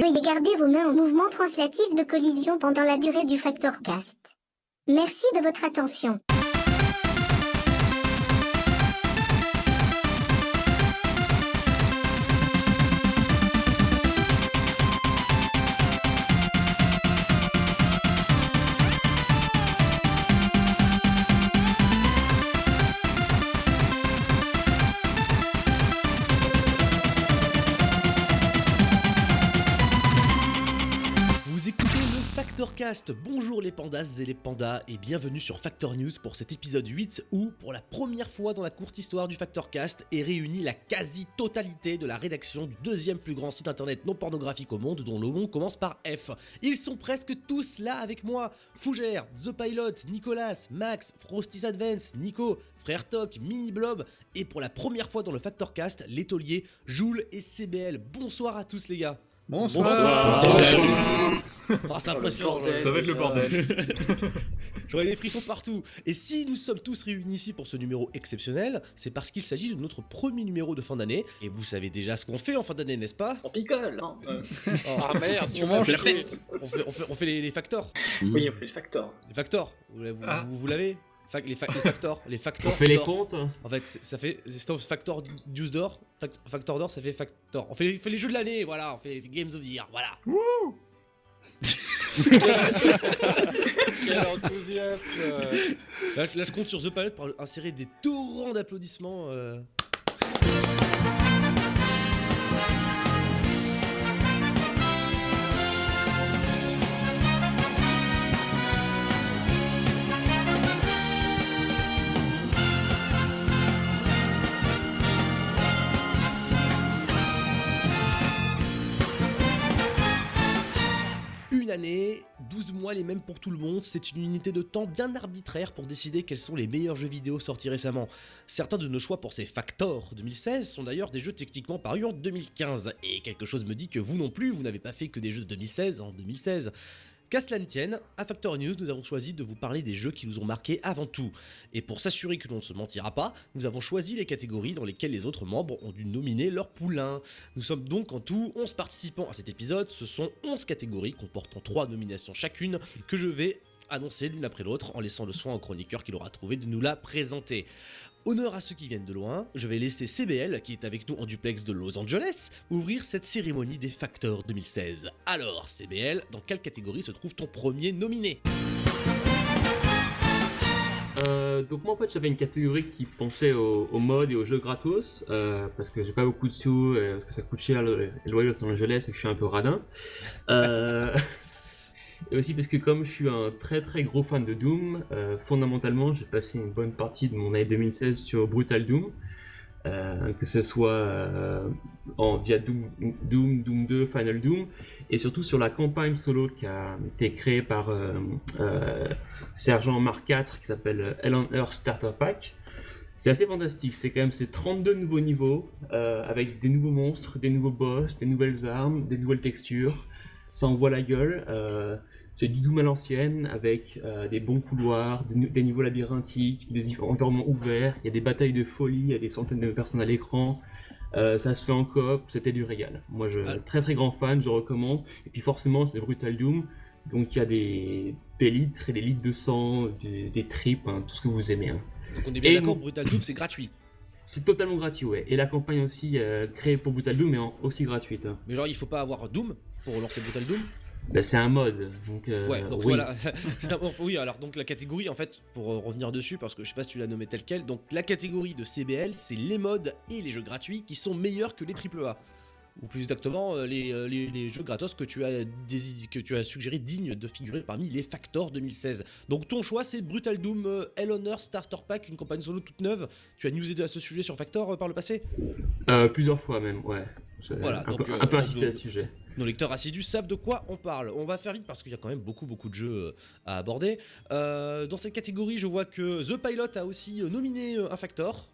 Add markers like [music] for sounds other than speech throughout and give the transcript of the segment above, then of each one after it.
Veuillez garder vos mains en mouvement translatif de collision pendant la durée du facteur cast. Merci de votre attention. Bonjour les pandas et les pandas et bienvenue sur Factor News pour cet épisode 8 où, pour la première fois dans la courte histoire du Factorcast, est réunie la quasi-totalité de la rédaction du deuxième plus grand site internet non pornographique au monde dont le nom commence par F. Ils sont presque tous là avec moi. Fougère, The Pilot, Nicolas, Max, Frosty's Advance, Nico, Frère Toc, Mini Blob et pour la première fois dans le Factorcast, l'étolier, Joule et CBL. Bonsoir à tous les gars. Bonsoir. Ah, c'est impressionnant. Ça va être le bordel. [laughs] J'aurais des frissons partout. Et si nous sommes tous réunis ici pour ce numéro exceptionnel, c'est parce qu'il s'agit de notre premier numéro de fin d'année. Et vous savez déjà ce qu'on fait en fin d'année, n'est-ce pas? On picole non Euh, Ah merde, tu manges la les fête. On fait, on fait, on fait les, les factors. Oui, on fait le factor. Les factors. Vous, vous- Ah. vous- vous l'avez? Les, fa- les factors. Les factors. On fait les comptes En fait, c'est- ça fait. C'est factor juice d'or. Fact- Factor d'or, ça fait factor. On fait les, on fait les jeux de l'année, voilà. On fait Games of the Year, voilà. [laughs] Quel enthousiasme Là, je- là, je compte sur The Pilot pour insérer des torrents d'applaudissements. euh. 12 mois les mêmes pour tout le monde, c'est une unité de temps bien arbitraire pour décider quels sont les meilleurs jeux vidéo sortis récemment. Certains de nos choix pour ces Factor 2016 sont d'ailleurs des jeux techniquement parus en 2015, et quelque chose me dit que vous non plus, vous n'avez pas fait que des jeux de 2016 en 2016. Qu'à cela ne tienne, à Factor News, nous avons choisi de vous parler des jeux qui nous ont marqués avant tout. Et pour s'assurer que l'on ne se mentira pas, nous avons choisi les catégories dans lesquelles les autres membres ont dû nominer leur poulain. Nous sommes donc en tout 11 participants à cet épisode, ce sont 11 catégories comportant 3 nominations chacune que je vais annoncer l'une après l'autre en laissant le soin au chroniqueur qui l'aura trouvé de nous la présenter. Honneur à ceux qui viennent de loin, je vais laisser CBL, qui est avec nous en duplex de Los Angeles, ouvrir cette cérémonie des Factors 2016. Alors, CBL, dans quelle catégorie se trouve ton premier nominé? Euh, donc moi en fait j'avais une catégorie qui pensait au, au mode et aux jeux gratos euh, parce que j'ai pas beaucoup de sous euh, parce que ça coûte cher le, loyer Los Angeles et que je suis un peu radin [laughs] et aussi parce que comme je suis un très très gros fan de Doom euh, fondamentalement j'ai passé une bonne partie de mon année 2016 sur Brutal Doom euh, que ce soit euh, en, via Doom, Doom, Doom 2, Final Doom, et surtout sur la campagne solo qui a été créée par Sergent Mark IV qui s'appelle Hell on Earth Starter Pack. C'est assez fantastique, c'est quand même ces 32 nouveaux niveaux avec des nouveaux monstres, des nouveaux boss, des nouvelles armes, des nouvelles textures. Ça envoie la gueule. C'est du Doom à l'ancienne avec euh, des bons couloirs, des, des niveaux labyrinthiques, des environnements ouverts, il y a des batailles de folie, il y a des centaines de personnes à l'écran. Euh, ça se fait en coop, c'était du régal. Moi, je Ah. très très grand fan, je recommande. Et puis forcément, c'est Brutal Doom, donc il y a des, des litres et des litres de sang, des, des tripes, hein, tout ce que vous aimez. hein. Donc on est bien d'accord, mon- Brutal Doom c'est gratuit. C'est totalement gratuit, ouais. Et la campagne aussi euh, créée pour Brutal Doom est en- aussi gratuite. hein. Mais genre il faut pas avoir Doom pour lancer Brutal Doom? Bah, c'est un mode, donc, euh, Ouais, donc oui. voilà. [laughs] Un- Oui, alors donc la catégorie, en fait, pour euh, revenir dessus, parce que je sais pas si tu l'as nommé tel quel, donc la catégorie de CBL, c'est les modes et les jeux gratuits qui sont meilleurs que les AAA. Ou plus exactement, euh, les, euh, les- les jeux gratos que tu, as dési- que tu as suggéré dignes de figurer parmi les Factors 2016. Donc ton choix, c'est Brutal Doom Hell on Earth Starter Pack, une campagne solo toute neuve. Tu as newsé à ce sujet sur Factor par le passé? Euh, plusieurs fois même, ouais. Voilà, un, donc, peu, euh, un peu insisté à ce sujet. Nos lecteurs assidus savent de quoi on parle. On va faire vite parce qu'il y a quand même beaucoup beaucoup de jeux euh, à aborder. Euh, dans cette catégorie, je vois que The Pilot a aussi euh, nominé un factor.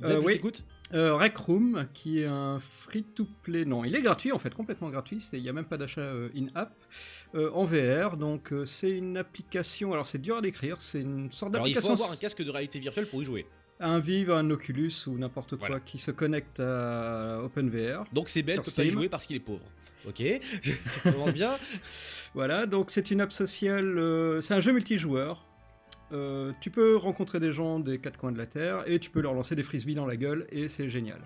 Je oui. t'écoute. Euh, Rec Room, qui est un free-to-play, non, il est gratuit en fait, complètement gratuit, il n'y a même pas d'achat euh, in-app, euh, en VR, donc c'est une application, alors c'est dur à décrire, c'est une sorte Alors il faut d'application avoir un casque de réalité virtuelle pour y jouer. un Vive, un Oculus ou n'importe quoi Voilà. qui se connecte à OpenVR. Donc c'est belle peut pas y jouer parce qu'il est pauvre. Ok, [laughs] ça commence bien. Voilà, donc c'est une app sociale, euh, c'est un jeu multijoueur. Euh, tu peux rencontrer des gens des quatre coins de la Terre et tu peux leur lancer des frisbees dans la gueule et c'est génial.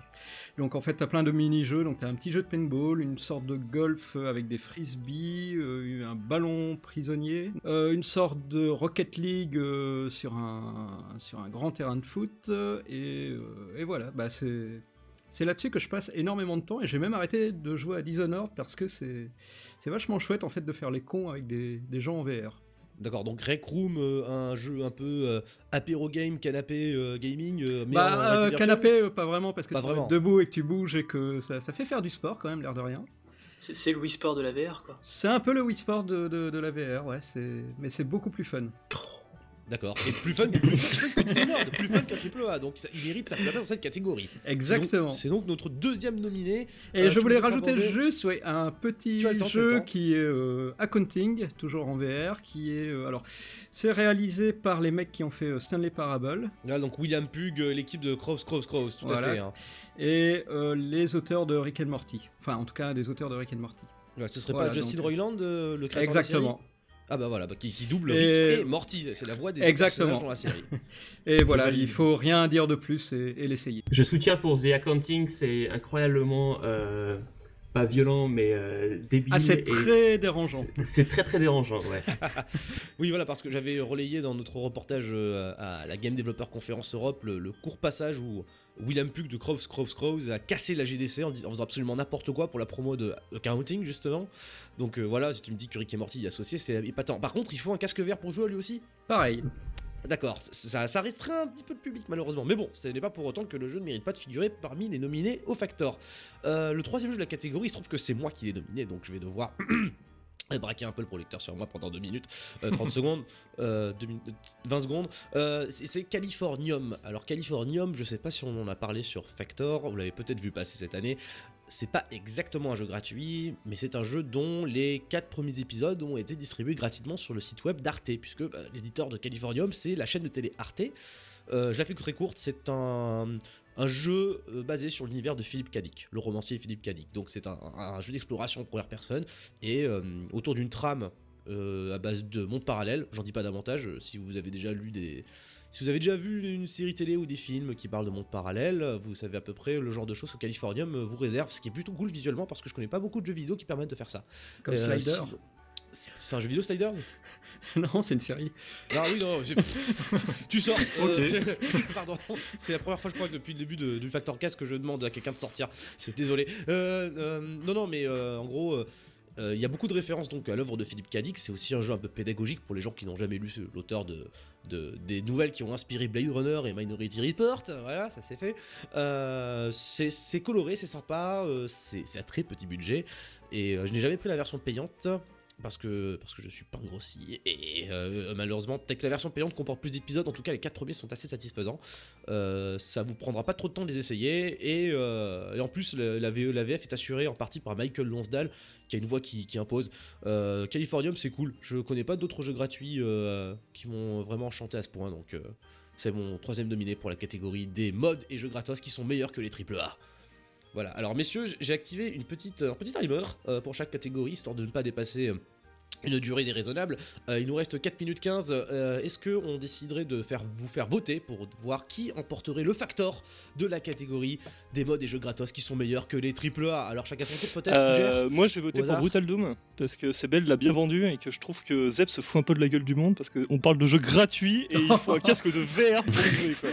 Donc en fait, tu as plein de mini-jeux, donc tu as un petit jeu de paintball, une sorte de golf avec des frisbees, euh, un ballon prisonnier, une sorte de Rocket League sur, un, sur un grand terrain de foot et, et voilà, bah c'est... C'est là-dessus que je passe énormément de temps et j'ai même arrêté de jouer à Dishonored parce que c'est c'est vachement chouette en fait de faire les cons avec des, des gens en VR. D'accord, donc Rec Room, euh, un jeu un peu euh, apéro game, canapé euh, gaming, euh, mais en Bah, euh, canapé, euh, pas vraiment, parce que Pas tu vraiment. es debout et que tu bouges et que ça, ça fait faire du sport quand même, l'air de rien. C'est c'est le Wii Sport de la VR, quoi. C'est un peu le Wii Sport de, de, de la VR, ouais, c'est... mais c'est beaucoup plus fun. D'accord, et plus fun, que- plus fun que Dishonored, plus fun qu'un triple A, donc ça- il mérite sa place dans cette catégorie. Exactement. C'est donc, notre deuxième nominé. Et Euh, je tu voulais rajouter juste ouais, un petit temps, jeu qui est euh, Accounting, toujours en VR, qui est... euh, alors, c'est réalisé par les mecs qui ont fait euh, Stanley Parable, Là, donc William Pug, euh, l'équipe de Crows, Crows, Crows, tout Voilà. à fait. hein. et euh, les auteurs de Rick and Morty. Enfin, en tout cas, un des auteurs de Rick and Morty. Ouais, ce serait Voilà, pas Justin donc- Roiland, euh, le créateur de la Exactement. série Ah bah voilà, bah, qui, qui double Et- Rick et Morty, c'est la voix des Exactement. personnages dans la série. [laughs] Et voilà, il faut rien dire de plus et, et l'essayer. Je soutiens pour The Accounting, c'est incroyablement euh, pas violent mais euh, débile. Ah, c'est très dérangeant. c'est- très très dérangeant, ouais. [laughs] Oui, voilà, parce que j'avais relayé dans notre reportage euh, à la Game Developer Conference Europe le, le court passage où William Pug de Crows, Crows, Crows a cassé la GDC en, en faisant absolument n'importe quoi pour la promo de Accounting, justement. Donc euh, voilà, si tu me dis que Rick et Morty y est associé, c'est épatant. Par contre, il faut un casque vert pour jouer lui aussi? Pareil. D'accord, ça, restreint un petit peu le public malheureusement, mais bon, ce n'est pas pour autant que le jeu ne mérite pas de figurer parmi les nominés au Factor. Euh, le troisième jeu de la catégorie, il se trouve que c'est moi qui l'ai nominé, donc je vais devoir [clears throat] braquer un peu le projecteur sur moi pendant 2 minutes, euh, 30 [laughs] secondes, euh, minutes, 20 secondes. Euh, c'est c'est Californium. Alors Californium, je sais pas si on en a parlé sur Factor, vous l'avez peut-être vu passer cette année. C'est pas exactement un jeu gratuit, mais c'est un jeu dont les 4 premiers épisodes ont été distribués gratuitement sur le site web d'Arte, puisque bah, l'éditeur de Californium, c'est la chaîne de télé Arte. Euh, je la fais très courte, c'est un, jeu euh, basé sur l'univers de Philippe Cadic, le romancier Philippe Cadic. Donc c'est un, jeu d'exploration en première personne, et euh, autour d'une trame à base de mondes parallèles, j'en dis pas davantage, si vous avez déjà lu des... Si vous avez déjà vu une série télé ou des films qui parlent de mondes parallèles, vous savez à peu près le genre de choses que Californium euh, vous réserve, ce qui est plutôt cool visuellement parce que je connais pas beaucoup de jeux vidéo qui permettent de faire ça. Comme Euh, Slider. si- C'est un jeu vidéo Sliders [laughs] non, c'est une série. Ah oui, non, j'ai- [laughs] tu sors. Ok. Euh, [laughs] c'est- Pardon, c'est la première fois, je crois, que depuis le début de- du Factor Cast que je demande à quelqu'un de sortir. C'est désolé. Euh, euh, non, non, mais euh, en gros. Euh, Il y a beaucoup de références donc à l'œuvre de Philippe Cadic. C'est aussi un jeu un peu pédagogique pour les gens qui n'ont jamais lu l'auteur de, de- des nouvelles qui ont inspiré Blade Runner et Minority Report. Voilà, ça c'est fait. Euh, c'est coloré, c'est sympa, euh, c'est à très petit budget. Et je n'ai jamais pris la version payante parce que, parce que je suis pas grossi et euh, malheureusement peut-être que la version payante comporte plus d'épisodes. En tout cas les quatre premiers sont assez satisfaisants. Euh, ça vous prendra pas trop de temps de les essayer. Et, euh, en plus la, VE, la VF est assurée en partie par Michael Lonsdale qui a une voix qui, qui impose. Californium c'est cool. Je connais pas d'autres jeux gratuits qui m'ont vraiment enchanté à ce point. Donc c'est mon troisième nominé pour la catégorie des modes et jeux gratos qui sont meilleurs que les AAA voilà, alors messieurs, j'ai activé une petite, un petit timer euh, pour chaque catégorie, histoire de ne pas dépasser euh, une durée déraisonnable. Euh, il nous reste 4 minutes 15. Euh, Est-ce qu'on déciderait de faire, vous faire voter pour voir qui emporterait le factor de la catégorie des modes et jeux gratos qui sont meilleurs que les AAA Alors chacun son tour peut-être, Euh, moi, je vais voter pour. Brutal Doom parce que Sebel l'a bien vendu et que je trouve que Zeb se fout un peu de la gueule du monde parce qu'on parle de jeux gratuits et il faut un [laughs] casque de VR pour jouer. Quoi.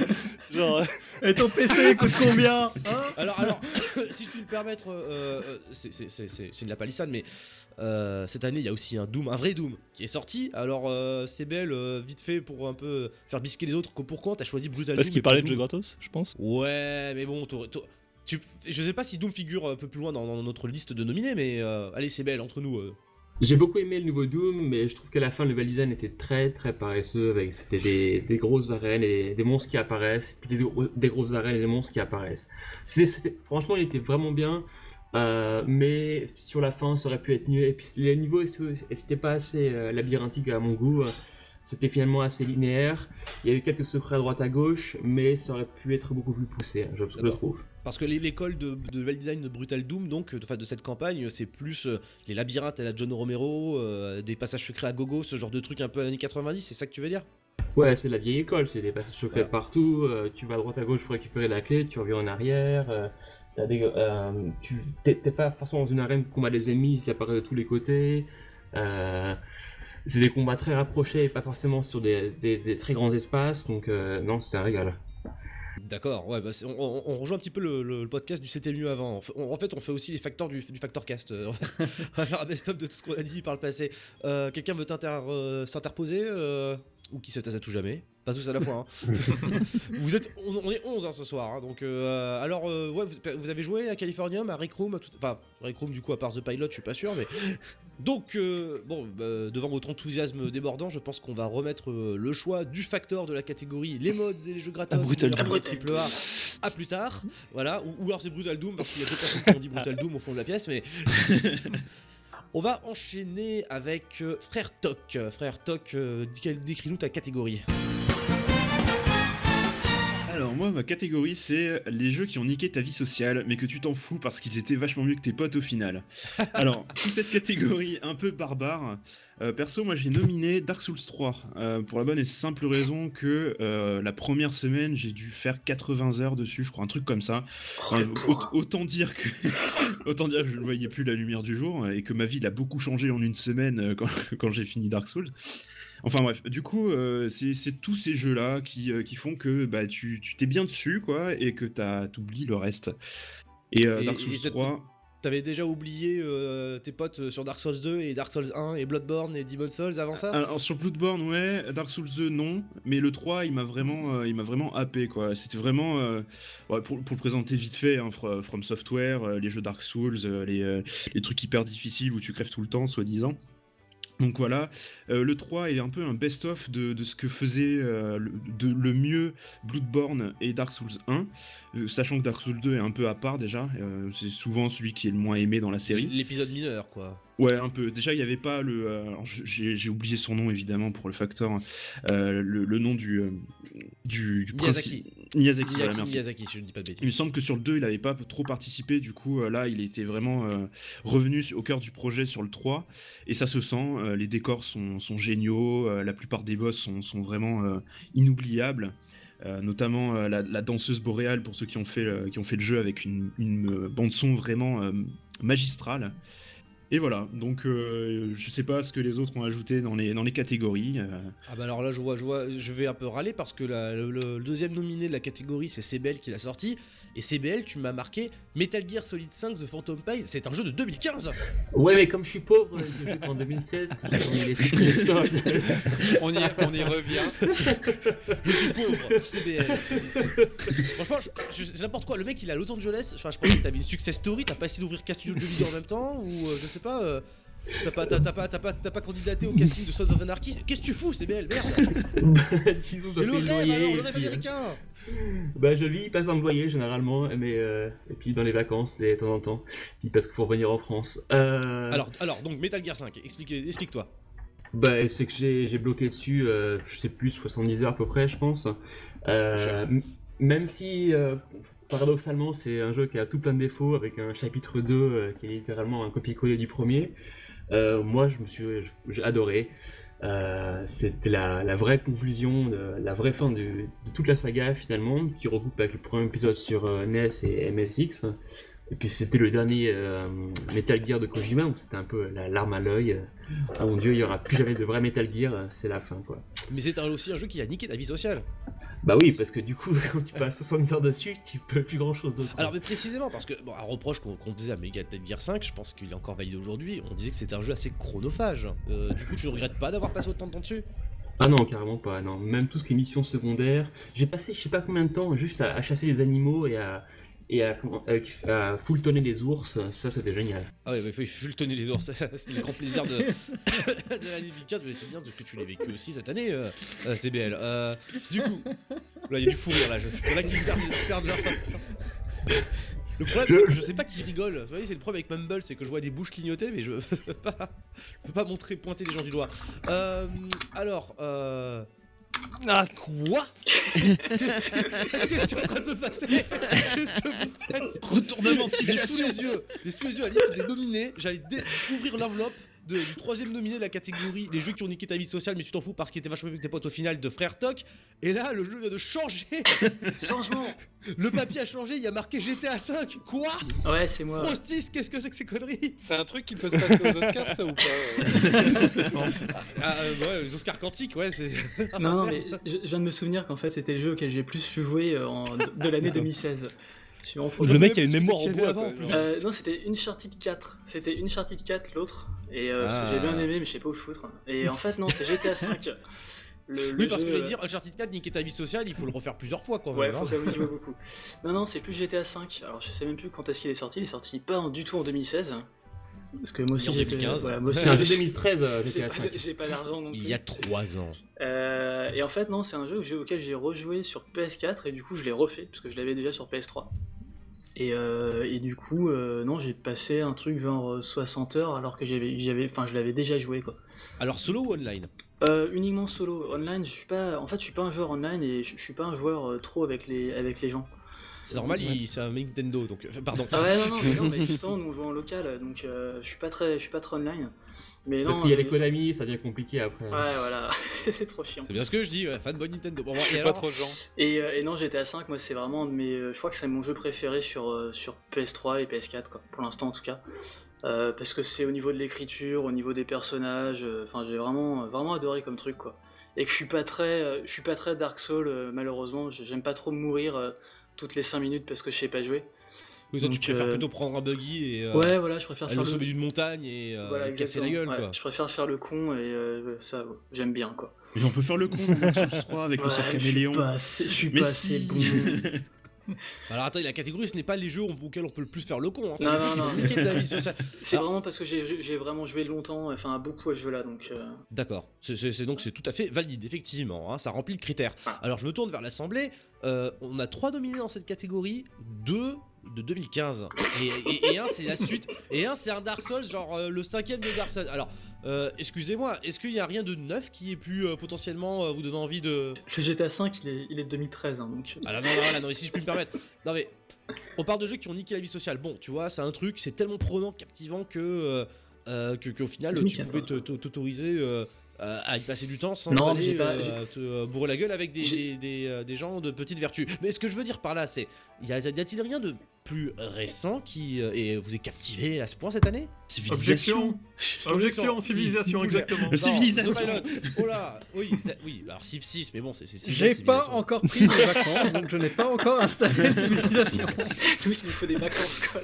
Genre, euh, Et ton PC coûte combien hein? Alors, alors [coughs] si je puis me permettre, c'est- c'est c'est- c'est- c'est de la palissade, mais euh, cette année il y a aussi un Doom, un vrai Doom qui est sorti. Alors euh, c'est belle, euh, vite fait pour un peu faire bisquer les autres. que Pourquoi t'as choisi Brutal parce Doom qu'il parlait de Doom jeux gratos, je pense. Ouais, mais bon, t'aurais- t'aurais- tu, je sais pas si Doom figure un peu plus loin dans, dans notre liste de nominés, mais euh, allez, c'est belle entre nous. euh. J'ai beaucoup aimé le nouveau Doom, mais je trouve qu'à la fin, le level design était très très paresseux. Avec c'était des, des grosses arènes et des monstres qui apparaissent, puis des, gros- des grosses arènes et des monstres qui apparaissent. C'était- c'était- franchement, il était vraiment bien, euh, mais sur la fin, ça aurait pu être mieux. Et puis les niveaux, c'était pas assez euh, labyrinthique à mon goût. c'était finalement assez linéaire. Il y avait quelques secrets à droite à gauche, mais ça aurait pu être beaucoup plus poussé, hein, je, D'accord. trouve. Parce que l'é- l'école de, de level design de Brutal Doom, donc, euh, de, cette campagne, c'est plus euh, les labyrinthes à la John Romero, euh, des passages secrets à gogo, ce genre de truc un peu années 90, c'est ça que tu veux dire? Ouais, c'est la vieille école, c'est des passages secrets Ouais. partout, euh, tu vas à droite à gauche pour récupérer la clé, tu reviens en arrière, euh, des, euh, tu t'es pas forcément dans une arène pour combattre des ennemis, ils apparaissent de tous les côtés, euh, c'est des combats très rapprochés et pas forcément sur des, très grands espaces, donc euh, non, c'était un régal. D'accord, ouais, bah on, rejoint un petit peu le, podcast du C'était mieux avant. En fait, on, fait, aussi les facteurs du, du Factor Cast. On va faire un best-of de tout ce qu'on a dit par le passé. Quelqu'un veut s'interposer Ou qui se taise à tout jamais Pas tous à la fois. hein. [laughs] [laughs] vous êtes, on, on est 11 hein, ce soir. hein, donc, euh, alors, euh, ouais, vous, vous avez joué à Californium, à Rec Room à tout- Enfin, Rec Room, du coup, à part The Pilot, je suis pas sûr, mais. [gasps] Donc, euh, bon, bah, devant votre enthousiasme débordant, je pense qu'on va remettre euh, le choix du facteur de la catégorie les mods et les jeux gratos. Ah, Brutal Doom. triple A à plus tard. Voilà, ou, ou alors c'est Brutal Doom parce qu'il y a deux personnes qui ont dit Brutal Doom au fond de la pièce, mais. [laughs] On va enchaîner avec euh, Frère Toc. Frère Toc, euh, décris-nous ta catégorie. Alors moi ma catégorie c'est les jeux qui ont niqué ta vie sociale mais que tu t'en fous parce qu'ils étaient vachement mieux que tes potes au final. [laughs] Alors sous cette catégorie un peu barbare, euh, perso moi j'ai nominé Dark Souls 3 euh, pour la bonne et simple raison que euh, la première semaine j'ai dû faire 80 heures dessus je crois un truc comme ça. Enfin, Oh, aut- autant dire que autant dire que je ne voyais plus la lumière du jour et que ma vie l'a beaucoup changé en une semaine euh, quand, [laughs] quand j'ai fini Dark Souls. Enfin bref, du coup, euh, c'est tous ces jeux-là qui, euh, qui font que bah, tu t'es bien dessus, quoi, et que t'as- t'oublies le reste. Et, euh, Et- Dark Souls cette- 3, T'avais déjà oublié euh, tes potes euh, sur Dark Souls 2 et Dark Souls 1 et Bloodborne et Demon Souls avant ça? Alors sur Bloodborne, ouais, Dark Souls 2, non, mais le 3, il m'a vraiment, euh, il m'a vraiment happé, quoi. C'était vraiment, pour, le présenter vite fait, hein, Fro- From Software, les jeux Dark Souls, les trucs hyper difficiles où tu crèves tout le temps, soi-disant. Donc voilà, Euh, le 3 est un peu un best-of de, ce que faisait euh, le, de, le mieux Bloodborne et Dark Souls 1, euh, sachant que Dark Souls 2 est un peu à part déjà, euh, c'est souvent celui qui est le moins aimé dans la série. L'épisode mineur, quoi. Ouais, un peu. Déjà, il n'y avait pas le. euh, j'ai oublié son nom évidemment pour le facteur. euh, le, le nom du. euh, du, du Miyazaki. princi- Miyazaki, voilà, Miyaki, merci. Miyazaki, si je ne dis pas de Il me bêtises. semble que sur le 2, il n'avait pas trop participé, du coup, là, il était vraiment euh, revenu au cœur du projet sur le 3, et ça se sent, les décors sont, sont géniaux, la plupart des boss sont, sont vraiment inoubliables, euh, notamment euh, la, la danseuse boréale, pour ceux qui ont fait, le- qui ont fait le jeu avec une, une, euh, bande-son vraiment magistrale. Et voilà, donc euh, je sais pas ce que les autres ont ajouté dans les, catégories. euh, Ah bah alors là, je vois, je vois, je vais un peu râler parce que le, deuxième nominé de la catégorie, c'est CBL qui l'a sorti. Et CBL, tu m'as marqué Metal Gear Solid 5 The Phantom Pain, c'est un jeu de 2015 Ouais, mais comme je suis pauvre, en 2016, que j'ai tourné les, les [laughs] soldes. On y, on y revient. [laughs] Je suis pauvre, CBL. Franchement, je- je- c'est n'importe quoi. Le mec, il est à Los Angeles. Enfin, je pensais que t'avais une success story. T'as pas essayé d'ouvrir studio de jeux vidéo en même temps Ou euh, je sais pas. euh, T'as pas, t'as, t'as pas, t'as pas, t'as pas candidaté au casting de Sons of Anarchy? Qu'est-ce que tu fous, CBL Merde [laughs] Disons, je dois le payer rêve, le alors, loyer. le et rêve puis, américain Bah je vis pas sans le loyer généralement, mais euh, et puis dans les vacances de temps en temps, puis parce qu'il faut revenir en France. Euh, alors, alors, donc Metal Gear 5, explique, explique-toi. bah c'est que j'ai j'ai bloqué dessus, euh, je sais plus 70 heures à peu près, je pense. Euh, m- même si paradoxalement c'est un jeu qui a tout plein de défauts avec un chapitre 2 euh, qui est littéralement un copier-coller du premier. Euh, moi je me suis j'ai adoré. Euh, C'était la, la vraie conclusion, la vraie fin de, toute la saga finalement, qui regroupe avec le premier épisode sur euh, NES et MSX. Et puis c'était le dernier Metal Gear de Kojima, donc c'était un peu la larme à l'œil. Ah mon dieu, il y aura plus jamais de vrai Metal Gear, c'est la fin quoi. Mais c'est aussi un jeu qui a niqué ta vie sociale. Bah oui, parce que du coup, [laughs] quand tu passes 70 heures dessus, tu peux plus grand chose d'autre. Alors, mais précisément, parce que, bon, un reproche qu'on qu'on disait à Metal Gear 5, je pense qu'il est encore validé aujourd'hui, on disait que c'était un jeu assez chronophage. Euh, du coup, tu ne regrettes pas d'avoir passé autant de temps dessus? Ah non, carrément pas, non. Même tout ce qui est mission secondaire, j'ai passé je sais pas combien de temps juste à, à chasser les animaux et à, et à, à, les ours, ça c'était génial. Ah ouais, bah, il les ours, [laughs] c'était le grand plaisir de, [laughs] de l'année 2015, mais c'est bien que tu l'aies vécu aussi cette année, euh, euh, CBL. Euh, du coup, là il y a du fou rire là, je, je là qui perdent, leur... Le problème, c'est que je sais pas qui rigole. Vous voyez, c'est le problème avec Mumble, c'est que je vois des bouches clignoter, mais je [laughs] peux pas, peux pas montrer, pointer les gens du doigt. Euh, alors, euh... Ah, quoi? Qu'est-ce que- qu'est-ce qui est en train de se passer? Qu'est-ce que vous faites? Retournement de J'ai sous situation. les yeux, j'ai sous les yeux la liste des nominés. J'allais dé- ouvrir l'enveloppe de- du troisième nominé de la catégorie les jeux qui ont niqué ta vie sociale, mais tu t'en fous parce qu'il était vachement mieux que tes potes au final de Frère Toc. Et là, le jeu vient de changer. [laughs] Changement Le papier a changé, il y a marqué GTA 5. Quoi? Ouais, c'est moi. Frostis, qu'est-ce que c'est que ces conneries? C'est un truc qui peut se passer aux Oscars, ça ou pas? Euh ah, euh, Ouais, les Oscars quantiques, ouais, c'est. Non, non, mais je, je viens de me souvenir qu'en fait, c'était le jeu auquel j'ai plus joué euh, en- de, l'année 16. Le mec a une mémoire en bois. avant, en genre. Euh, non, c'était Uncharted 4. C'était Uncharted 4 l'autre. Et euh, ce Ah. que j'ai bien aimé, mais je sais pas où le foutre. Et en fait, non, c'est GTA 5. [laughs] Le, le Oui, parce jeu, que je vais euh, dire, Uncharted 4, niquer ta vie sociale, il faut le refaire plusieurs fois, quoi. Ouais, même, faut quand même y jouer [laughs] beaucoup. Non, non, c'est plus GTA 5. Alors, je sais même plus quand est-ce qu'il est sorti. Il est sorti pas en- du tout en 2016. Parce que moi aussi, En j'ai 2015. Ouais, moi aussi, C'est un jeu j'ai- 2013 euh, [laughs] j'ai GTA pas, 5. j'ai pas l'argent non plus. Il y a 3 ans. Euh, et en fait, non, c'est un jeu j'ai- auquel j'ai rejoué sur PS4 et du coup, je l'ai refait parce que je l'avais déjà sur PS3. Et, euh, et du coup, euh, non, j'ai passé un truc genre euh, 60 heures alors que j'avais, j'avais, enfin, je l'avais déjà joué quoi. Alors, solo ou online? Euh, uniquement solo, online, je suis pas, en fait, je suis pas un joueur online et je, je suis pas un joueur euh, trop avec les, avec les gens. C'est normal, Ouais. il- c'est un Nintendo, donc. enfin, Pardon. Ah ouais, non, non, mais, [laughs] non, mais justement, nous on joue en local, donc euh, je suis pas très, je suis pas très online. Mais Parce non, qu'il y a les Konami, ça devient compliqué après. Ouais, voilà, [laughs] c'est trop chiant. C'est bien ce que je dis, ouais, fanboy Nintendo. Bon, Je et suis pas trop genre. Et, euh, et non, GTA 5, moi, c'est vraiment un de mes. euh, Je crois que c'est mon jeu préféré sur, euh, sur PS3 et PS4, quoi, pour l'instant en tout cas. Euh, parce que c'est au niveau de l'écriture, au niveau des personnages, euh, enfin, j'ai vraiment, vraiment adoré comme truc, quoi. Et que je suis pas très, euh, je suis pas très Dark Souls, euh, malheureusement. J'ai- J'aime pas trop mourir euh, toutes les 5 minutes parce que je sais pas jouer. Oui, toi, tu préfères euh, plutôt prendre un buggy et. euh, ouais, voilà, je préfère aller faire au le. sommet d'une montagne et euh, Voilà, casser la gueule, Ouais, quoi. Je préfère faire le con et euh, ça, ouais, j'aime bien, quoi. Mais on peut faire le con dans Dark Souls 3 avec le Ouais, sort je suis caméléon. pas assez, je suis pas si. assez bon. [laughs] Alors attends, la catégorie, ce n'est pas les jeux auxquels on peut le plus faire le con. Hein. c'est Non, non, non. [laughs] C'est Alors- vraiment parce que j'ai vraiment joué longtemps, enfin beaucoup à ce jeu-là, donc. euh, D'accord, c'est donc c'est tout à fait valide, effectivement, hein, ça remplit le critère. Ah. Alors je me tourne vers l'Assemblée, euh, on a trois nominés dans cette catégorie, deux de 2015, et, et- et un c'est la suite, et un c'est un Dark Souls, genre euh, le cinquième de Dark Souls. Alors, euh, excusez-moi, est-ce qu'il n'y a rien de neuf qui ait pu euh, potentiellement euh, vous donner envie de... Le GTA 5, il est, il est de 2013, hein, donc. Ah là, non, non, là, non, mais si je puis me permettre. Non mais, on parle de jeux qui ont niqué la vie sociale. Bon, tu vois, c'est un truc, c'est tellement prenant, captivant que, que qu'au final, tu 2014. pouvais t'autoriser euh, à y passer du temps sans Non, aller pas- euh, te euh, bourrer la gueule avec des, des, des, des gens de petite vertu. Mais ce que je veux dire par là, c'est, y a- y a-t-il rien de plus récent qui euh, et vous est captivé à ce point cette année? Objection Objection, Oui, civilisation, exactement. Non, Civilisation. Oh là, oui, oui. Alors Civ 6, mais bon, c'est J'ai pas civilisation. encore pris mes vacances, donc je n'ai pas encore installé Civilisation. [laughs] Oui, il nous faut des vacances, quoi.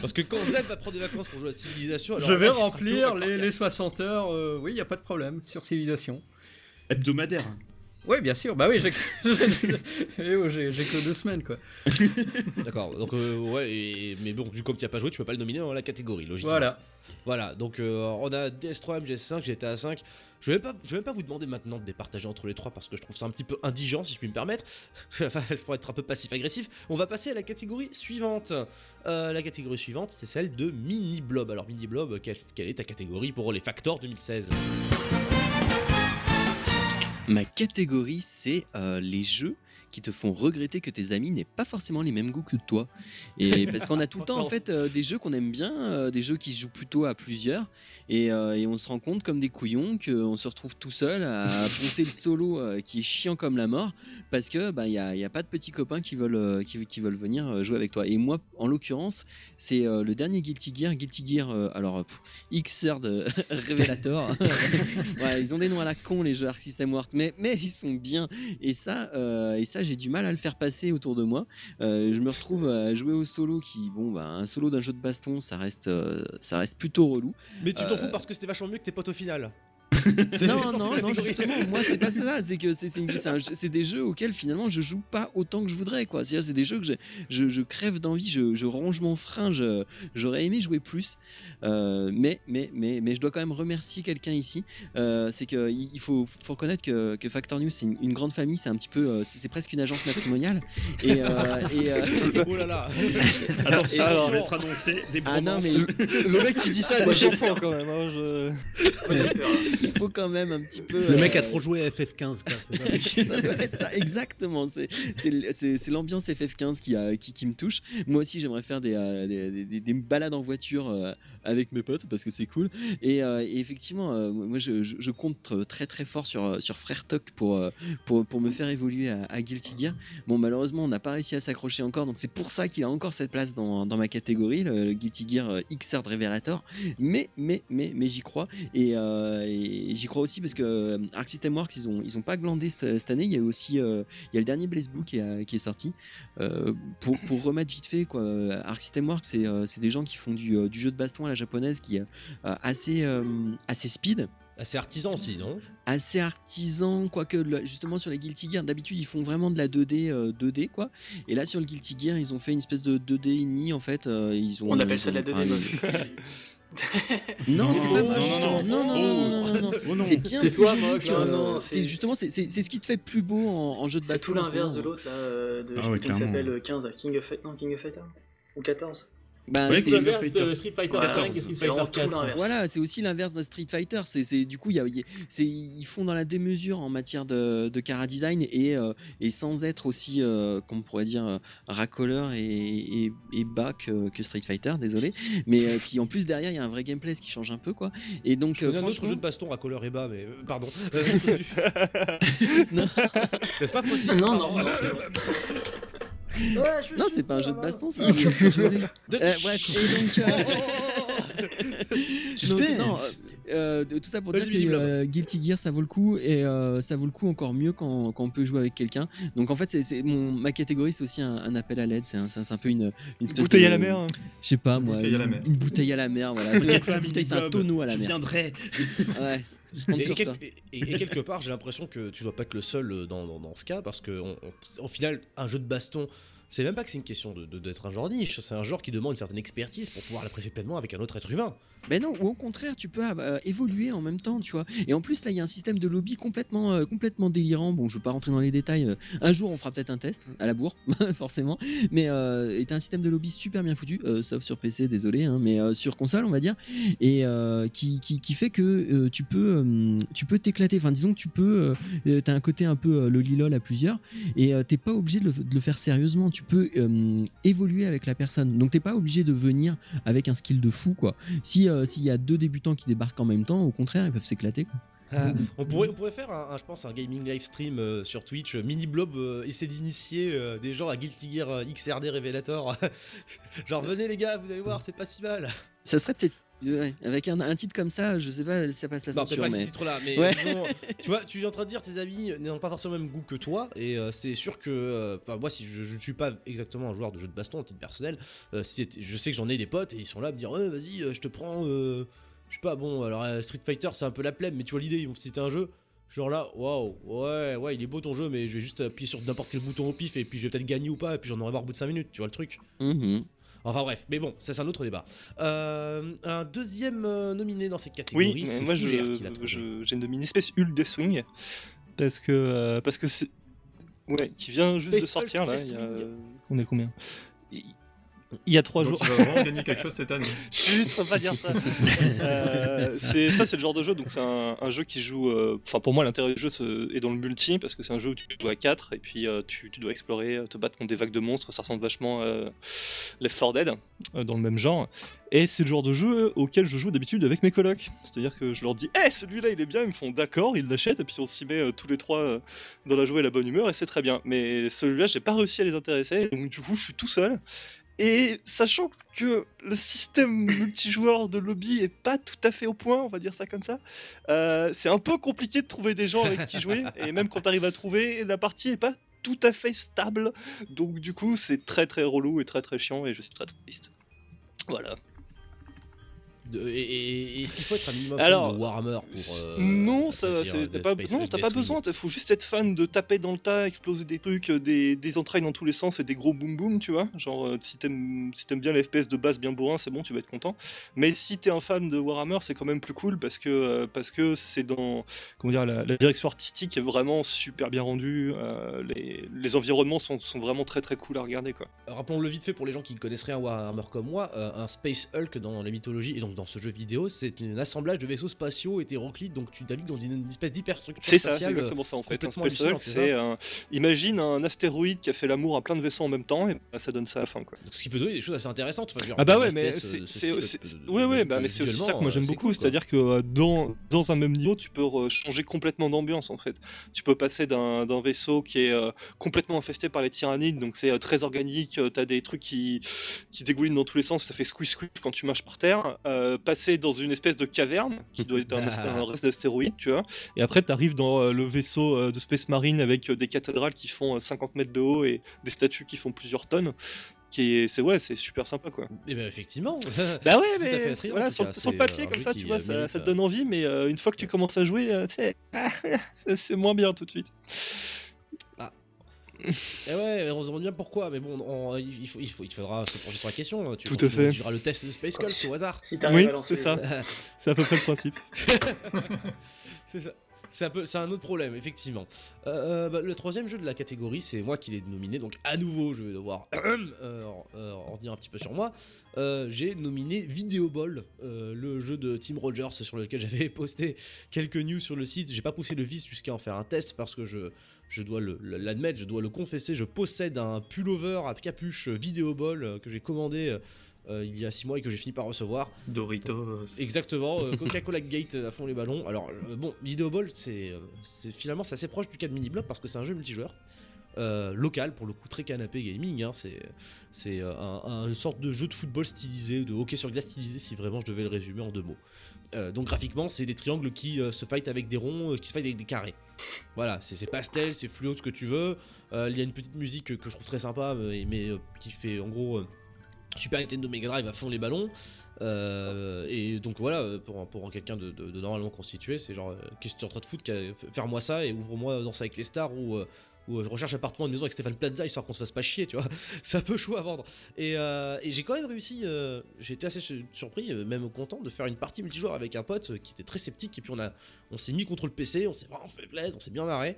Parce que quand Zeb va prendre des vacances pour jouer à Civilisation, alors Je vais là, remplir les, les podcast. 60 heures, euh, oui, il a pas de problème, sur Civilisation. Hebdomadaire. Oui, bien sûr, bah oui, j'ai [laughs] Eh oh, que deux semaines, quoi. [laughs] D'accord, donc euh, ouais, et- mais bon, vu comme tu as pas joué, tu peux pas le nominer dans la catégorie, logiquement. Voilà. Voilà, donc euh, on a DS3, MGS5, GTA 5. Je vais, pas, je vais même pas vous demander maintenant de les partager entre les trois parce que je trouve ça un petit peu indigent si je puis me permettre. [laughs] Enfin, pour être un peu passif-agressif. On va passer à la catégorie suivante. Euh, la catégorie suivante, c'est celle de Mini Blob. Alors, Mini Blob, quelle, quelle est ta catégorie pour les Factors 2016 Ma catégorie, c'est euh, les jeux qui te font regretter que tes amis n'aient pas forcément les mêmes goûts que toi. Et [laughs] parce qu'on a tout le temps en fait euh, des jeux qu'on aime bien, euh, des jeux qui se jouent plutôt à plusieurs, et, euh, et on se rend compte comme des couillons qu'on se retrouve tout seul à [laughs] poncer le solo qui est chiant comme la mort, parce que bah il y a, y a pas de petits copains qui veulent qui, qui veulent venir jouer avec toi. Et moi, en l'occurrence, c'est le dernier Guilty Gear, Guilty Gear, alors Xrd [laughs] Revelator. Ouais, ils ont des noms à la con les jeux Arc System Works, mais, mais ils sont bien. Et ça, et ça j'ai du mal à le faire passer autour de moi. Euh, je me retrouve à jouer au solo qui, bon, bah, un solo d'un jeu de baston, ça reste, euh, ça reste plutôt relou. Mais tu t'en Euh, fous parce que c'était vachement mieux que tes potes au final. [laughs] Non, non, non, justement, moi c'est pas ça, c'est que c'est des jeux auxquels finalement je joue pas autant que je voudrais, quoi. C'est-à-dire, c'est des jeux que je, je, je crève d'envie, je, je ronge mon frein, je- j'aurais aimé jouer plus, Euh, mais, mais, mais, mais je dois quand même remercier quelqu'un ici. Euh, c'est que il faut, faut reconnaître que, que Factor News c'est une, une grande famille, c'est un petit peu, euh, c'est presque une agence matrimoniale. Et, euh, et, euh, Oh là là [laughs] Attention, Et- ça va être annoncé des ah non, mais Le mec qui dit ça à des enfants quand même. hein, je- Moi j'ai peur. Il faut quand même un petit peu. Le mec a euh, trop joué à FF15, quoi. [laughs] ça. doit être ça, exactement. C'est- l'ambiance FF15 qui, a- qui, qui me touche. Moi aussi, j'aimerais faire des, euh, des, des- des balades en voiture euh, avec mes potes parce que c'est cool. Et, et effectivement, moi, je, je- compte très très fort sur, sur Frère Toc pour, pour, pour me faire évoluer à, à Guilty Gear. Bon, malheureusement, on n'a pas réussi à s'accrocher encore, donc c'est pour ça qu'il a encore cette place dans, dans ma catégorie, le, le Guilty Gear Xrd Revelator. Mais, mais, mais, mais j'y crois. Et, euh, et j'y crois aussi parce que euh, Arc System Works, ils ont, ils ont pas glandé cette, cette année. Il y a aussi euh, il y a le dernier Blaze Blue qui, a- qui est sorti. Euh, pour, pour remettre vite fait, quoi, Arc System Works, c'est euh, c'est des gens qui font du, du jeu de baston à la japonaise qui est euh, assez, euh, assez speed. C'est artisan aussi, non? Assez artisan, quoique justement sur les Guilty Gear, d'habitude ils font vraiment de la 2D, euh, 2D quoi. Et là sur le Guilty Gear, ils ont fait une espèce de 2D et demi en fait. euh, ils ont, On ils appelle ça de la ont- 2D enfin, moche. [laughs] Non, c'est pas moche non, justement. non. Non, non, non, non, non, non, non. Oh non. C'est bien C'est plus toi, joli moche. que- Non, non, c'est c'est- justement c'est c'est- c'est ce qui te fait plus beau en, en jeu de C'est baston. tout en ce l'inverse de l'autre là, euh, de, Ah clairement. s'appelle, euh, 15, à King of Fighter, non, King of Fighter Ou 14 Bah, c'est- L'inverse, Fighter. euh, Street Fighter Ouais, 5 et Street Fighter tout 4. l'inverse. Voilà, c'est aussi l'inverse d'un Street Fighter. C'est du coup, il y a- il y a- c'est- ils font dans la démesure en matière de, de cara design et, euh, et sans être aussi, euh, comme on pourrait dire, euh, racoleur et, et, et bas que, que Street Fighter. Désolé, mais euh, puis en plus derrière, il y a un vrai gameplay, ce qui change un peu, quoi. Et donc, Je euh, connais un autre franchement, jeu de baston à couleur et bas, mais euh, pardon. Euh, c'est- Non. N'est-ce pas Non, non, non, [laughs] non, c'est pas un jeu de baston, c'est un jeu de jeu. Euh, bref, et donc. euh, [laughs] donc, non, euh, de- tout ça pour dire que euh, Guilty Gear ça vaut le coup et euh, ça vaut le coup encore mieux quand, quand on peut jouer avec quelqu'un. Donc en fait, c'est c'est- mon ma catégorie, c'est aussi un, un appel à l'aide. C'est un, c'est un- peu une, une espèce Bouteille de- à la mer. hein. Je sais pas moi. bouteille à la une- mer. Une bouteille à la mer, voilà. [laughs] C'est une bouteille, un tonneau à la Je mer. viendrai. Ouais. Et, quel- quelque part, j'ai l'impression que tu dois pas être le seul euh, dans, dans- dans ce cas, parce que on- on- au final, un jeu de baston, c'est même pas que c'est une question de- de- d'être un genre niche, c'est un genre qui demande une certaine expertise pour pouvoir l'apprécier pleinement avec un autre être humain. Ben non, ou au contraire, tu peux euh, évoluer en même temps, tu vois. Et en plus, là, il y a un système de lobby complètement, euh, complètement délirant. Bon, je veux pas rentrer dans les détails. euh, Un jour, on fera peut-être un test à la bourre, [laughs] forcément. Mais euh, est un système de lobby super bien foutu, sauf sur PC, désolé, hein, mais sur console, on va dire, et qui, qui, qui fait que tu peux, tu peux t'éclater. Enfin, disons que tu peux, t'as un côté un peu le lilol à plusieurs, et t'es pas obligé de le, de le faire sérieusement. Tu peux évoluer avec la personne. Donc t'es pas obligé de venir avec un skill de fou, quoi. Si euh, s'il y a deux débutants qui débarquent en même temps, au contraire, ils peuvent s'éclater. quoi. Ah, on, pourrait, on pourrait faire, un, un, je pense, un gaming live stream euh, sur Twitch. euh, Mini Blob euh, essaie d'initier euh, des gens à Guilty Gear euh, XRD Revelator. [laughs] Genre, venez les gars, vous allez voir, c'est pas si mal. Ça serait peut-être ouais, avec un, un titre comme ça, je sais pas, si ça passe la Non, censure, pas mais ce titre-là, mais Ouais. disons, [laughs] tu vois, tu es en train de dire tes amis n'ont pas forcément le même goût que toi, et euh, c'est sûr que, euh, enfin, moi, si je, ne suis pas exactement un joueur de jeu de baston à titre personnel, euh, je sais que j'en ai des potes et ils sont là à me dire, Ouais, vas-y, je te prends, je sais pas, bon, alors Street Fighter, c'est un peu la plèbe, mais tu vois l'idée, ils vont citer un jeu. Genre là, waouh, ouais, ouais, il est beau ton jeu, mais je vais juste appuyer sur n'importe quel bouton au pif et puis je vais peut-être gagner ou pas, et puis j'en aurai marre au bout de 5 minutes, tu vois le truc. Mhm. Enfin bref, mais bon, ça c'est un autre débat. Euh, un deuxième euh, nominé dans cette catégorie, Oui, c'est moi Fougère je- j'ai nominé Space Hulk Deathwing parce que euh, parce que c'est ouais qui vient juste de sortir Hulk là. Il y a, Deathwing. on est combien? Il y a trois Donc jours. il va vraiment gagner quelque chose cette année. Chut, faut pas dire ça. [laughs] Euh, c'est ça, c'est le genre de jeu. Donc c'est un, un jeu qui joue. euh, Enfin pour moi, l'intérêt du jeu est dans le multi parce que c'est un jeu où tu joues à 4 et puis euh, tu, tu dois explorer, euh, te battre contre des vagues de monstres. Ça ressemble vachement à Left 4 Dead euh, dans le même genre. Et c'est le genre de jeu auquel je joue d'habitude avec mes colocs. C'est-à-dire que je leur dis, eh celui-là il est bien, ils me font d'accord, ils l'achètent et puis on s'y met euh, tous les trois euh, dans la joie et la bonne humeur et c'est très bien. Mais celui-là, j'ai pas réussi à les intéresser donc du coup je suis tout seul. Et sachant que le système multijoueur de lobby est pas tout à fait au point, on va dire ça comme ça, euh, c'est un peu compliqué de trouver des gens avec qui jouer. [laughs] Et même quand tu arrives à trouver, la partie est pas tout à fait stable. Donc du coup, c'est très très relou et très très chiant et je suis très triste. Voilà. De- et, et- est-ce qu'il faut être un minimum Alors, fan de Warhammer pour. euh, non, ça, t'as pas, non, t'as pas besoin. Il faut juste être fan de taper dans le tas, exploser des trucs, euh, des, des entrailles dans tous les sens et des gros boom boom, tu vois. Genre, euh, si t'aimes si t'aimes bien les FPS de base bien bourrin, c'est bon, tu vas être content. Mais si t'es un fan de Warhammer, c'est quand même plus cool parce que euh, parce que c'est dans comment dire la, la direction artistique est vraiment super bien rendue. euh, les, les environnements sont, sont vraiment très très cool à regarder quoi. Rappelons-le vite fait pour les gens qui ne connaissent rien à Warhammer comme moi, euh, un Space Hulk dans la mythologie et donc dans ce jeu vidéo, c'est un assemblage de vaisseaux spatiaux hétéroclites, donc tu navigues dans une, une espèce d'hyperstructure C'est ça, c'est exactement ça en fait. Un Space c'est un... Imagine un astéroïde qui a fait l'amour à plein de vaisseaux en même temps, et bah, ça donne ça à la fin quoi. Ce qui peut donner des choses assez intéressantes. Enfin, Ah bah ouais, mais c'est aussi ça que moi j'aime euh, beaucoup, c'est-à-dire que euh, dans, dans un même niveau, tu peux changer complètement d'ambiance en fait. Tu peux passer d'un vaisseau qui est euh, complètement infesté par les tyrannides, donc c'est très organique, euh, t'as des trucs qui, qui dégoulinent dans tous les sens, ça fait squish squish quand tu marches par terre, euh, passer dans une espèce de caverne qui doit être un, [laughs] un reste d'astéroïde, tu vois, et après t'arrives dans euh, le vaisseau euh, de Space Marine avec euh, des cathédrales qui font euh, 50 mètres de haut et des statues qui font plusieurs tonnes. Qui c'est ouais, c'est super sympa quoi. Eh ben effectivement. Bah [laughs] ouais, mais attrayant, voilà, sur, le papier euh, comme ça, tu vois, euh, ça, ça te euh, donne envie, mais euh, une fois que tu commences à jouer, euh, [laughs] c'est moins bien tout de suite. Eh ouais, on se demande bien pourquoi, mais bon, on- il, faut, il, faut, il faudra se pencher sur la question. Tu, Tout tu à fait. diras le test de Space Cult au hasard. Si t'arrives Oui, à lancer c'est ça. C'est à peu près le principe. [laughs] [laughs] c'est ça. C'est un, autre problème, effectivement. Euh, bah, le troisième jeu de la catégorie, c'est moi qui l'ai nominé, donc à nouveau, je vais devoir [clears throat] euh, euh, en revenir un petit peu sur moi. Euh, J'ai nominé Video Ball, euh, le jeu de Tim Rogers sur lequel j'avais [laughs] posté quelques news sur le site. J'ai pas poussé le vice jusqu'à en faire un test parce que je, je dois l'admettre, je dois le confesser. Je possède un pullover à capuche Video Ball euh, que j'ai commandé. Euh, il y a 6 mois et que j'ai fini par recevoir. Doritos. Exactement, euh, Coca-Cola [laughs] Gate à fond les ballons. Alors euh, bon, Video Ball, c'est euh, c'est- finalement c'est assez proche du cas de Mini parce que c'est un jeu multijoueur. local pour le coup très canapé gaming hein, c'est c'est un, un- une sorte de jeu de football stylisé de hockey sur glace stylisé si vraiment je devais le résumer en deux mots donc graphiquement c'est des triangles qui se fight avec des ronds qui se fight avec des carrés voilà c'est pastel c'est fluo ce que tu veux il y a une petite musique que, que je trouve très sympa mais, mais, qui fait en gros Super Nintendo Mega Drive à fond les ballons euh, et donc voilà, pour, pour quelqu'un de, normalement constitué, c'est genre, euh, qu'est-ce que tu es en train de foutre Faire-moi ça et ouvre-moi Danse avec les stars ou, euh, euh, je recherche appartement de maison avec Stéphane Plaza histoire qu'on se fasse pas chier, tu vois. [laughs] C'est un peu chaud à vendre. Et, euh, j'ai quand même réussi, euh, j'ai été assez su- surpris, euh, même content de faire une partie multijoueur avec un pote euh, qui était très sceptique et puis on, a, on s'est mis contre le PC, on s'est vraiment fait plaisir, on s'est bien marré.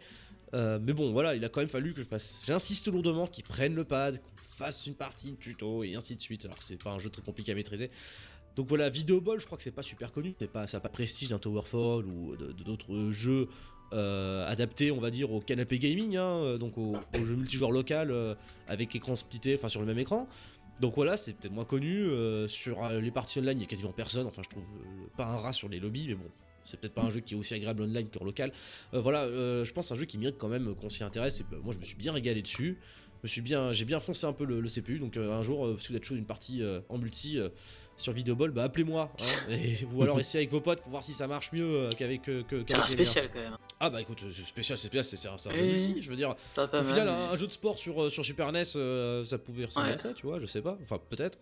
Euh, mais bon, voilà, il a quand même fallu que je fasse. J'insiste lourdement qu'ils prennent le pad, qu'on fasse une partie de tuto et ainsi de suite. Alors que c'est pas un jeu très compliqué à maîtriser. Donc voilà, Video Ball, je crois que c'est pas super connu, c'est pas, ça n'a pas prestige d'un Towerfall ou d'autres jeux euh, adaptés, on va dire, au canapé gaming, hein, euh, donc au, jeu multijoueur local avec écran splitté, enfin sur le même écran. Donc voilà, c'est peut-être moins connu. sur les parties online, il y a quasiment personne. Enfin, je trouve pas un rat sur les lobbies, mais bon, c'est peut-être pas un jeu qui est aussi agréable online qu'en local. Euh, voilà, euh, je pense que c'est un jeu qui mérite quand même qu'on s'y intéresse. Et bah, moi, je me suis bien régalé dessus. Je suis bien, j'ai bien foncé un peu le, le CPU. Donc euh, un jour, si vous êtes chaud d'une partie en multi sur Videoball, bah appelez-moi. hein, et, [laughs] ou alors essayez avec vos potes pour voir si ça marche mieux qu'avec. que- les miens. spécial quand même. Ah bah écoute, c'est spécial, c'est spécial, c'est c'est un, c'est un jeu multi. Je veux dire, au mal, final, mais- un, un jeu de sport sur, sur Super NES, ça pouvait ressembler Ouais. à ça, tu vois, je sais pas. Enfin, peut-être.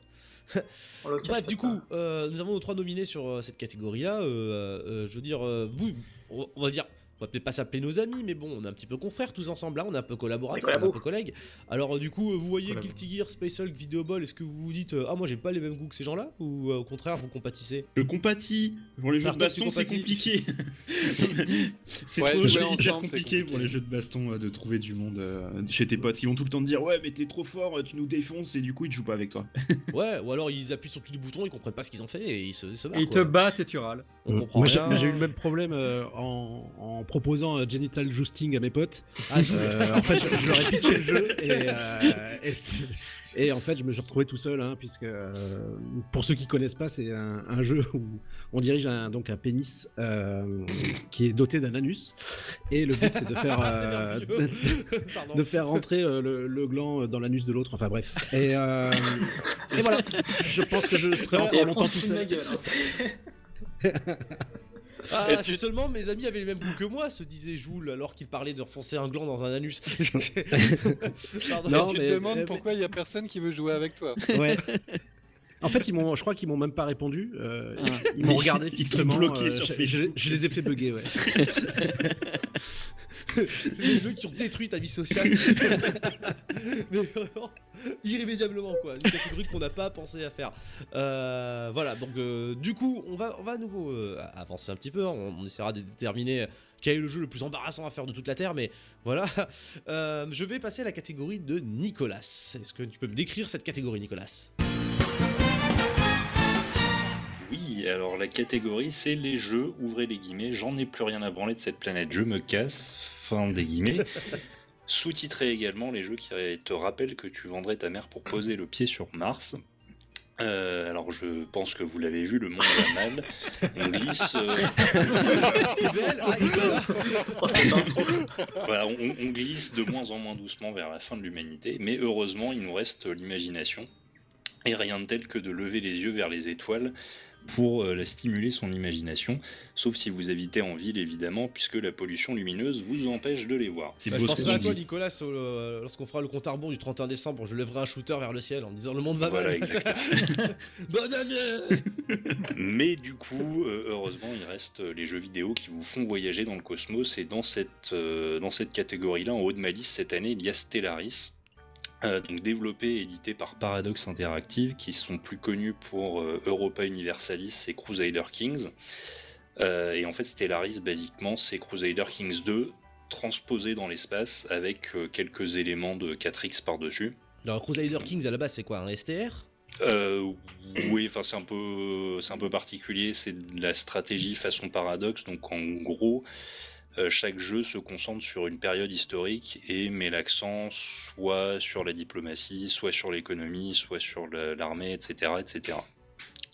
Bref, du coup, euh, nous avons nos trois nominés sur euh, cette catégorie-là. euh, je veux dire, euh, vous, on va dire, va peut-être pas s'appeler nos amis, mais bon, on est un petit peu confrères tous ensemble là, on est un peu collaborateurs, Des on est un peu collègues. Alors, euh, du coup, euh, vous voyez. Guilty Gear, Space Hulk, Video Ball, est-ce que vous vous dites, euh, ah, moi j'ai pas les mêmes goûts que ces gens-là Ou euh, au contraire, vous compatissez? Je compatis. Pour les jeux de baston, c'est compliqué. [laughs] c'est Ouais, trop compliqué pour les jeux de baston de trouver du monde euh, chez tes potes qui vont tout le temps te dire ouais mais t'es trop fort, tu nous défonces et du coup ils te jouent pas avec toi. [laughs] Ouais, ou alors ils appuient sur tous les boutons, ils comprennent pas ce qu'ils ont fait et ils se, ils se barrent, Ils te battent et tu râles. On comprend Moi, j'ai rien. moi, j'ai eu le même problème euh, en, en proposant euh, Genital Jousting à mes potes. Ah, Euh, en fait, je, je leur ai pitché le jeu et, euh, et, en fait, je me suis retrouvé tout seul, hein, puisque euh, pour ceux qui connaissent pas, c'est un, un jeu où on dirige un, donc un pénis qui est doté d'un anus et le but c'est de faire [laughs] [laughs] de faire rentrer le, le gland dans l'anus de l'autre. Enfin bref. Et, [laughs] et voilà. Je pense que je serai encore longtemps tout seul. Ah, Et tu- seulement mes amis avaient les mêmes goûts que moi, se disait Joule alors qu'il parlait de refoncer un gland dans un anus. [laughs] Pardon. Non, tu mais- te demandes mais- pourquoi il y a personne qui veut jouer avec toi. [laughs] Ouais. En fait, ils m'ont, je crois qu'ils m'ont même pas répondu. euh, Ah. Ils m'ont regardé fixement. bloqué euh, sur je, je- je les ai fait bugger, ouais. [laughs] [laughs] les jeux qui ont détruit ta vie sociale. [laughs] Mais vraiment, irrémédiablement quoi. Une catégorie qu'on n'a pas pensé à faire. Euh, voilà, donc euh, du coup, on va, on va à nouveau euh, avancer un petit peu. On, on essaiera de déterminer quel est le jeu le plus embarrassant à faire de toute la Terre. Mais voilà, je vais passer à la catégorie de Nicolas. Est-ce que tu peux me décrire cette catégorie, Nicolas? Oui, alors la catégorie c'est les jeux, ouvrez les guillemets, j'en ai plus rien à branler de cette planète, je me casse, fin des guillemets. [laughs] Sous-titré également les jeux qui te rappellent que tu vendrais ta mère pour poser le pied sur Mars. Euh, alors je pense que vous l'avez vu, le monde va mal. On glisse. euh, [laughs] ah, Oh, c'est pas trop. voilà, on, on glisse de moins en moins doucement vers la fin de l'humanité, mais heureusement il nous reste l'imagination. Et rien de tel que de lever les yeux vers les étoiles pour euh, la stimuler son imagination, sauf si vous habitez en ville évidemment, puisque la pollution lumineuse vous empêche de les voir. Bah, je penserai à toi. Nicolas, euh, lorsqu'on fera le compte à rebours du 31 décembre. Je lèverai un shooter vers le ciel en me disant le monde va Voilà, mal. exactement. [laughs] Bonne année Mais du coup, euh, heureusement, il reste les jeux vidéo qui vous font voyager dans le cosmos. Et dans cette, euh, dans cette catégorie-là, en haut de ma liste cette année, il y a Stellaris. Euh, donc développé et édité par Paradox Interactive, qui sont plus connus pour euh, Europa Universalis et Crusader Kings. Euh, et en fait, Stellaris, basiquement, c'est Crusader Kings 2 transposé dans l'espace avec euh, quelques éléments de 4X par-dessus. Alors, Crusader Kings à la base, c'est quoi Un STR Euh, oui, enfin c'est un peu, c'est un peu particulier. C'est de la stratégie façon paradoxe. Donc en gros, chaque jeu se concentre sur une période historique et met l'accent soit sur la diplomatie, soit sur l'économie, soit sur la- l'armée, etc., etc.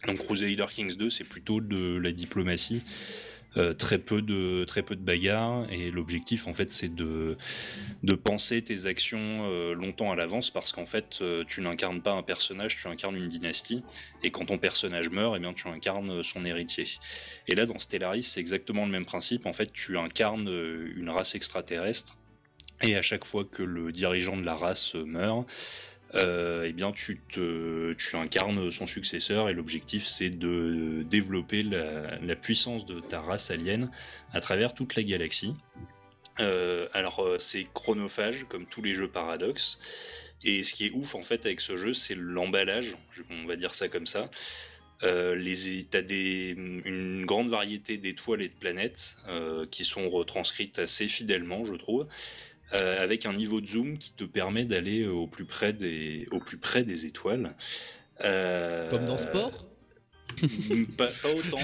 Donc Crusader Kings 2, c'est plutôt de la diplomatie. Euh, très peu de très peu de bagarres. Et l'objectif en fait c'est de de penser tes actions euh, longtemps à l'avance. Parce qu'en fait euh, tu n'incarnes pas un personnage tu incarnes une dynastie. Et quand ton personnage meurt eh bien tu incarnes son héritier. Et là dans Stellaris c'est exactement le même principe. En fait tu incarnes une race extraterrestre. Et à chaque fois que le dirigeant de la race meurt euh, eh bien tu, incarnes son successeur et l'objectif c'est de développer la, puissance de ta race alien à travers toute la galaxie. Euh, alors euh, c'est chronophage comme tous les jeux paradoxes et ce qui est ouf en fait avec ce jeu c'est l'emballage, on va dire ça comme ça. Euh, les, t'as une grande variété d'étoiles et de planètes qui sont retranscrites assez fidèlement, je trouve, euh, avec un niveau de zoom qui te permet d'aller au plus près des, au plus près des étoiles. Euh, Comme dans Sport pas, pas [laughs] autant,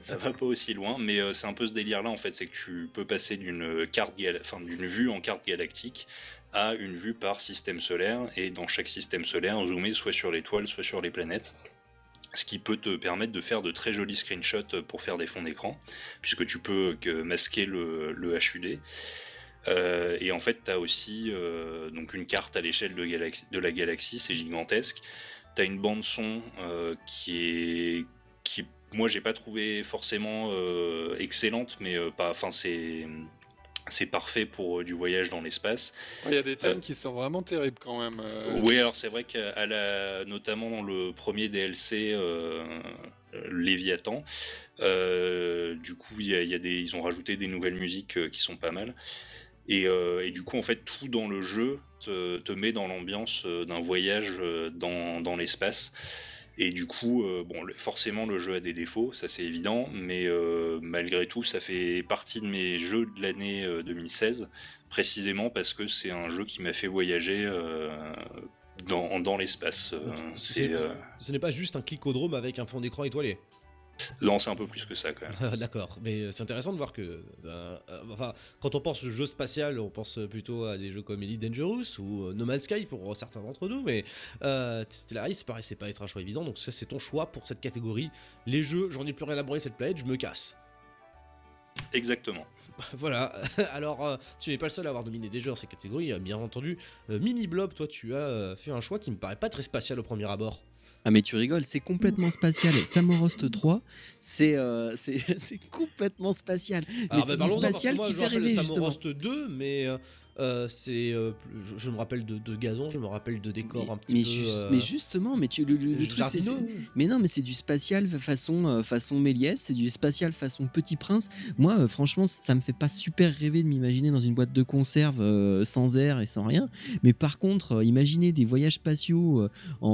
ça va pas aussi loin, mais euh, c'est un peu ce délire-là en fait, c'est que tu peux passer d'une carte, enfin d'une vue en carte galactique à une vue par système solaire, et dans chaque système solaire, zoomer soit sur l'étoile, soit sur les planètes. Ce qui peut te permettre de faire de très jolis screenshots pour faire des fonds d'écran, puisque tu peux que masquer le, le HUD. Euh, et en fait, tu as aussi euh, donc une carte à l'échelle de, la galaxie, c'est gigantesque. Tu as une bande son euh, qui est qui moi j'ai pas trouvé forcément excellente, mais pas, enfin c'est c'est parfait pour du voyage dans l'espace. Il y a des thèmes qui sont vraiment terribles quand même. Oui, alors c'est vrai qu'à la, notamment dans le premier DLC Léviathan, euh, du coup, y a, y a des, ils ont rajouté des nouvelles musiques euh, qui sont pas mal. Et, euh, et du coup, en fait, tout dans le jeu te, te met dans l'ambiance euh, d'un voyage euh, dans, dans l'espace. Et du coup, euh, bon, forcément, le jeu a des défauts, ça c'est évident, mais euh, malgré tout, ça fait partie de mes jeux de l'année euh, 2016, précisément parce que c'est un jeu qui m'a fait voyager dans, dans l'espace. Ce n'est pas juste un clicodrome avec un fond d'écran étoilé. Non, c'est un peu plus que ça quand même. [laughs] D'accord, mais c'est intéressant de voir que, euh, euh, enfin, quand on pense jeu spatial, on pense plutôt à des jeux comme Elite Dangerous ou euh, No Man's Sky pour certains d'entre nous, mais euh, Stellaris, c'est pareil, c'est pas être un choix évident, donc ça c'est ton choix pour cette catégorie. Les jeux, j'en ai plus rien à branler cette planète, je me casse. Exactement. [laughs] Voilà, [laughs] alors euh, tu n'es pas le seul à avoir dominé des jeux dans cette catégorie, euh, bien entendu. Euh, Mini Blob, toi tu as euh, fait un choix qui me paraît pas très spatial au premier abord. Ah mais tu rigoles, c'est complètement spatial. Samorost 3, c'est euh, c'est [laughs] c'est complètement spatial. Mais Alors, c'est bah, que spatial moi, qui fait rêver justement. Samorost 2, mais euh, euh, c'est, euh, je, je me rappelle de, de gazon, je me rappelle de décors un petit Mais, peu. juste- euh, mais justement, mais tu, le, le- le truc c'est, mais non, mais c'est du spatial façon façon Méliès, c'est du spatial façon Petit Prince. Moi, franchement, ça me fait pas super rêver de m'imaginer dans une boîte de conserve sans air et sans rien. Mais par contre, imaginer des voyages spatiaux en,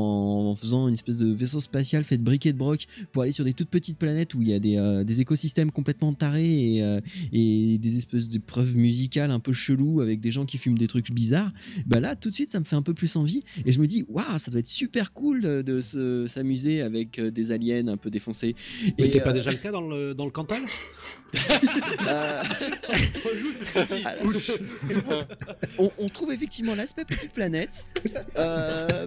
en faisant une espèce de vaisseau spatial fait de briques et de broc pour aller sur des toutes petites planètes où il y a des, des écosystèmes complètement tarés et, et des espèces de preuves musicales un peu cheloues avec des gens qui fument des trucs bizarres, bah là tout de suite ça me fait un peu plus envie et je me dis waouh ça doit être super cool de, de se- s'amuser avec euh, des aliens un peu défoncés. Mais Et, c'est pas euh, déjà le cas dans le, dans le Cantal [laughs] euh, parti. on, on trouve effectivement l'aspect petite planète. Euh,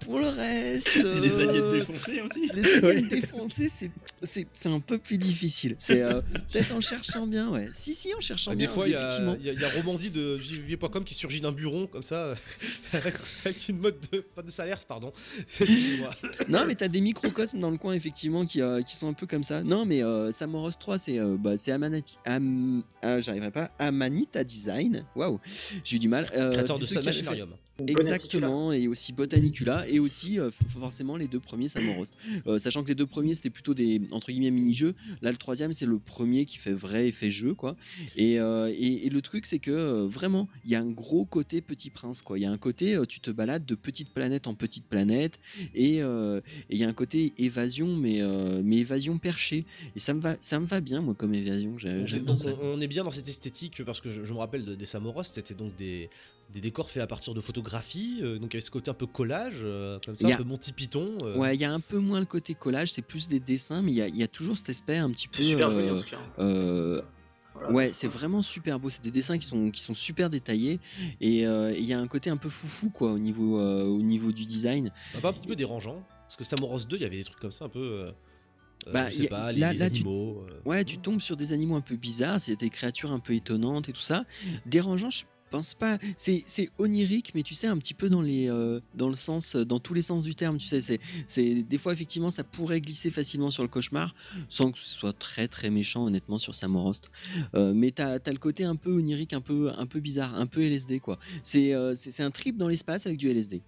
pour le reste, Les euh, aliens défoncés aussi. Les aliens défoncés, c'est c'est c'est un peu plus difficile. C'est euh, peut-être en cherchant bien, ouais. Si si, en cherchant Ah, bien. des fois, il y, a- effectivement. il y a- il y a Qui surgit d'un buron comme [laughs] ça, avec, une mode de. Pas de salaire, pardon. [laughs] Non, mais t'as des microcosmes dans le coin, effectivement, qui, euh, qui sont un peu comme ça. Non, mais euh, Samoros 3, c'est euh, bah, c'est Amanati. Am... ah, J'arriverai pas. Amanita Design. Waouh, j'ai eu du mal. Euh, Créateur de ceux Exactement, et aussi Botanicula, et aussi euh, forcément les deux premiers Samoros. Euh, sachant que les deux premiers c'était plutôt des entre guillemets mini-jeux. Là, le troisième c'est le premier qui fait vrai effet jeu, quoi. Et, euh, et, et le truc c'est que euh, vraiment, il y a un gros côté Petit Prince, quoi. Il y a un côté, euh, tu te balades de petite planète en petite planète, et euh, et il y a un côté évasion, mais, euh, mais évasion perchée. Et ça me va, ça me va bien, moi, comme évasion. Donc, on, on est bien dans cette esthétique parce que je, je me rappelle de- des Samoros, c'était donc des, des décors faits à partir de photographies, euh, donc il y avait ce côté un peu collage, euh, comme ça, un a- peu Monty Python. euh. Ouais, il y a un peu moins le côté collage, c'est plus des dessins, mais il y a, il y a toujours cet aspect un petit peu. C'est super euh, joli, en tout cas. Voilà. Ouais, c'est vraiment super beau. C'est des dessins qui sont, qui sont super détaillés et euh, il y a un côté un peu foufou quoi au niveau, euh, au niveau du design. Bah, pas un petit peu dérangeant Parce que Samoros 2, il y avait des trucs comme ça un peu. euh, euh, Bah, je y sais a- pas, les, là- les là, tu- animaux. euh. Ouais, tu tombes sur des animaux un peu bizarres, c'est des créatures un peu étonnantes et tout ça. Dérangeant, je pense pas. C'est onirique, mais tu sais, un petit peu dans, les, euh, dans le sens, dans tous les sens du terme. Tu sais, c'est des fois, effectivement, ça pourrait glisser facilement sur le cauchemar, sans que ce soit très très méchant, honnêtement, sur Samorost. Euh, mais t'as as le côté un peu onirique, un peu, un peu bizarre, un peu LSD, quoi. Euh, c'est c'est un trip dans l'espace avec du LSD.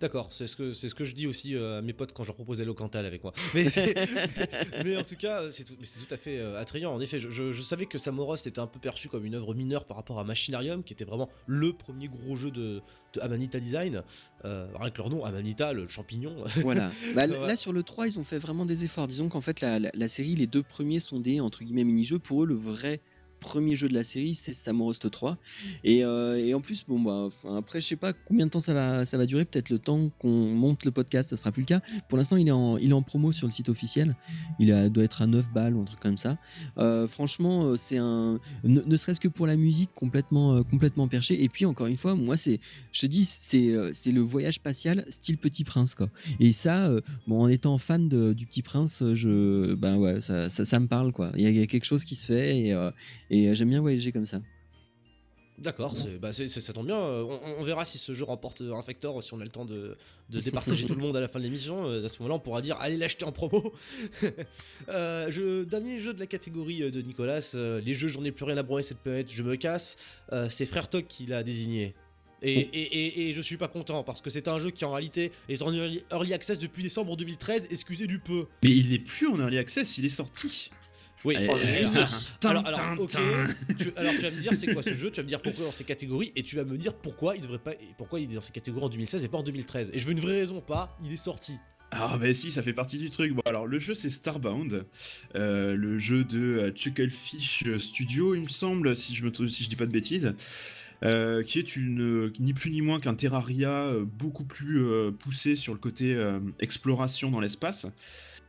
D'accord, c'est ce que c'est ce que je dis aussi euh, à mes potes quand je leur proposais le Cantal avec moi. [laughs] Mais, [laughs] mais en tout cas, c'est tout, c'est tout à fait euh, attrayant. En effet, je, je- je savais que Samoros était un peu perçu comme une œuvre mineure par rapport à Machinarium, qui était vraiment le premier gros jeu de, de Amanita Design. Euh, avec leur nom, Amanita, le champignon. [laughs] Voilà. Bah. Là, sur le 3, ils ont fait vraiment des efforts. Disons qu'en fait, la, la- la série, les deux premiers sont des entre guillemets mini-jeux. Pour eux, le vrai premier jeu de la série, c'est Samorost 3. Et, euh, et en plus, bon, bah, après, je sais pas combien de temps ça va, ça va durer. Peut-être le temps qu'on monte le podcast, ça sera plus le cas. Pour l'instant, il, est en- il est en promo sur le site officiel. Il doit être à 9 balles ou un truc comme ça. Euh, franchement, euh, c'est un. Ne, serait-ce que pour la musique, complètement, complètement perché. Et puis, encore une fois, moi, c'est. Je te dis, c'est le voyage spatial style Petit Prince, quoi. Et ça, bon, en étant fan du Petit Prince, je, ben ouais, ça, ça, me parle quoi. Il y, a- quelque chose qui se fait et, et j'aime bien voyager comme ça. D'accord, c'est, bah c'est, c'est- ça tombe bien. euh, On, on verra si ce jeu remporte un factor, si on a le temps de, de départager [laughs] tout le monde à la fin de l'émission. Euh, À ce moment-là, on pourra dire allez l'acheter en promo. [laughs] Euh, je- dernier jeu de la catégorie euh, de Nicolas. euh, les jeux, j'en ai plus rien à branler cette planète, je me casse. Euh, c'est Frère Toc qui l'a désigné. Et, et, et, et je suis pas content parce que c'est un jeu qui en réalité est en early, early access depuis décembre 2013. Excusez du peu. Mais il n'est plus en early access, il est sorti. Oui, c'est- [laughs] alors, alors. Tu, alors tu vas me dire c'est quoi ce [laughs] jeu, tu vas me dire pourquoi dans ces catégories et tu vas me dire pourquoi il devrait pas, et pourquoi il est dans ces catégories en 2016 et pas en 2013. Et je veux une vraie raison, pas il est sorti. Ah bah si, ça fait partie du truc. Bon alors le jeu c'est Starbound, euh, le jeu de euh, Chucklefish Studio il me semble, si je me si je dis pas de bêtises, euh, qui est une euh, ni plus ni moins qu'un Terraria euh, beaucoup plus euh, poussé sur le côté euh, exploration dans l'espace.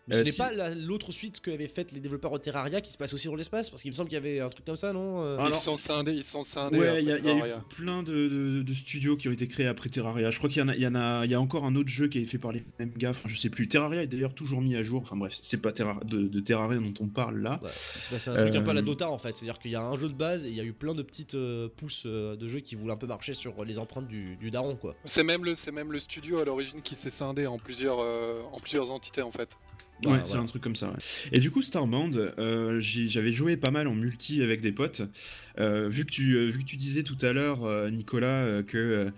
Mais ce Euh, n'est si- pas la- l'autre suite qu'avaient faite les développeurs de Terraria qui se passe aussi dans l'espace Parce qu'il me semble qu'il y avait un truc comme ça, non Euh, Ils sont scindés, ils sont scindés. Ouais, après il y, a- y a eu plein de, de- de studios qui ont été créés après Terraria. Je crois qu'il y en a, il y en a, y a encore un autre jeu qui est fait par les mêmes gars. Enfin, je sais plus. Terraria est d'ailleurs toujours mis à jour. Enfin bref, c'est pas Terra- de, de Terraria dont on parle là. Ouais, passé un truc un peu à la Euh, Dota en fait, c'est-à-dire qu'il y a un jeu de base et il y a eu plein de petites euh, pousses euh, de jeux qui voulaient un peu marcher sur les empreintes du, du daron quoi. C'est même le, c'est même le studio à l'origine qui s'est scindé en plusieurs, euh, en plusieurs entités en fait. Ouais, Ouais, c'est voilà. un truc comme ça. ouais. Et du coup, Starbound, euh, j'avais joué pas mal en multi avec des potes. Euh, vu, que tu, euh, vu que tu disais tout à l'heure, Nicolas, que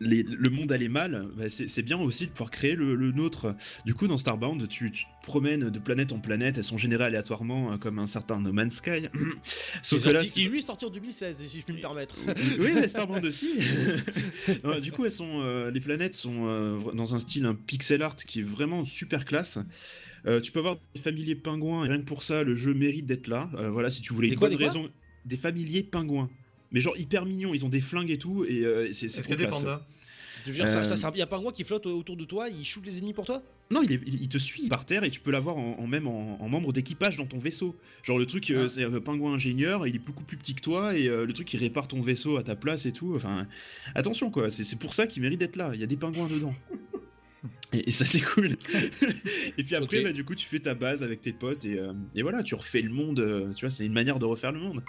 les- le monde allait mal, bah, c'est bien aussi de pouvoir créer le, le nôtre. Du coup, dans Starbound, tu, tu te promènes de planète en planète, elles sont générées aléatoirement, hein, comme un certain No Man's Sky. [coughs] Sauf que là, qui lui est sorti en 2016, si je puis me permettre. oui, mais Starbound [laughs] aussi. [laughs] Non, du coup, elles sont, euh, les planètes sont euh, dans un style un pixel art qui est vraiment super classe. Euh, tu peux avoir des familiers pingouins et rien que pour ça, le jeu mérite d'être là. Euh, voilà, si tu voulais Des une quoi, bonne des raison, des familiers pingouins. Mais genre hyper mignons, ils ont des flingues et tout, et euh, c'est Est-ce qu'il y a des pandas Tu veux dire, ça, Euh, ça, ça- il y a un pingouin qui flotte autour de toi, il shoot les ennemis pour toi? Non, il, est- il- il te suit par terre et tu peux l'avoir en, en même en, en membre d'équipage dans ton vaisseau. Genre le truc, euh, Ah. c'est un pingouin ingénieur, il est beaucoup plus petit que toi et euh, le truc il répare ton vaisseau à ta place et tout. Enfin, attention quoi, c'est c'est pour ça qu'il mérite d'être là. Il y a des pingouins dedans. [laughs] Et, et ça c'est cool. [laughs] et puis après, bah, du coup, tu fais ta base avec tes potes et, euh, et voilà, tu refais le monde. euh, tu vois, c'est une manière de refaire le monde.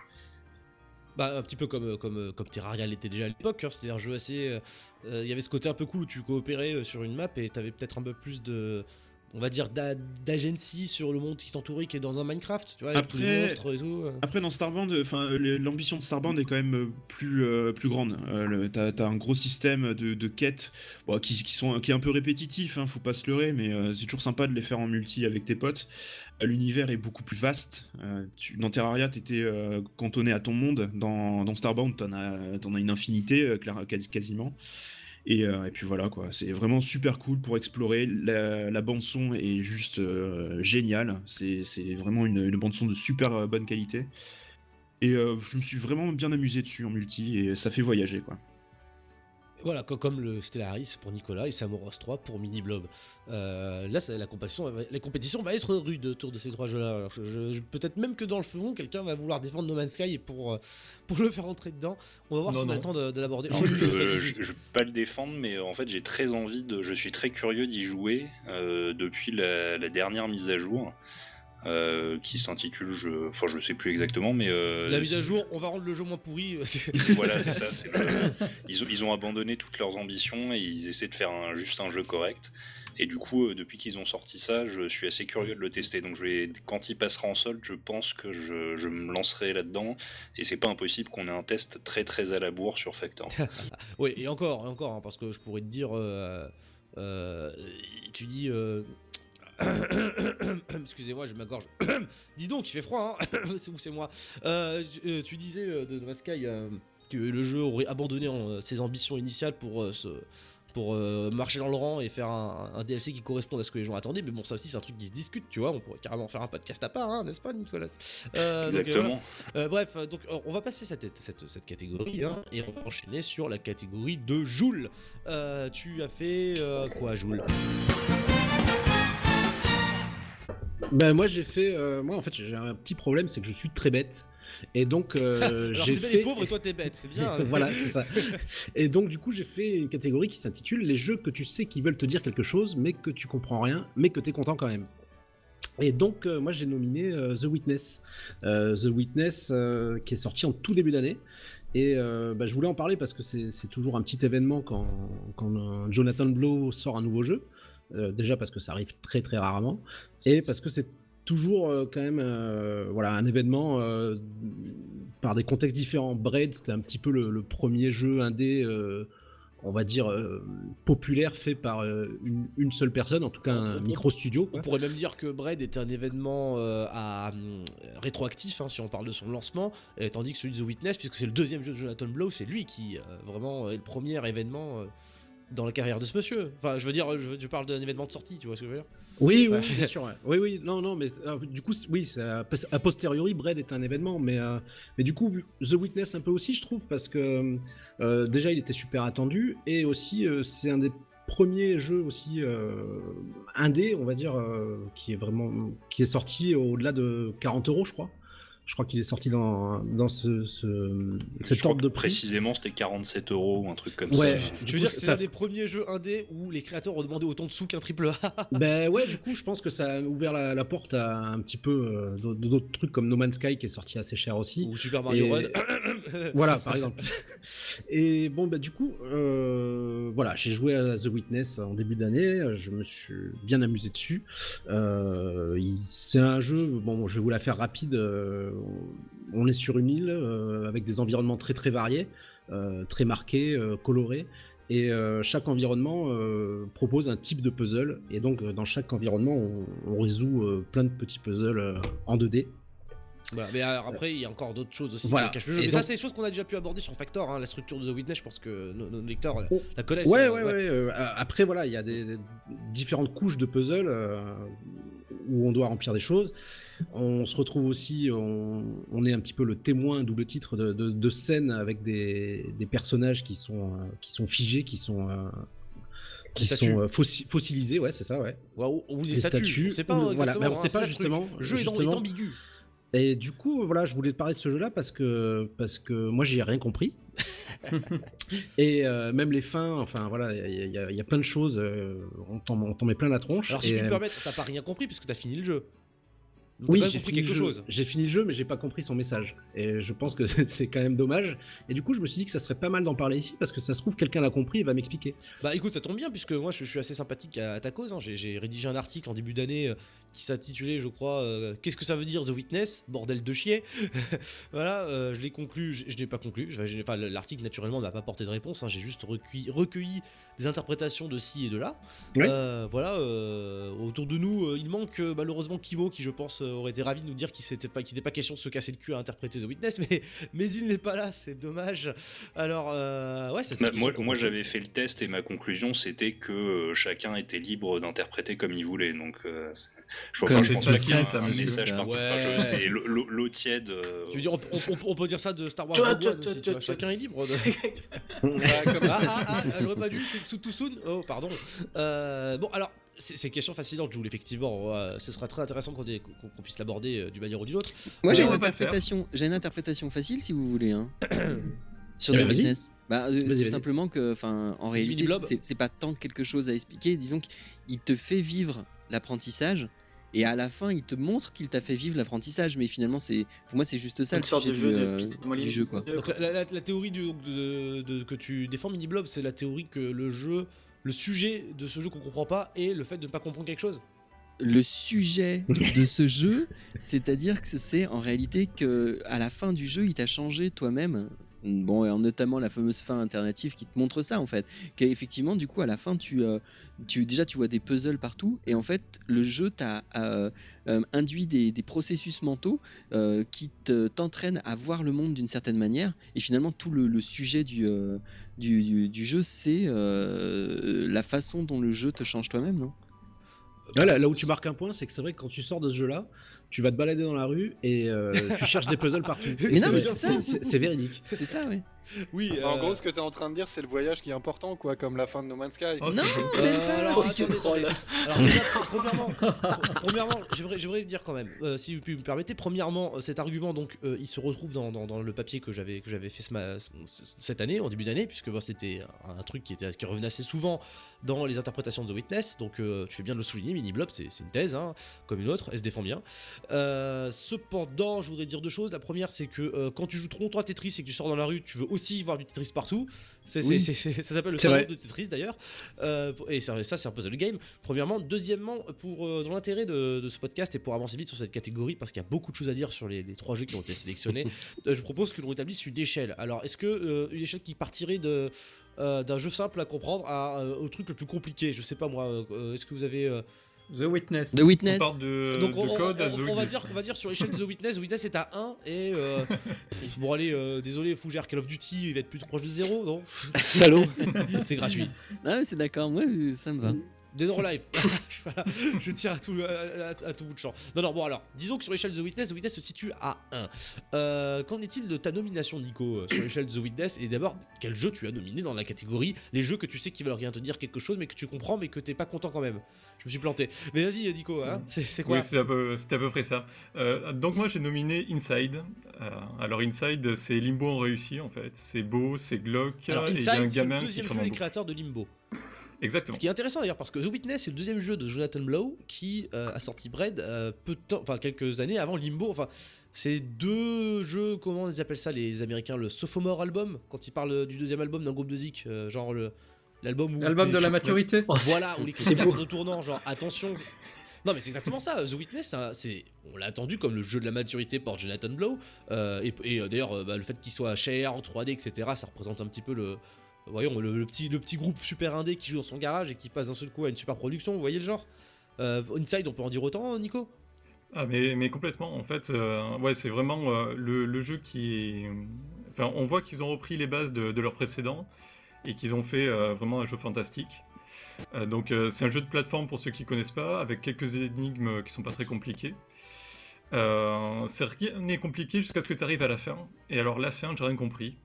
Bah, un petit peu comme, euh, comme, euh, comme Terraria l'était déjà à l'époque, hein, c'était un jeu assez. euh, Il y avait ce côté un peu cool où tu coopérais sur une map et t'avais peut-être un peu plus de. On va dire d'a- d'agency sur le monde qui t'entourait qui est dans un Minecraft, tu vois, avec tous les Après- monstres et tout. euh. Après dans Starbound, enfin l'ambition de Starbound est quand même euh, plus euh, plus grande. Euh, T'as as un gros système de, de quêtes bon, qui, qui sont qui est un peu répétitif, hein, faut pas se leurrer, mais euh, c'est toujours sympa de les faire en multi avec tes potes. L'univers est beaucoup plus vaste. Tu- dans Terraria, t'étais cantonné à ton monde. Dans, dans Starbound, t'en as t'en as une infinité, clair- quasiment. Et, euh, et puis voilà quoi, c'est vraiment super cool pour explorer. La, la bande son est juste euh, géniale. C'est vraiment une, une bande son de super euh, bonne qualité. Et je me suis vraiment bien amusé dessus en multi et ça fait voyager quoi. Voilà, co- comme le Stellaris pour Nicolas et Samoros 3 pour Mini Blob. Euh, là, ça- la, compétition, va- la compétition va être rude autour de ces trois jeux-là. Alors, je- je- je- Peut-être même que dans le fond, quelqu'un va vouloir défendre No Man's Sky et pour, euh, pour le faire rentrer dedans. On va voir Non, si on a le temps de, de l'aborder. Je, je vais pas le défendre, mais en fait j'ai très envie de, je suis très curieux d'y jouer euh, depuis la, la dernière mise à jour euh, qui s'intitule, je, enfin je sais plus exactement, mais euh, La mise à jour, on va rendre le jeu moins pourri. [laughs] voilà c'est ça. c'est le- ils, ont, ils ont abandonné toutes leurs ambitions et ils essaient de faire un, juste un jeu correct. Et du coup, euh, depuis qu'ils ont sorti ça, je suis assez curieux de le tester. Donc, je vais, quand il passera en solde, je pense que je, je me lancerai là-dedans. Et c'est pas impossible qu'on ait un test très très à la bourre sur Factor. [laughs] Oui, et encore, et encore, hein, parce que je pourrais te dire, tu dis, [coughs] excusez-moi, je m'agorge. [coughs] Dis donc, il fait froid, hein [coughs] c'est moi. Euh, euh, tu disais euh, de No Man's Sky euh, que le jeu aurait abandonné euh, ses ambitions initiales pour euh, se pour euh, marcher dans le rang et faire un, un DLC qui corresponde à ce que les gens attendaient. Mais bon, ça aussi, c'est un truc qui se discute, tu vois. On pourrait carrément faire un podcast à part, hein, n'est-ce pas, Nicolas Euh, Exactement. Euh, bref, donc on va passer cette, cette, cette catégorie hein, et on va enchaîner sur la catégorie de Joule. Tu as fait quoi, Joule? Ben moi j'ai fait, euh, moi en fait j'ai un petit problème, c'est que je suis très bête. Et donc euh, [laughs] j'ai fait. les pauvres et toi t'es bête, c'est bien. [laughs] voilà, c'est ça. [laughs] Et donc du coup j'ai fait une catégorie qui s'intitule les jeux que tu sais qui veulent te dire quelque chose, mais que tu comprends rien, mais que t'es content quand même. Et donc euh, moi j'ai nominé euh, The Witness, Euh, The Witness qui est sorti en tout début d'année. Et bah, je voulais en parler parce que c'est toujours un petit événement quand, quand Jonathan Blow sort un nouveau jeu. Euh, déjà parce que ça arrive très très rarement, et parce que c'est toujours euh, quand même euh, voilà un événement par des contextes différents. Braid c'était un petit peu le, le premier jeu indé, on va dire populaire fait par une, une seule personne, en tout cas un On- micro studio. On pourrait même dire que Braid était un événement à, rétroactif, hein, si on parle de son lancement, tandis que celui de The Witness, puisque c'est le deuxième jeu de Jonathan Blow, c'est lui qui vraiment est le premier événement dans la carrière de ce monsieur. Enfin, je veux dire, je, je parle d'un événement de sortie, tu vois ce que je veux dire? Oui, oui, bien sûr. ouais. Oui, oui, non, non, mais euh, du coup, oui, c'est a, posteriori, Braid est un événement, mais, euh, mais du coup, The Witness un peu aussi, je trouve, parce que euh, déjà, il était super attendu, et aussi, euh, c'est un des premier jeu aussi euh, indé, on va dire, euh, qui est vraiment qui est sorti au-delà de 40 euros, je crois. Je crois qu'il est sorti dans, dans ce, ce Je cet crois ordre que de prix. précisément c'était 47 euros ou un truc comme Ouais. ça. Tu veux dire que c'est ça- un des premiers jeux indés où les créateurs ont demandé autant de sous qu'un triple A? [laughs] Ben ouais, du coup, je pense que ça a ouvert la, la porte à un petit peu euh, d'autres trucs comme No Man's Sky qui est sorti assez cher aussi. Ou Super Mario Et- Run. [coughs] voilà, par exemple. Et bon, bah du coup, euh, voilà, j'ai joué à The Witness en début d'année, je me suis bien amusé dessus. Euh, c'est un jeu, bon, je vais vous la faire rapide. euh, on est sur une île euh, avec des environnements très très variés, euh, très marqués, euh, colorés. Et chaque environnement propose un type de puzzle. Et donc, dans chaque environnement, on, on résout plein de petits puzzles en 2D. Voilà, mais alors, après, il y a encore d'autres choses aussi Voilà. qui cachent le jeu. Et mais ça, c'est des choses qu'on a déjà pu aborder sur Factor. hein, la structure de The Witness, je pense que nos, nos lecteurs la, Oh. la connaissent. Ouais, euh, ouais, ouais. euh, après, voilà, il y a des, des différentes couches de puzzle euh, où on doit remplir des choses. On se retrouve aussi, on, on est un petit peu le témoin, double titre, de, de, de scènes avec des, des personnages qui sont, euh, qui sont figés, qui sont. euh, qui statues. sont euh, fossi- fossilisés, ouais, c'est ça, ouais. Ou, ou des, Des statues. statues, On sait pas exactement. voilà, on hein, sait pas justement, Le jeu est ambigu. Et du coup, voilà, je voulais te parler de ce jeu-là parce que, parce que moi, j'y ai rien compris. [laughs] et euh, même les fins, enfin voilà, il y, y y a plein de choses, euh, on t'en met plein la tronche. Alors, si tu me euh, permets, t'as pas rien compris puisque t'as fini le jeu. Donc, oui, j'ai compris fini, quelque chose. j'ai fini le jeu, mais j'ai pas compris son message. Et je pense que [laughs] c'est quand même dommage. Et du coup, je me suis dit que ça serait pas mal d'en parler ici parce que ça se trouve, quelqu'un l'a compris et va m'expliquer. Bah écoute, ça tombe bien puisque moi je, je suis assez sympathique à, à ta cause. hein. J'ai- rédigé un article en début d'année qui s'intitulait, je crois, euh, Qu'est-ce que ça veut dire The Witness Bordel de chier. [laughs] voilà, euh, je l'ai conclu, je, je l'ai pas conclu. Enfin, l'article naturellement n'a pas porté de réponse. hein. J'ai juste recueilli, recueilli des interprétations de ci et de là. Euh, voilà, euh, autour de nous, euh, il manque euh, malheureusement Kimo qui, je pense, euh, aurait été ravi de nous dire qu'il n'était pas, question de se casser le cul à interpréter The Witness, [laughs] mais, mais il n'est pas là, c'est dommage. Alors, euh, ouais, c'était Bah, moi, moi j'avais fait le test et ma conclusion c'était que chacun était libre d'interpréter comme il voulait. Donc, euh, c'est- je, c'est pense pas qu'il y ait facile, un, monsieur, message ça. particulier. C'est l'eau- tiède. euh, Tu veux dire, on, on- on- on peut dire ça de Star Wars tu- vois, chacun est libre [laughs] de... Ouais, comme- ah, ah, ah, j'aurais pas dû, c'est sous tout soon Oh, pardon. Euh, bon, alors, c'est c'est une question fascinante, Jules, effectivement. euh, ce sera très intéressant qu'on puisse l'aborder euh, d'une manière ou d'une autre. Moi j'ai une le interprétation, j'ai une interprétation facile si vous voulez. Hein. [coughs] Sur Eh The ben, vas-y. Witness. Bah, euh, tout simplement que, enfin, en réalité, c'est c'est pas tant quelque chose à expliquer. Disons qu'il te fait vivre l'apprentissage. Et à la fin, il te montre qu'il t'a fait vivre l'apprentissage, mais finalement, c'est pour moi, c'est juste ça Une le sorte sujet de jeu du, de euh, du jeu, quoi. Donc, la, la- la théorie du- de, de- que tu défends, Mini Blob, c'est la théorie que le jeu, le sujet de ce jeu qu'on comprend pas est le fait de ne pas comprendre quelque chose. le sujet de ce jeu, [laughs] c'est-à-dire que c'est en réalité que à la fin du jeu, il t'a changé toi-même. Bon, et en notamment la fameuse fin alternative qui te montre ça en fait. Qu'effectivement, du coup, à la fin, tu, euh, tu déjà tu vois des puzzles partout, et en fait, le jeu t'a euh, euh, induit des, des processus mentaux qui te- t'entraînent à voir le monde d'une certaine manière. Et finalement, tout le, sujet du, du, du- jeu, c'est la façon dont le jeu te change toi-même, non? Ouais, là, là où tu marques un point, c'est que c'est vrai que quand tu sors de ce jeu-là, tu vas te balader dans la rue et euh, tu cherches des puzzles partout. [laughs] Mais non, mais C'est- c'est ça. c'est c'est véridique. C'est ça, oui. Oui, [laughs] En euh, gros, ce que tu es en train de dire, c'est le voyage qui est important, quoi, comme la fin de No Man's Sky. Oh, Non, Euh, pas. alors, [laughs] déjà, premièrement, pre- premièrement j'aimerais, j'aimerais dire quand même, euh, si vous me permettez, premièrement, euh, cet argument, donc, euh, il se retrouve dans, dans- dans le papier que j'avais, que j'avais fait ce ma- ce- cette année, en début d'année, puisque bah, c'était un, truc qui, était, qui revenait assez souvent dans les interprétations de The Witness. Donc, euh, tu fais bien de le souligner, Mini Blob, c'est, c'est une thèse, hein, comme une autre, elle se défend bien. Euh, cependant, je voudrais dire deux choses. La première, c'est que euh, quand tu joues trop longtemps à Tetris et que tu sors dans la rue, tu veux aussi voir du Tetris partout. C'est, Oui. ça s'appelle le salon de Tetris d'ailleurs. Euh, et ça, ça, c'est un puzzle game. Premièrement. Deuxièmement, pour, euh, dans l'intérêt de, de ce podcast et pour avancer vite sur cette catégorie, parce qu'il y a beaucoup de choses à dire sur les, les trois jeux qui ont été sélectionnés, [laughs] euh, je propose que l'on établisse une échelle. Alors, est-ce que euh, une échelle qui partirait de. d'un jeu simple à comprendre à, au truc le plus compliqué? Je sais pas moi est-ce que vous avez The Witness. The Witness. On part de, donc de on, code on- à The on- on va Witness. dire on va dire sur l'échelle de The Witness The Witness est à 1 et euh, [laughs] bon allez euh, désolé Fougère Call of Duty il va être plus proche de 0 non? Salaud. [laughs] c'est gratuit Ah, ouais, c'est d'accord, moi, ça me va. Dead or Alive. [laughs] Voilà, je tire à tout, à, à- à tout bout de champ. Non, non, bon alors, disons que sur l'échelle The Witness, The Witness se situe à 1. Euh, Qu'en est-il de ta nomination, Nico, euh, sur l'échelle The Witness? Et d'abord, quel jeu tu as nominé dans la catégorie Les jeux que tu sais qui veulent rien te dire quelque chose, mais que tu comprends, mais que t'es pas content quand même? Je me suis planté. Mais vas-y, Nico, hein, c'est c'est quoi? Oui, c'est à, peu- c'est à peu près ça. Euh, donc moi j'ai nominé Inside. Euh, alors Inside, c'est Limbo en réussi en fait. C'est beau, c'est glauque, Alors, et il y a un Inside, c'est le gamin qui deuxième jeu des créateurs de Limbo. Exactement. Ce qui est intéressant d'ailleurs parce que The Witness c'est le deuxième jeu de Jonathan Blow qui euh, a sorti Bread euh, peu de temps, enfin quelques années avant Limbo. Enfin, c'est deux jeux, comment ils appellent ça les Américains, le sophomore album quand ils parlent du deuxième album d'un groupe de zik, euh, genre le l'album où L'album de la maturité Voilà, où les C'est critiques beau. attendent au tournant, genre attention. Non mais c'est exactement ça. The Witness, ça, c'est, on l'a attendu comme le jeu de la maturité par Jonathan Blow. euh, et et, d'ailleurs, bah, le fait qu'il soit cher en 3D, etc., ça représente un petit peu le, voyons, le, petit, groupe super indé qui joue dans son garage et qui passe d'un seul coup à une super production. Vous voyez le genre? Euh, Inside, on peut en dire autant, Nico? Ah mais, complètement. En fait, euh, ouais, c'est vraiment euh, le, jeu qui. Enfin, on voit qu'ils ont repris les bases de, leur précédent et qu'ils ont fait vraiment un jeu fantastique. Donc c'est un jeu de plateforme pour ceux qui connaissent pas, avec quelques énigmes qui sont pas très compliquées. C'est rien n'est compliqué jusqu'à ce que tu arrives à la fin. Et alors la fin, j'ai rien compris.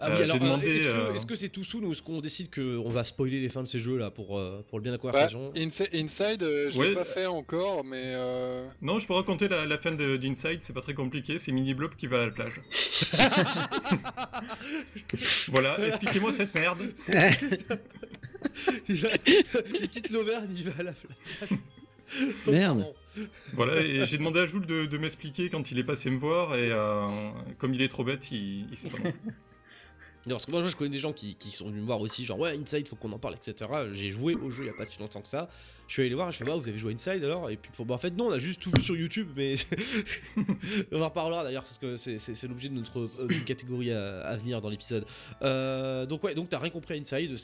Ah oui, Euh, alors, j'ai demandé. euh, est-ce que euh, est-ce que c'est tout soon ou est-ce qu'on décide qu'on va spoiler les fins de ces jeux là pour, pour le bien de la Bah, conversation Insi- Inside, je Ouais. l'ai pas fait encore, mais euh, Non, je peux raconter la, la fin de- d'Inside, c'est pas très compliqué, c'est Mini Blob qui va à la plage. [laughs] voilà, expliquez-moi cette merde. [laughs] Il va- Les petites l'auvergne, il va à la plage. [laughs] Merde. Voilà, et j'ai demandé à Jules de, de m'expliquer quand il est passé me voir, et euh, comme il est trop bête, il, il sait pas. non plus. [laughs] Non, parce que moi je connais des gens qui, qui sont venus me voir aussi, genre ouais Inside faut qu'on en parle, etc. J'ai joué au jeu il y a pas si longtemps que ça. Je suis allé les voir, je fais bah vous avez joué à Inside alors? Et puis bah, en fait non, on a juste tout vu sur YouTube, mais [laughs] on en reparlera d'ailleurs parce que c'est- l'objet de notre euh, catégorie à, à venir dans l'épisode. Euh, donc ouais, donc t'as rien compris à Inside.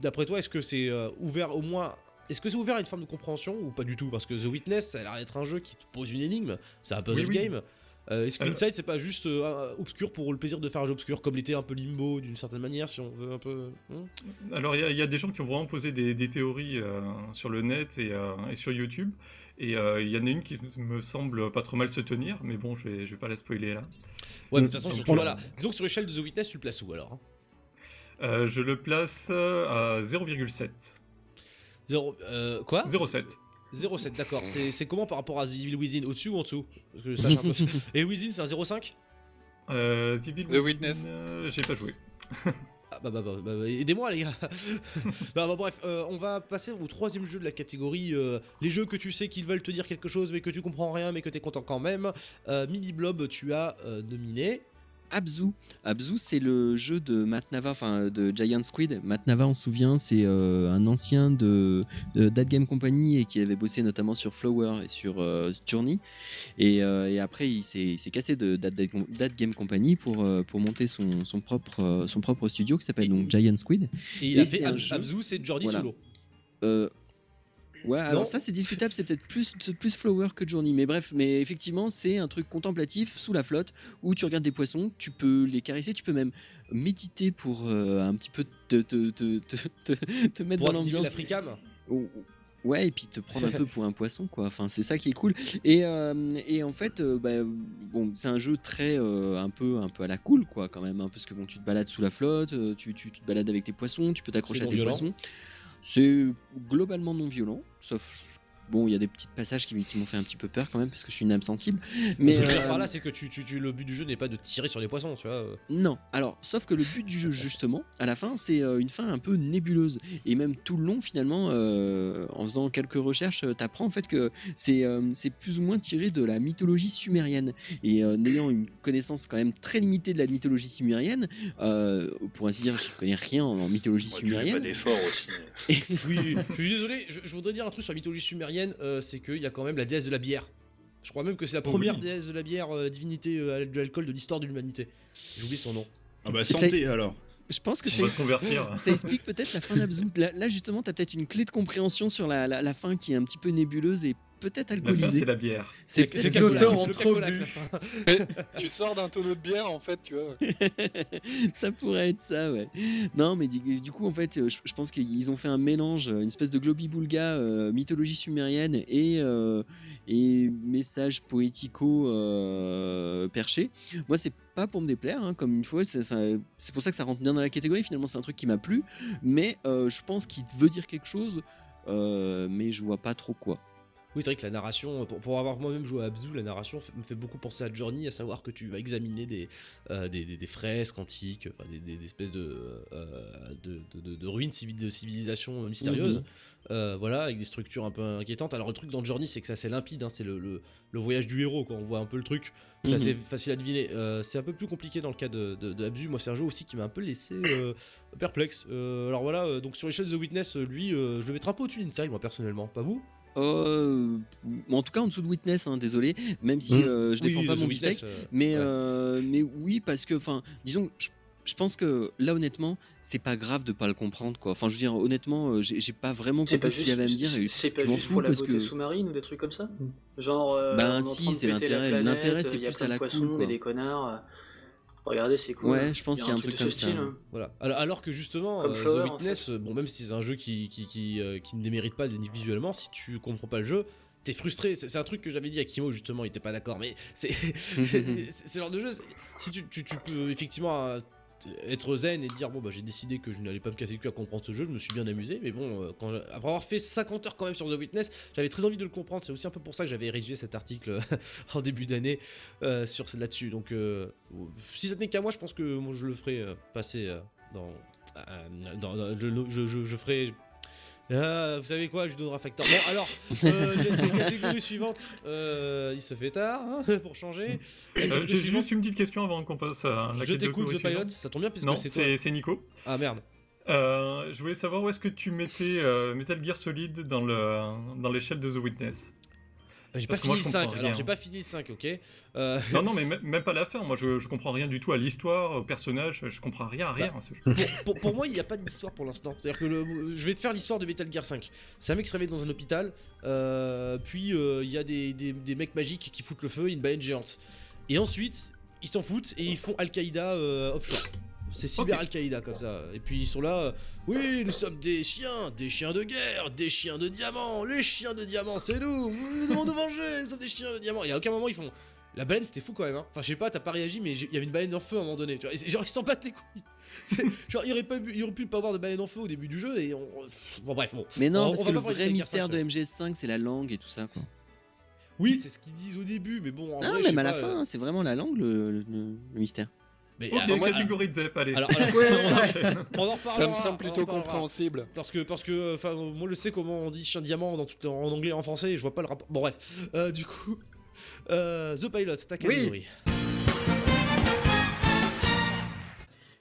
D'après toi est-ce que c'est euh, ouvert au moins est-ce que c'est ouvert à une forme de compréhension ou pas du tout? Parce que The Witness, ça a l'air d'être un jeu qui te pose une énigme, c'est un puzzle Oui, oui. game. Euh, Est-ce Euh, qu'Inside c'est pas juste euh, obscur pour le plaisir de faire un jeu obscur, comme l'était un peu Limbo d'une certaine manière, si on veut un peu. hein? Alors, il y, a- il y a des gens qui ont vraiment posé des, des théories euh, sur le net et, euh, et sur YouTube, et euh, il y en a une qui me semble pas trop mal se tenir, mais bon, je vais, je vais pas la spoiler là. Ouais, mais de toute façon, surtout, voilà. Disons que sur l'échelle de The Witness, tu le places où alors hein? Euh, je le place euh, à 0,7. Zéro- euh, Quoi 0,7. 0,7, d'accord. C'est comment par rapport à The Evil Within Au-dessus ou en dessous Parce que je sache un peu. [laughs] Et Within, c'est un 0,5 Euh, The Evil The Within, Witness. euh, J'ai pas joué. Ah bah bah bah, bah, bah, aidez-moi les gars [laughs] Bah, bah, bref, euh, on va passer au troisième jeu de la catégorie euh, les jeux que tu sais qu'ils veulent te dire quelque chose mais que tu comprends rien mais que t'es content quand même. Euh, Mini Blob, tu as euh, nominé. Abzu. Abzu, c'est le jeu de Matt Nava, enfin de Giant Squid. Matt Nava, on se souvient, c'est euh, un ancien de, de That Game Company et qui avait bossé notamment sur Flower et sur euh, Journey. Et, euh, et après, il s'est cassé de That, That Game Company pour, pour monter son, son, propre, son propre studio qui s'appelle donc Giant Squid. Et il a fait un Ab- jeu- Abzu, c'est Jordi Voilà. Solo. Ouais, alors Non ça c'est discutable, c'est peut-être plus, plus Flower que Journey, mais bref, mais effectivement c'est un truc contemplatif sous la flotte où tu regardes des poissons, tu peux les caresser, tu peux même méditer pour euh, un petit peu te, te, te, te, te- mettre Pour dans l'ambiance. l'Africam Oh, Ouais, et puis te prendre un peu pour un poisson, quoi. Enfin, c'est ça qui est cool. Et, euh, et en fait, euh, bah, bon, c'est un jeu très euh, un peu un peu à la cool, quoi, quand même, hein, parce que bon, tu te balades sous la flotte, tu, tu, tu te balades avec tes poissons, tu peux t'accrocher à tes poissons. C'est globalement non violent, sauf bon, il y a des petits passages qui, m'ont fait un petit peu peur quand même, parce que je suis une âme sensible. Mais Mais ce que je veux dire euh, par là, c'est que tu, tu- tu- le but du jeu n'est pas de tirer sur les poissons, tu vois. euh. non, alors, sauf que le but du jeu, justement, à la fin, c'est euh, une fin un peu nébuleuse. Et même tout le long, finalement, euh, en faisant quelques recherches, t'apprends en fait que c'est euh, c'est plus ou moins tiré de la mythologie sumérienne. Et euh, n'ayant une connaissance quand même très limitée de la mythologie sumérienne, euh, pour ainsi dire, je connais rien en, mythologie Ouais, tu fais sumérienne. pas d'effort aussi. [laughs] Oui, je suis désolé, je, je voudrais dire un truc sur la mythologie sumérienne, euh, c'est qu'il y a quand même la déesse de la bière. Je crois même que c'est la Oh première oui. déesse de la bière, euh, divinité euh, de l'alcool de l'histoire de l'humanité. J'ai oublié son nom. Ah bah Ça- santé alors. Je pense que va se convertir. Ça explique peut-être la fin d'Abzu. Là, là, justement, tu as peut-être une clé de compréhension sur la, la- la fin qui est un petit peu nébuleuse et peut-être La fin, alcoolisé. c'est la bière. C'est les auteurs ont trop bu. tu sors d'un tonneau de bière, en fait, tu vois. [laughs] ça pourrait être ça, ouais. Non, mais du, du coup, en fait, euh, je, je pense qu'ils ont fait un mélange, une espèce de globi-boulga, euh, mythologie sumérienne et, euh, et message poético euh, perché. Moi, c'est pas pour me déplaire, hein, comme une fois, c'est pour ça que ça rentre bien dans la catégorie. Finalement, c'est un truc qui m'a plu, mais euh, je pense qu'il veut dire quelque chose, euh, mais je vois pas trop quoi. Oui, c'est vrai que la narration, pour, pour avoir moi-même joué à Abzu, la narration me fait beaucoup penser à Journey, à savoir que tu vas examiner des, euh, des, des- des fresques antiques, enfin, des, espèces de, euh, de, de- de- ruines de civilisations mystérieuses. Mhm. Euh, voilà, avec des structures un peu inquiétantes. Alors, le truc dans Journey, c'est que c'est assez limpide, hein, c'est le, le- le voyage du héros, quand on voit un peu le truc. C'est Mhm. assez facile à deviner. Euh, c'est un peu plus compliqué dans le cas de, de, de Abzu. Moi, c'est un jeu aussi qui m'a un peu laissé perplexe. Alors voilà, donc sur l'échelle de The Witness, lui, je le mettrais un peu au-dessus d'Inside, moi personnellement. Pas vous? Euh, en tout cas, en dessous de Witness, hein, désolé, même si Mm. euh, je Oui, défends oui, pas mon Witness, euh, mais, ouais. euh, mais oui, parce que, enfin, disons, je, je pense que là, honnêtement, c'est pas grave de pas le comprendre, quoi. Enfin, je veux dire, honnêtement, j'ai pas vraiment C'est pas compris ce qu'il y juste, avait à me dire. c'est pas je m'en juste fous pour la parce beauté que. sous-marine ou des trucs comme ça? Genre, euh, Ben si, c'est l'intérêt. L'intérêt, c'est plus à de la poissons cool, et quoi. des connards. Regardez, c'est cool. Ouais, je pense qu'il y a un truc de comme ce ça. style, hein. Voilà. Alors, alors que justement, euh, Flower, The en Witness, bon, même si c'est un jeu qui, qui, qui, euh, qui ne démérite pas visuellement, si tu comprends pas le jeu, t'es frustré. C'est c'est un truc que j'avais dit à Kimo, justement, il était pas d'accord, mais c'est [laughs] [laughs] le genre de jeu. Si tu, tu, tu peux effectivement euh, être zen et dire, bon, bah j'ai décidé que je n'allais pas me casser le cul à comprendre ce jeu, je me suis bien amusé, mais bon, euh, après avoir fait 50 heures quand même sur The Witness, j'avais très envie de le comprendre. C'est aussi un peu pour ça que j'avais rédigé cet article [laughs] en début d'année euh, sur là-dessus. Donc, euh, si ça tenait qu'à moi, je pense que moi, je le ferai euh, passer euh, dans, euh, je, je ferai. Ah, vous savez quoi, je donnerai un facteur. Bon, alors, euh, [laughs] les, les catégories suivantes, euh, il se fait tard hein, [laughs] pour changer. La Euh, catégorie J'ai suivante, juste une petite question avant qu'on passe à la je t'écoute, catégorie The Pilot, suivante. ça tombe bien puisque Non, c'est toi. c'est c'est Nico. Ah merde. Euh, je voulais savoir où est-ce que tu mettais euh, Metal Gear Solid dans le dans l'échelle de The Witness. J'ai pas fini le je 5, comprends alors rien. j'ai pas fini le 5, ok Euh, Non, [laughs] non, mais même pas la fin. Moi, je, je comprends rien du tout à l'histoire, au personnage. Je comprends rien à rien. ce jeu. pour, pour- pour moi, il n'y a pas d'histoire pour l'instant. C'est-à-dire que le- je vais te faire l'histoire de Metal Gear 5. C'est un mec qui se réveille dans un hôpital, euh, puis euh, il y a des, des- des mecs magiques qui foutent le feu, une baleine géante. Et ensuite, ils s'en foutent et ils font Al-Qaïda offshore. C'est cyber Ok. Al-Qaïda comme ça. Et puis ils sont là, euh, oui, nous sommes des chiens, des chiens de guerre, des chiens de diamant. Les chiens de diamant, c'est nous. Nous devons nous venger, nous sommes des chiens de diamant. Et à aucun moment ils font. La baleine c'était fou quand même. hein. Enfin, je sais pas, t'as pas réagi, mais il y avait une baleine en feu à un moment donné. Tu vois. Et genre ils s'en battent les couilles. [laughs] Genre il aurait, pas il aurait pu pas avoir de baleine en feu au début du jeu et on. Bon bref, bon. Mais non, On- parce on que le vrai mystère 5, de là. MGS5, c'est la langue et tout ça, quoi. Oui, c'est ce qu'ils disent au début, mais bon. En Non, vrai, même à la pas, fin, euh, c'est vraiment la langue, le, le- le mystère. Mais Ok, moi- catégorie de Zep, allez. Alors, alors, [laughs] Ouais, on, en- ouais. on en reparlera. Ça me semble plutôt compréhensible. Parce que, parce que, enfin, moi je sais comment on dit chien diamant dans tout- en anglais et en français, et je vois pas le rapport. Bon, bref. Euh, du coup, euh, The Pilot, ta catégorie.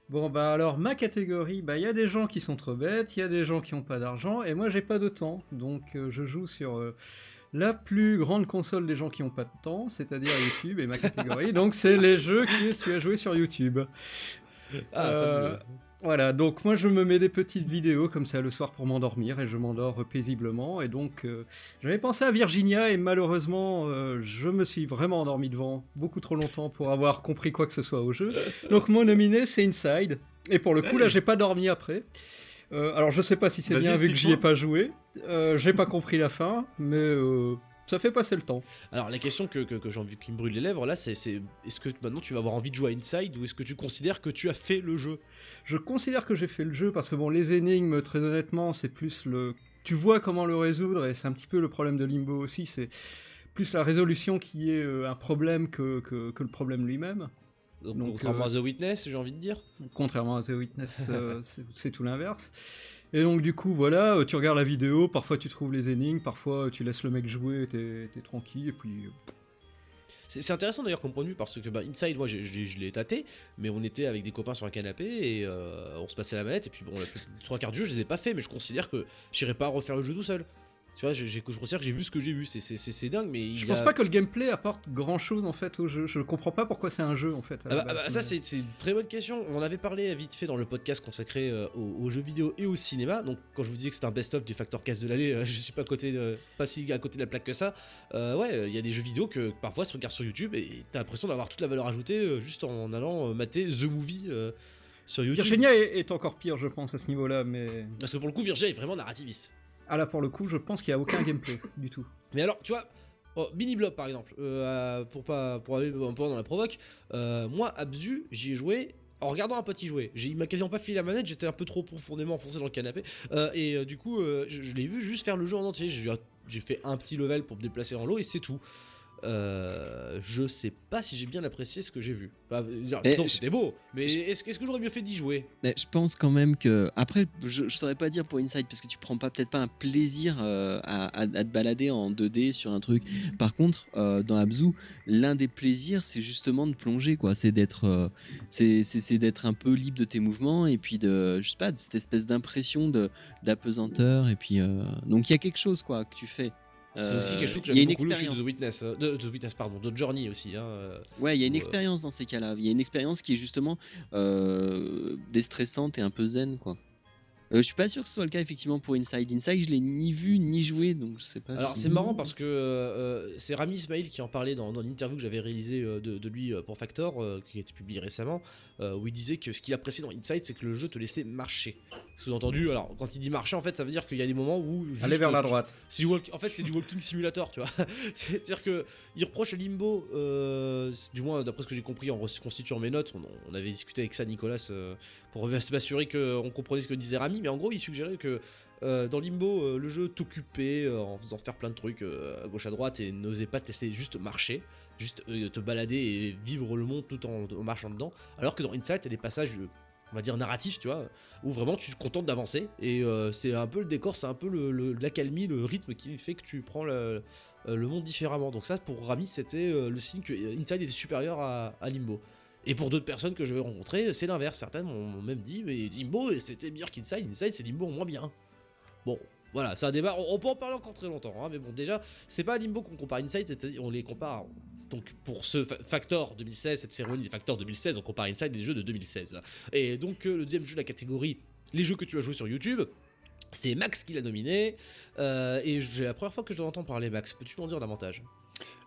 Bon bah alors ma catégorie, bah il y a des gens qui sont trop bêtes, il y a des gens qui ont pas d'argent et moi j'ai pas de temps, donc euh, je joue sur euh, la plus grande console des gens qui ont pas de temps, c'est-à-dire YouTube et ma catégorie, donc c'est les jeux que tu as joué sur YouTube. Ah, Euh, voilà, donc moi je me mets des petites vidéos comme ça le soir pour m'endormir et je m'endors paisiblement et donc euh, j'avais pensé à Virginia et malheureusement euh, je me suis vraiment endormi devant beaucoup trop longtemps pour avoir compris quoi que ce soit au jeu. Donc mon nominé c'est Inside et pour le coup là j'ai pas dormi après. Euh, alors je sais pas si c'est bien vu que j'y ai pas joué, Euh, j'ai pas compris la fin mais euh, ça fait passer le temps. Alors, la question que, que, que j'ai envie qui me brûle les lèvres là, c'est c'est est-ce que maintenant tu vas avoir envie de jouer à Inside ou est-ce que tu considères que tu as fait le jeu? Je considère que j'ai fait le jeu parce que bon, les énigmes, très honnêtement, c'est plus le. Tu vois comment le résoudre et c'est un petit peu le problème de Limbo aussi. C'est plus la résolution qui est un problème que, que, que le problème lui-même. Donc, Donc, contrairement euh, à The Witness, j'ai envie de dire. Contrairement à The Witness, [laughs] euh, c'est tout l'inverse. Et donc du coup, voilà, euh, tu regardes la vidéo, parfois tu trouves les énigmes, parfois tu laisses le mec jouer, t'es t'es tranquille, et puis... C'est intéressant d'ailleurs comme point de vue parce que bah, Inside, moi je l'ai tâté, mais on était avec des copains sur un canapé et euh, on se passait la manette. Et puis bon, la plus, trois quarts du jeu, je les ai pas fait, mais je considère que j'irai pas refaire le jeu tout seul. Tu vois, je considère que j'ai vu ce que j'ai vu. C'est- dingue, mais il Je pense a- pas que le gameplay apporte grand chose en fait au jeu. Je comprends pas pourquoi c'est un jeu en fait. Ah bah, ah base, bah, ça mais- c'est une très bonne question. On en avait parlé vite fait dans le podcast consacré euh, aux, aux jeux vidéo et au cinéma. Donc quand je vous disais que c'était un best-of du Factor Cast de l'année, euh, [laughs] je suis pas à côté de, pas si à côté de la plaque que ça. Euh, ouais, il y a des jeux vidéo que parfois se regardent sur YouTube et t'as l'impression d'avoir toute la valeur ajoutée euh, juste en allant euh, mater The Movie euh, sur YouTube. Virginia est, est encore pire, je pense, à ce niveau-là, mais. Parce que pour le coup, Virginia est vraiment narrativiste. Ah là, pour le coup, je pense qu'il y a aucun gameplay [coughs] du tout. Mais alors, tu vois, oh, Mini Blob par exemple, euh, pour pas pour aller un peu dans la provoque, euh, moi Abzu, j'y ai joué en regardant un petit jouer. J'ai- Il m'a quasiment pas filé la manette, j'étais un peu trop profondément enfoncé dans le canapé. Euh, et du coup, je, je l'ai vu juste faire le jeu en entier. J'ai j'ai fait un petit level pour me déplacer en l'eau et c'est tout. Euh, je sais pas si j'ai bien apprécié ce que j'ai vu. Enfin, c'était beau, mais est-ce que, j'aurais mieux fait d'y jouer? Mais je pense quand même que après je, je saurais pas dire pour Inside parce que tu prends pas peut-être pas un plaisir euh, à, à- à te balader en 2D sur un truc. Par contre euh, dans Abzu l'un des plaisirs c'est justement de plonger quoi. C'est d'être c'est d'être un peu libre de tes mouvements et puis de je sais pas de cette espèce d'impression d'apesanteur et puis donc il y a quelque chose quoi que tu fais. C'est aussi Euh, quelque chose que il y a j'aime une beaucoup expérience. de The Witness, euh, de, The Witness pardon, de Journey aussi. Hein, euh, Ouais, il y a une où, expérience dans ces cas-là. Il y a une expérience qui est justement déstressante et un peu zen, quoi. Euh, je suis pas sûr que ce soit le cas effectivement pour Inside. Inside, je l'ai ni vu ni joué, donc je sais pas. Alors si- c'est marrant parce que euh, c'est Rami Ismail qui en parlait dans, dans l'interview que j'avais réalisé euh, de, de lui euh, pour Factor, euh, qui a été publié récemment, euh, où il disait que ce qu'il appréciait dans Inside, c'est que le jeu te laissait marcher. Sous-entendu, alors quand il dit marcher, en fait, ça veut dire qu'il y a des moments où juste, Aller vers la tu- droite. c'est du walk- en fait, c'est du walking simulator, tu vois. [laughs] C'est-à-dire que il reproche à Limbo, euh, c'est- du moins d'après ce que j'ai compris en reconstituant mes notes, on, on avait discuté avec ça, Nicolas, euh, pour m'assurer qu'on comprenait ce que disait Rami, mais en gros, il suggérait que euh, dans Limbo, euh, le jeu t'occupait euh, en faisant faire plein de trucs à gauche à droite et n'osait pas te laisser juste marcher, juste te balader et vivre le monde tout en, marchant dedans. Alors que dans Inside, t'as des passages, on va dire narratifs, tu vois, où vraiment tu te contentes d'avancer et c'est un peu le décor, c'est un peu le- le- l'accalmie, le rythme qui fait que tu prends le, monde différemment. Donc ça, pour Rami, c'était le signe que Inside était supérieur à Limbo. Et pour d'autres personnes que je vais rencontrer, c'est l'inverse. Certaines m'ont même dit, mais Limbo, c'était meilleur qu'Inside. Inside, c'est Limbo moins bien. Bon, voilà, c'est un débat. On, peut en parler encore très longtemps, hein, mais bon, déjà, c'est pas Limbo qu'on compare Inside, c'est-à-dire on les compare. Donc pour ce fa- Factor 2016, cette cérémonie des Factor 2016, on compare Inside les jeux de 2016. Et donc euh, le deuxième jeu de la catégorie, les jeux que tu as joués sur YouTube. C'est Max qui l'a nominé, euh, et j'ai la première fois que je l'entends parler, Max. Peux-tu m'en dire davantage?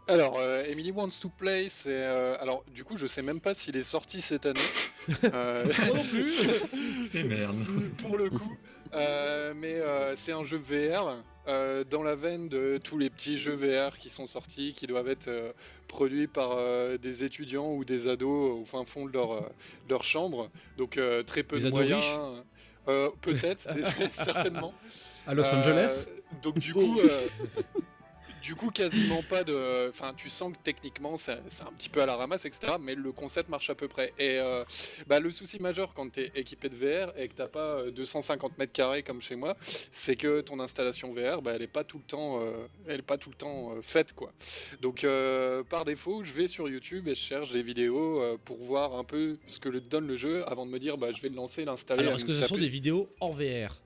Alors, euh, Emily Wants to Play, c'est. euh, alors, du coup, je sais même pas s'il est sorti cette année. [laughs] Euh, Moi non plus. [laughs] Et merde. Pour le coup. Euh, mais euh, c'est un jeu VR euh, dans la veine de tous les petits jeux VR qui sont sortis, qui doivent être euh, produits par euh, des étudiants ou des ados au fin fond de leur, euh, de leur chambre. Donc euh, très peu Des de ados moyens. Euh, Peut-être, des- certainement. [laughs] À Los Euh, Angeles Donc du coup, euh, du coup quasiment pas de. Enfin, tu sens que techniquement c'est un petit peu à la ramasse, etc. Mais le concept marche à peu près. Et euh, bah, le souci majeur quand tu es équipé de VR et que t'as pas euh, 250 mètres carrés comme chez moi, c'est que ton installation VR, bah, elle est pas tout le temps, euh, elle est pas tout le temps euh, faite quoi. Donc euh, par défaut, je vais sur YouTube et je cherche des vidéos euh, pour voir un peu ce que le donne le jeu avant de me dire bah je vais le lancer, l'installer. Alors, est-ce que ce sont des vidéos en VR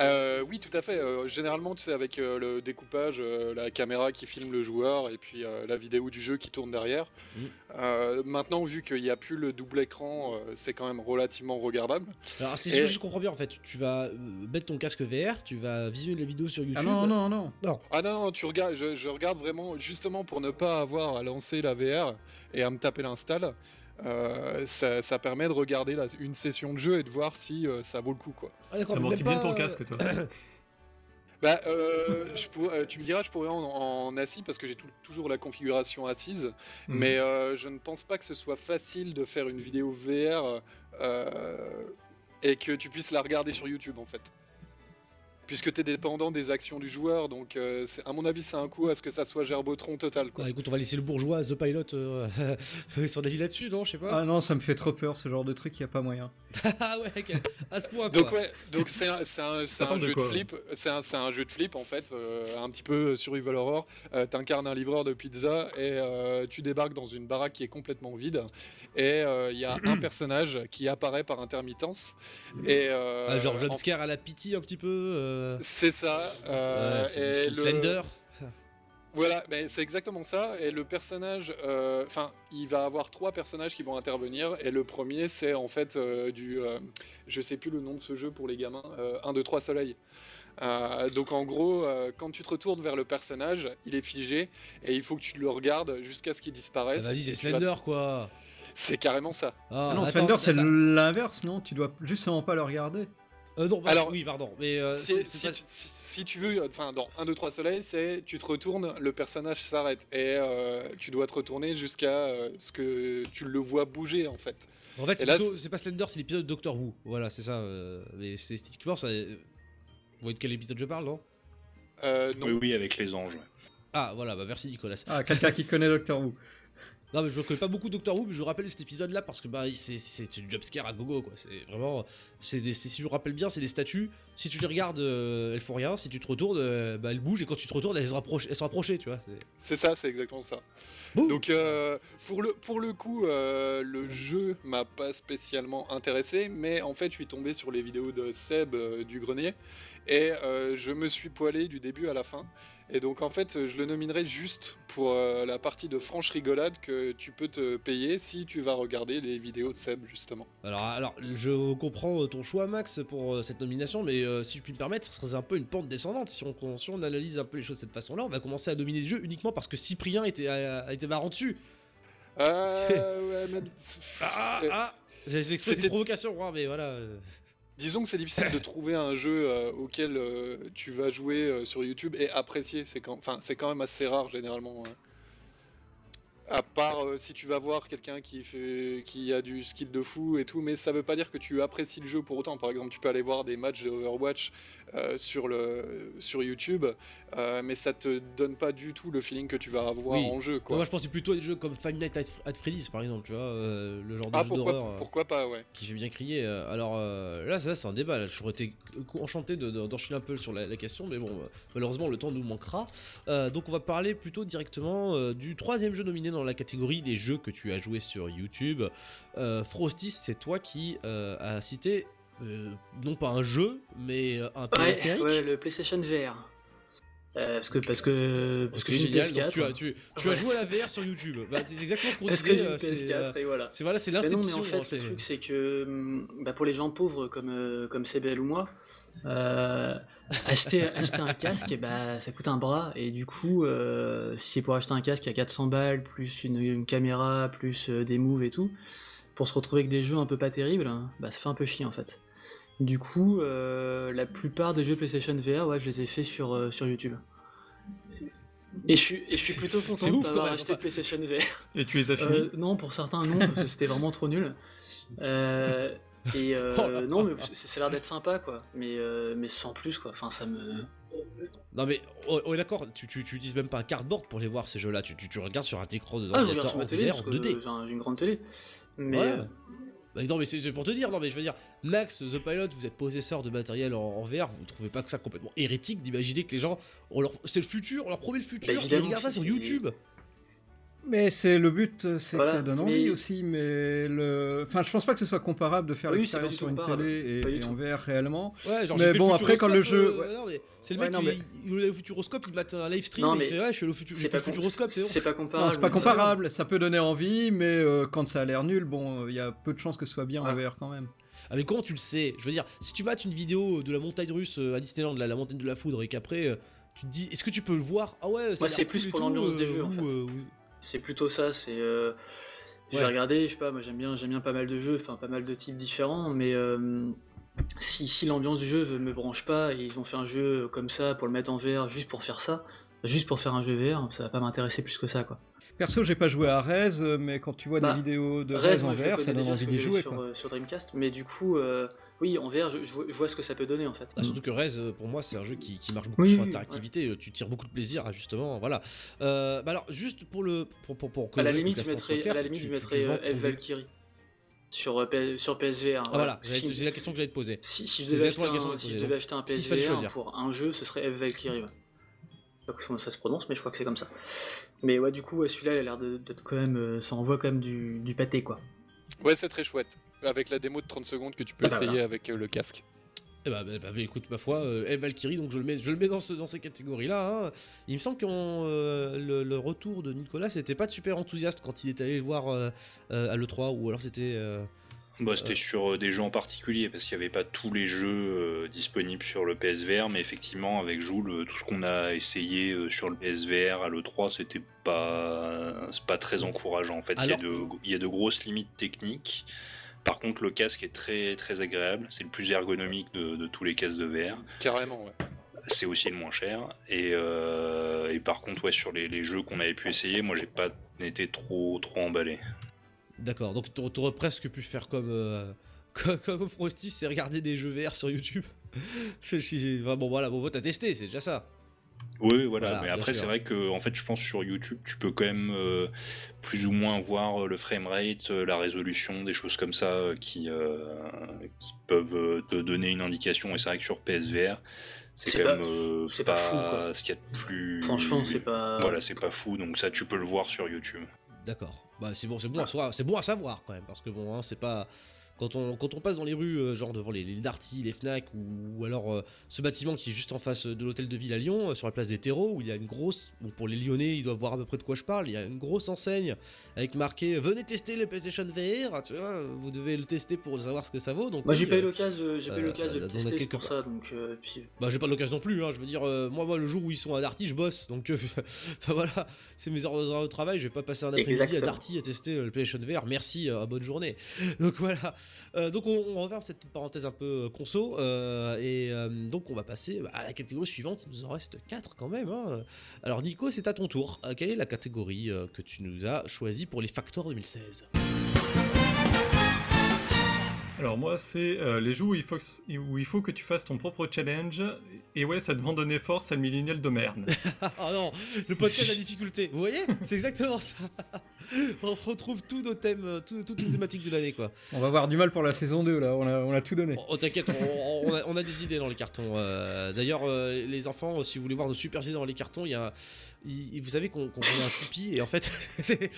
Euh, oui, tout à fait. Euh, généralement, tu sais, avec euh, le découpage, euh, la caméra qui filme le joueur et puis euh, la vidéo du jeu qui tourne derrière. Mm. Euh, maintenant, vu qu'il n'y a plus le double écran, euh, c'est quand même relativement regardable. Alors, si Et- je comprends bien, en fait, tu vas mettre ton casque VR, tu vas visionner les vidéos sur YouTube. Ah non, non, non. Non. Ah non, non, tu regardes, je, je regarde vraiment justement pour ne pas avoir à lancer la VR et à me taper l'install. Euh, ça, ça permet de regarder une session de jeu et de voir si euh, ça vaut le coup quoi. Ah, T'as menti bien pas, ton euh, casque, toi. [coughs] Bah, euh, je pour- tu me diras, je pourrais en, en assis parce que j'ai toujours la configuration assise, Mhm. mais euh, je ne pense pas que ce soit facile de faire une vidéo VR euh, et que tu puisses la regarder sur YouTube en fait. Puisque tu es dépendant des actions du joueur, donc euh, à mon avis, c'est un coup à ce que ça soit gerbotron total. Quoi. Bah, écoute, on va laisser le bourgeois, The Pilot, euh, [laughs] son avis là-dessus, non Je sais pas. Ah non, ça me fait trop peur ce genre de truc, il y a pas moyen. [laughs] Ah ouais, à ce point, quoi. Donc ouais, donc c'est un, de jeu de flip, c'est un, jeu de flip en fait, euh, un petit peu survival horror. Euh, T'incarnes un livreur de pizza et euh, tu débarques dans une baraque qui est complètement vide et euh, il y a un [clears throat] personnage qui apparaît par intermittence et euh, Ah, genre en- jumpscare à la pitié un petit peu. Euh, C'est ça. euh, ouais, c'est- et le- Slender. Voilà, mais c'est exactement ça. Et le personnage, euh, enfin, il va avoir trois personnages qui vont intervenir. Et le premier, c'est en fait euh, du, euh, je sais plus le nom de ce jeu pour les gamins, euh, 1, 2, 3 soleil. Euh, donc en gros, euh, quand tu te retournes vers le personnage, il est figé et il faut que tu le regardes jusqu'à ce qu'il Ah, disparaisse. Vas-y, c'est vas- Slender quoi. C'est carrément ça. Ah, Ah non, attends, Slender, c'est l'inverse, non? Tu dois justement pas le regarder. Euh, non, bah, Alors, oui, pardon. Mais euh, si, c'est- si c'est pas- tu, si- si tu veux, enfin dans 1, 2, 3 soleil, c'est tu te retournes, le personnage s'arrête et euh, tu dois te retourner jusqu'à euh, ce que tu le vois bouger en fait. En fait, c'est là, plutôt- c'est pas Slender, c'est l'épisode de Doctor Who. Voilà, c'est ça. euh, mais c'est esthétiquement, ça. Vous voyez de quel épisode je parle, non? Euh, non. Oui, oui, avec les anges. Ah, voilà, bah merci Nicolas. Ah, quelqu'un qui connaît Doctor Who. Non, mais je connais pas beaucoup Doctor Who, mais je rappelle cet épisode-là parce que bah, c'est c'est du jumpscare à gogo, quoi. C'est vraiment. c'est des- Si je me rappelle bien, c'est des statues. Si tu les regardes, euh, elles font rien. Si tu te retournes, euh, bah, elles bougent. Et quand tu te retournes, elles se rapprochent, elles tu vois. c'est- ça, c'est exactement ça. Donc euh, pour, le, pour le coup, euh, le jeu m'a pas spécialement intéressé, mais en fait je suis tombé sur les vidéos de Seb du grenier et je me suis poilé du début à la fin. Et donc en fait je le nominerai juste pour euh, la partie de franche rigolade que tu peux te payer si tu vas regarder les vidéos de Seb justement. Alors, alors, je comprends ton choix, Max, pour euh, cette nomination, mais euh, si je puis me permettre, ce serait un peu une pente descendante. Si on, si on analyse un peu les choses de cette façon-là, on va commencer à dominer le jeu uniquement parce que Cyprien était, a, a été marrant dessus. Euh, ouais, mais- [laughs] Ah, euh, ah J'ai exprès, c'est une provocation, mais voilà. Disons que c'est difficile de trouver un jeu euh, auquel euh, tu vas jouer euh, sur YouTube et apprécier. C'est quand, enfin, c'est quand même assez rare généralement. hein. À part euh, si tu vas voir quelqu'un qui fait, qui a du skill de fou et tout, mais ça veut pas dire que tu apprécies le jeu pour autant. Par exemple, tu peux aller voir des matchs de Overwatch euh, sur le sur YouTube, euh, mais ça te donne pas du tout le feeling que tu vas avoir Oui. en jeu. Quoi. Moi, je pensais plutôt à des jeux comme Five Nights at Freddy's, par exemple, tu vois, euh, le genre de Ah, jeu pourquoi- d'horreur. pourquoi pas, ouais. Qui fait bien crier. Alors là, ça, c'est un débat. Là. J'aurais été enchanté de- de- d'enchaîner un peu sur la, la question, mais bon, malheureusement, le temps nous manquera. Donc, on va parler plutôt directement du troisième jeu nominé dans la catégorie des jeux que tu as joué sur YouTube. Euh, Frosty, c'est toi qui euh, as cité. euh, non pas un jeu, mais euh, un Ouais, périphérique. ouais, le PlayStation VR. Euh, parce que parce que parce que j'ai une génial. PS4. Donc, tu as, tu, tu as Ouais. joué à la VR sur YouTube. Bah, c'est exactement ce qu'on que disait. j'ai une euh, c'est, PS4 euh, et voilà. C'est voilà, c'est l'inception. en fait, hein, le truc, c'est que bah, pour les gens pauvres comme, comme CBL ou moi, euh, acheter, [laughs] acheter un casque, bah, ça coûte un bras. Et du coup, euh, si c'est pour acheter un casque à 400 balles, plus une, une caméra, plus des moves et tout, pour se retrouver avec des jeux un peu pas terribles, hein, bah, ça fait un peu chier en fait. Du coup, euh, la plupart des jeux PlayStation VR, ouais, je les ai faits sur, euh, sur YouTube. Et je suis, et je suis plutôt content c'est de ouf, pas quand avoir même, acheté de PlayStation VR. Et tu les as finis Euh, Non, pour certains non, parce que c'était vraiment trop nul. Euh, et euh, [laughs] Oh non, mais c'est- ça a l'air d'être sympa, quoi. Mais, euh, mais sans plus, quoi. Enfin, ça me. Non mais on on est d'accord, tu, tu, tu utilises même pas un cardboard pour les voir ces jeux-là, tu, tu, tu regardes sur un écran de Ah, je regarde ordinateur sur ma en télé, en que 2D. j'ai un- j'ai une grande télé. Mais. Ouais. Bah, non mais c'est pour te dire, non mais je veux dire, Max, The Pilot, vous êtes possesseur de matériel en, en VR, vous trouvez pas que ça complètement hérétique d'imaginer que les gens, c'est le futur, on leur promet le futur, ils Bah, évidemment regardent ça sur YouTube. Mais c'est le but, c'est Voilà, que ça donne mais- envie aussi, mais le, enfin, je pense pas que ce soit comparable de faire Oui, l'expérience sur une télé et, en VR réellement. Ouais, genre mais bon, le après quand le jeu, euh, mais c'est le Ouais, mec non, qui mais- il est au futuroscope, il mate un live stream, Non, et il mais fait ouais, je suis fait pas le futuroscope, c'est bon. c'est pas Non, comparable. c'est pas mais- comparable. Ça peut donner envie, mais euh, quand ça a l'air nul, bon, il y a peu de chances que ce soit bien en VR quand même. Ah mais comment tu le sais? Je veux dire, si tu mates une vidéo de la montagne russe euh, à Disneyland, là, la montagne de la foudre, et qu'après euh, tu te dis, est-ce que tu peux le voir? Ah ouais, c'est plus pour l'ambiance des euh, jeux, C'est plutôt ça, c'est. euh, J'ai regardé, je sais pas, moi j'aime bien, j'aime bien pas mal de jeux, enfin pas mal de types différents, mais euh, si, si l'ambiance du jeu me branche pas et ils ont fait un jeu comme ça pour le mettre en VR juste pour faire ça, juste pour faire un jeu VR, ça va pas m'intéresser plus que ça quoi. Perso, j'ai pas joué à Rez, mais quand tu vois Bah, des vidéos de Rez, en VR, ça donne envie d'y jouer. sur, quoi. euh, sur Dreamcast, mais du coup, euh, oui, en VR, je, je vois, je vois ce que ça peut donner en fait. Ah, surtout que Rez, euh, pour moi, c'est un jeu qui, qui marche beaucoup Oui, sur l'interactivité. euh, Tu tires beaucoup de plaisir, justement. Voilà. Euh, bah alors, juste pour le pour pour, pour que à la limite, je mettrais, clair, à la limite, tu- je mettrais euh, Valkyrie sur, sur PSVR. Ah voilà, Si- c'est la question que j'allais te poser. Si, si je devais acheter un, si je devais acheter un PSVR pour un jeu, ce serait F Valkyrie. Ouais. Je sais pas comment ça se prononce, mais je crois que c'est comme ça. Mais ouais, du coup, celui-là, il a l'air de- d'être quand même. Ça envoie quand même du, du pâté, quoi. Ouais, c'est très chouette. Avec la démo de 30 secondes que tu peux essayer voilà. avec euh, le casque. Eh bah, bah, bah, écoute, ma foi, euh, eh, Valkyrie, donc je le mets, je le mets dans, ce, dans ces catégories-là. hein. Il me semble que le, le retour de Nicolas, c'était pas super enthousiaste quand il est allé le voir euh, euh, à l'E3, ou alors c'était. euh, Bah, c'était sur euh, des jeux en particulier parce qu'il n'y avait pas tous les jeux euh, disponibles sur le PSVR, mais effectivement avec Joule, euh, tout ce qu'on a essayé euh, sur le PSVR à l'E3, c'était pas, c'est pas très encourageant. En fait, Alors- de- il y, a de grosses limites techniques. Par contre, le casque est très très agréable. C'est le plus ergonomique de, de tous les casques de VR. Carrément, ouais. C'est aussi le moins cher. Et, euh, et par contre, ouais, sur les, les jeux qu'on avait pu essayer, moi j'ai pas été trop trop emballé. D'accord, donc t'a- t'aurais presque pu faire comme, euh, [laughs] comme, comme Frosty, c'est regarder des jeux VR sur YouTube. [laughs] Enfin, bon, voilà, bon, t'as testé, c'est déjà ça. Oui, voilà. Voilà, mais après, c'est vrai que, en fait, je pense sur YouTube, tu peux quand même euh, plus ou moins voir euh, le framerate, euh, la résolution, des choses comme ça euh, qui, euh, qui peuvent te donner une indication. Et c'est vrai que sur PSVR, c'est quand pas- même c'est pas fou, quoi. ce qu'il y a de plus. Franchement, c'est pas- Voilà, c'est pas fou. Donc ça, tu peux le voir sur YouTube. D'accord. Bah c'est bon, c'est bon, à savoir- c'est bon à savoir quand même, parce que bon, hein, c'est pas quand on quand on passe dans les rues, euh, genre devant les, les Darty, les Fnac ou, ou alors euh, ce bâtiment qui est juste en face de l'hôtel de ville à Lyon, euh, sur la place des terreaux, où il y a une grosse, bon pour les Lyonnais, ils doivent voir à peu près de quoi je parle. Il y a une grosse enseigne avec marqué "Venez tester le PlayStation VR", tu vois, vous devez le tester pour savoir ce que ça vaut. Donc Moi j'ai oui, pas eu l'occasion, j'ai pas eu l'occasion de dans le tester, pour ça. Donc, puis... Bah j'ai pas l'occasion non plus, hein, je veux dire, moi, moi le jour où ils sont à Darty, je bosse, donc [laughs] enfin, voilà, c'est mes heures de travail, je vais pas passer un après-midi à. Darty à tester le PlayStation VR, merci, bonne journée. Donc voilà, Euh, donc on, on cette petite parenthèse un peu euh, conso, euh, et donc on va passer bah, à la catégorie suivante, il nous en reste 4 quand même. hein. Alors Nico, c'est à ton tour, quelle est la catégorie que tu nous as choisie pour les Factors 2016 Alors moi, c'est euh, les jeux où il, faut, où il faut que tu fasses ton propre challenge. Et ouais, ça demande un effort, c'est le millénial de merde. [laughs] Ah non, le podcast de la difficulté. Vous voyez? C'est exactement ça. [laughs] On retrouve tous nos thèmes, euh, tout- toutes les thématiques de l'année, quoi. On va avoir du mal pour la saison 2, là, on a, on a tout donné. Oh, t'inquiète, on, on a, on a des idées dans les cartons. euh, D'ailleurs, euh, les enfants, si vous voulez voir nos super idées dans les cartons, il y a. il- vous savez qu'on a un Tipeee et en fait, [laughs]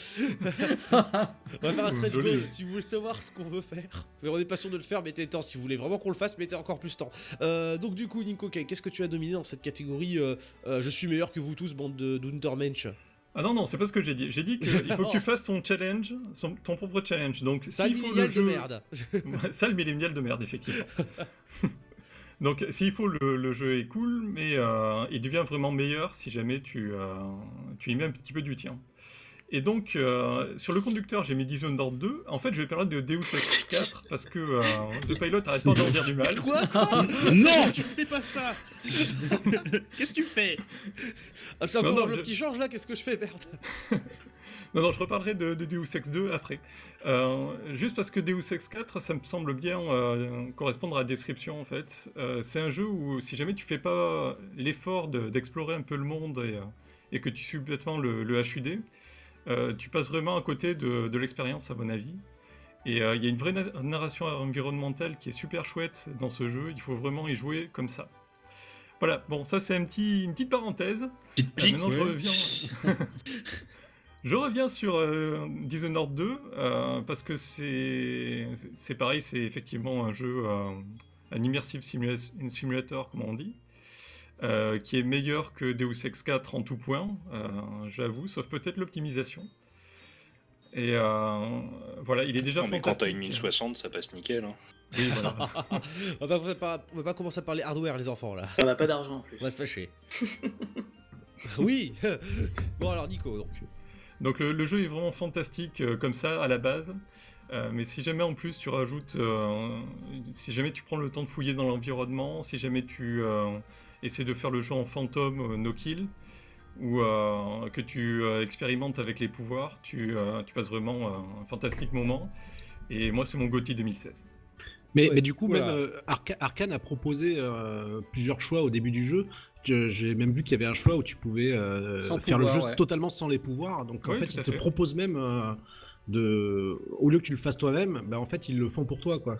[laughs] on va faire un stretch goal. Si vous voulez savoir ce qu'on veut faire, mais on est pas sûr de le faire, mettez temps. Si vous voulez vraiment qu'on le fasse, mettez encore plus temps. Euh, donc, du coup, Nico, qu'est-ce que tu as dominé dans cette catégorie euh, euh, Je suis meilleur que vous tous, bande de d'Untermensch Ah non, non, c'est pas ce que j'ai dit. J'ai dit qu'il faut que tu [laughs] fasses ton challenge, son- ton propre challenge. Donc, s'il faut le de jeu... merde. Ouais, Sale millénial de merde, effectivement. Donc, s'il faut, le, le jeu est cool, mais euh, il devient vraiment meilleur si jamais tu, euh, tu y mets un petit peu du tien. Et donc, euh, sur le conducteur, j'ai mis Dishonored 2. En fait, je vais parler de Deus Ex 4 parce que euh, The Pilot arrête pas d'en dire du mal. Quoi, quoi [laughs] Non, tu ne fais pas ça! [laughs] Qu'est-ce que tu fais? Ah, c'est encore je- qui change là, qu'est-ce que je fais, merde [laughs] Non, non, je reparlerai de, de Deus Ex 2 après. Euh, juste parce que Deus Ex 4, ça me semble bien euh, correspondre à la description en fait. Euh, c'est un jeu où si jamais tu fais pas l'effort de- d'explorer un peu le monde et, et que tu suis bêtement le, le HUD, tu passes vraiment à côté de, de l'expérience à mon avis. Et il y a une vraie na- narration environnementale qui est super chouette dans ce jeu, il faut vraiment y jouer comme ça. Voilà, bon, ça c'est un petit, une petite parenthèse. Petite pique, maintenant je ouais. reviens. [laughs] Je reviens sur euh, Dishonored 2 euh, parce que c'est c'est pareil, c'est effectivement un jeu, euh, un immersive simula- simulator comme on dit, euh, qui est meilleur que Deus Ex 4 en tout point, euh, j'avoue, sauf peut-être l'optimisation. Et euh, voilà, il est déjà Non, mais quand t'as une 1060, ça passe nickel. hein. Oui, voilà. [laughs] on, va pas, pas- on va pas commencer à parler hardware, les enfants, là. On a pas d'argent en plus. On va se fâcher. [laughs] oui [laughs] Bon, alors, Nico, donc. Donc le, le jeu est vraiment fantastique euh, comme ça à la base. Euh, mais si jamais en plus tu rajoutes, euh, si jamais tu prends le temps de fouiller dans l'environnement, si jamais tu euh, essaies de faire le jeu en fantôme euh, no kill, ou euh, que tu euh, expérimentes avec les pouvoirs, tu, euh, tu passes vraiment euh, un fantastique moment. Et moi c'est mon GOTY 2016. Mais, Ouais, mais du coup, voilà. même euh, Arca- Arkane a proposé euh, plusieurs choix au début du jeu. J'ai même vu qu'il y avait un choix où tu pouvais euh, faire pouvoir, le jeu ouais. totalement sans les pouvoirs. Donc en Oui, fait, ils te fait. proposent même euh, de, au lieu que tu le fasses toi-même, bah, en fait ils le font pour toi, quoi.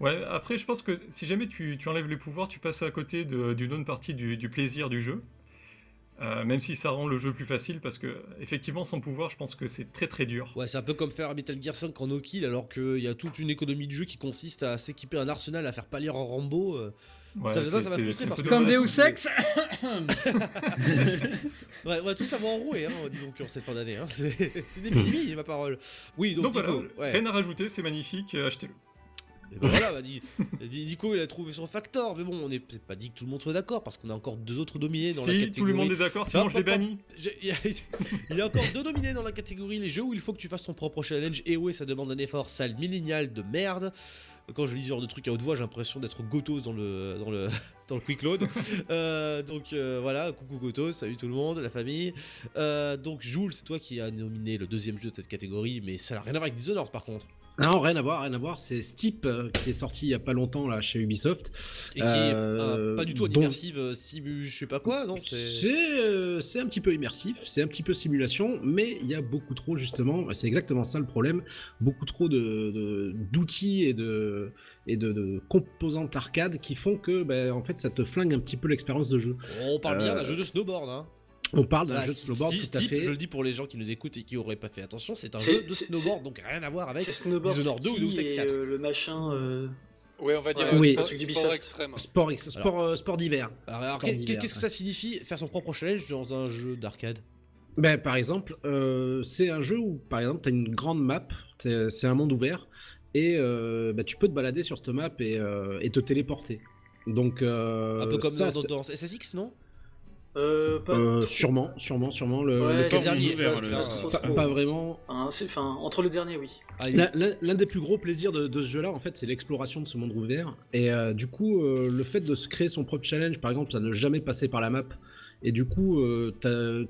Ouais, après je pense que si jamais tu, tu enlèves les pouvoirs, tu passes à côté d'une autre partie du, du plaisir du jeu. Euh, même si ça rend le jeu plus facile, parce que effectivement, sans pouvoir, je pense que c'est très très dur. Ouais, c'est un peu comme faire Metal Gear 5 en no kill, alors qu'il y a toute une économie de jeu qui consiste à s'équiper un arsenal, à faire pâlir en Rambo. euh. Ouais, ça, ça, ça frustré c'est parce que. Comme. Deus Ex [laughs] Ouais, on va tous l'avoir enroué, hein, disons que en cette fin d'année. Hein. [laughs] C'est des mini, ma parole. Oui, donc, Donc, Nico, voilà, ouais. rien à rajouter, c'est magnifique, euh, achetez-le. Et ben voilà, bah, dit, [laughs] dit- Nico il a trouvé son factor, mais bon, on n'est peut-être pas dit que tout le monde soit d'accord parce qu'on a encore deux autres nominés dans la Si, catégorie. tout le monde est d'accord, sinon je les bannis. Il y, a, encore deux nominés dans la catégorie les jeux où il faut que tu fasses ton propre challenge. Et ouais, ça demande un effort sale millénial de merde. Quand je lis ce genre de trucs à haute voix, j'ai l'impression d'être Gotos dans le, dans le, [laughs] dans le quick load. Euh, donc euh, voilà, coucou Gotos, salut tout le monde, la famille. Euh, donc Jules, c'est toi qui as nominé le deuxième jeu de cette catégorie, mais ça n'a rien à voir avec Dishonored par contre. Non, rien à voir, rien à voir. C'est Steep euh, qui est sorti il y a pas longtemps là chez Ubisoft. Et qui est Euh, un- pas du tout dont- immersive, euh, simu, je sais pas quoi, non c'est- euh, un petit peu immersif, c'est un petit peu simulation, mais il y a beaucoup trop justement, c'est exactement ça le problème, beaucoup trop de- de- d'outils et de et de, de composantes arcade qui font que ben, en fait ça te flingue un petit peu l'expérience de jeu. On parle bien Euh, d'un jeu de snowboard, hein. On parle d'un jeu de snowboard tout à fait. Je le dis pour les gens qui nous écoutent et qui auraient pas fait attention, c'est un jeu de snowboard, donc rien à voir avec Dishonored 2 ou Deus Ex et 4. euh, le machin. euh, Ouais, on va dire Ouais, euh, oui. sport, extrême. Sport, sport, euh, sport d'hiver. Alors, alors, Sport qu'est- d'hiver, qu'est-ce que ça signifie faire son propre challenge dans un jeu d'arcade? Ben, par exemple, euh, c'est un jeu où, par exemple, tu as une grande map, c'est c'est un monde ouvert, et euh, ben, tu peux te balader sur cette map et, euh, et te téléporter. Donc, euh, Un peu comme ça, dans, c'est- dans SSX, non? Euh, pas euh, sûrement, sûrement, sûrement. Le, Ouais, le le port dernier, ouvert, le- pas, trop. pas vraiment. Hein, c'est- Enfin, entre le dernier, oui. Ah, il- L'un- des plus gros plaisirs de, de ce jeu-là, en fait, c'est l'exploration de ce monde ouvert. Et euh, du coup, euh, le fait de se créer son propre challenge, par exemple, ça ne jamais passer par la map. Et du coup, euh,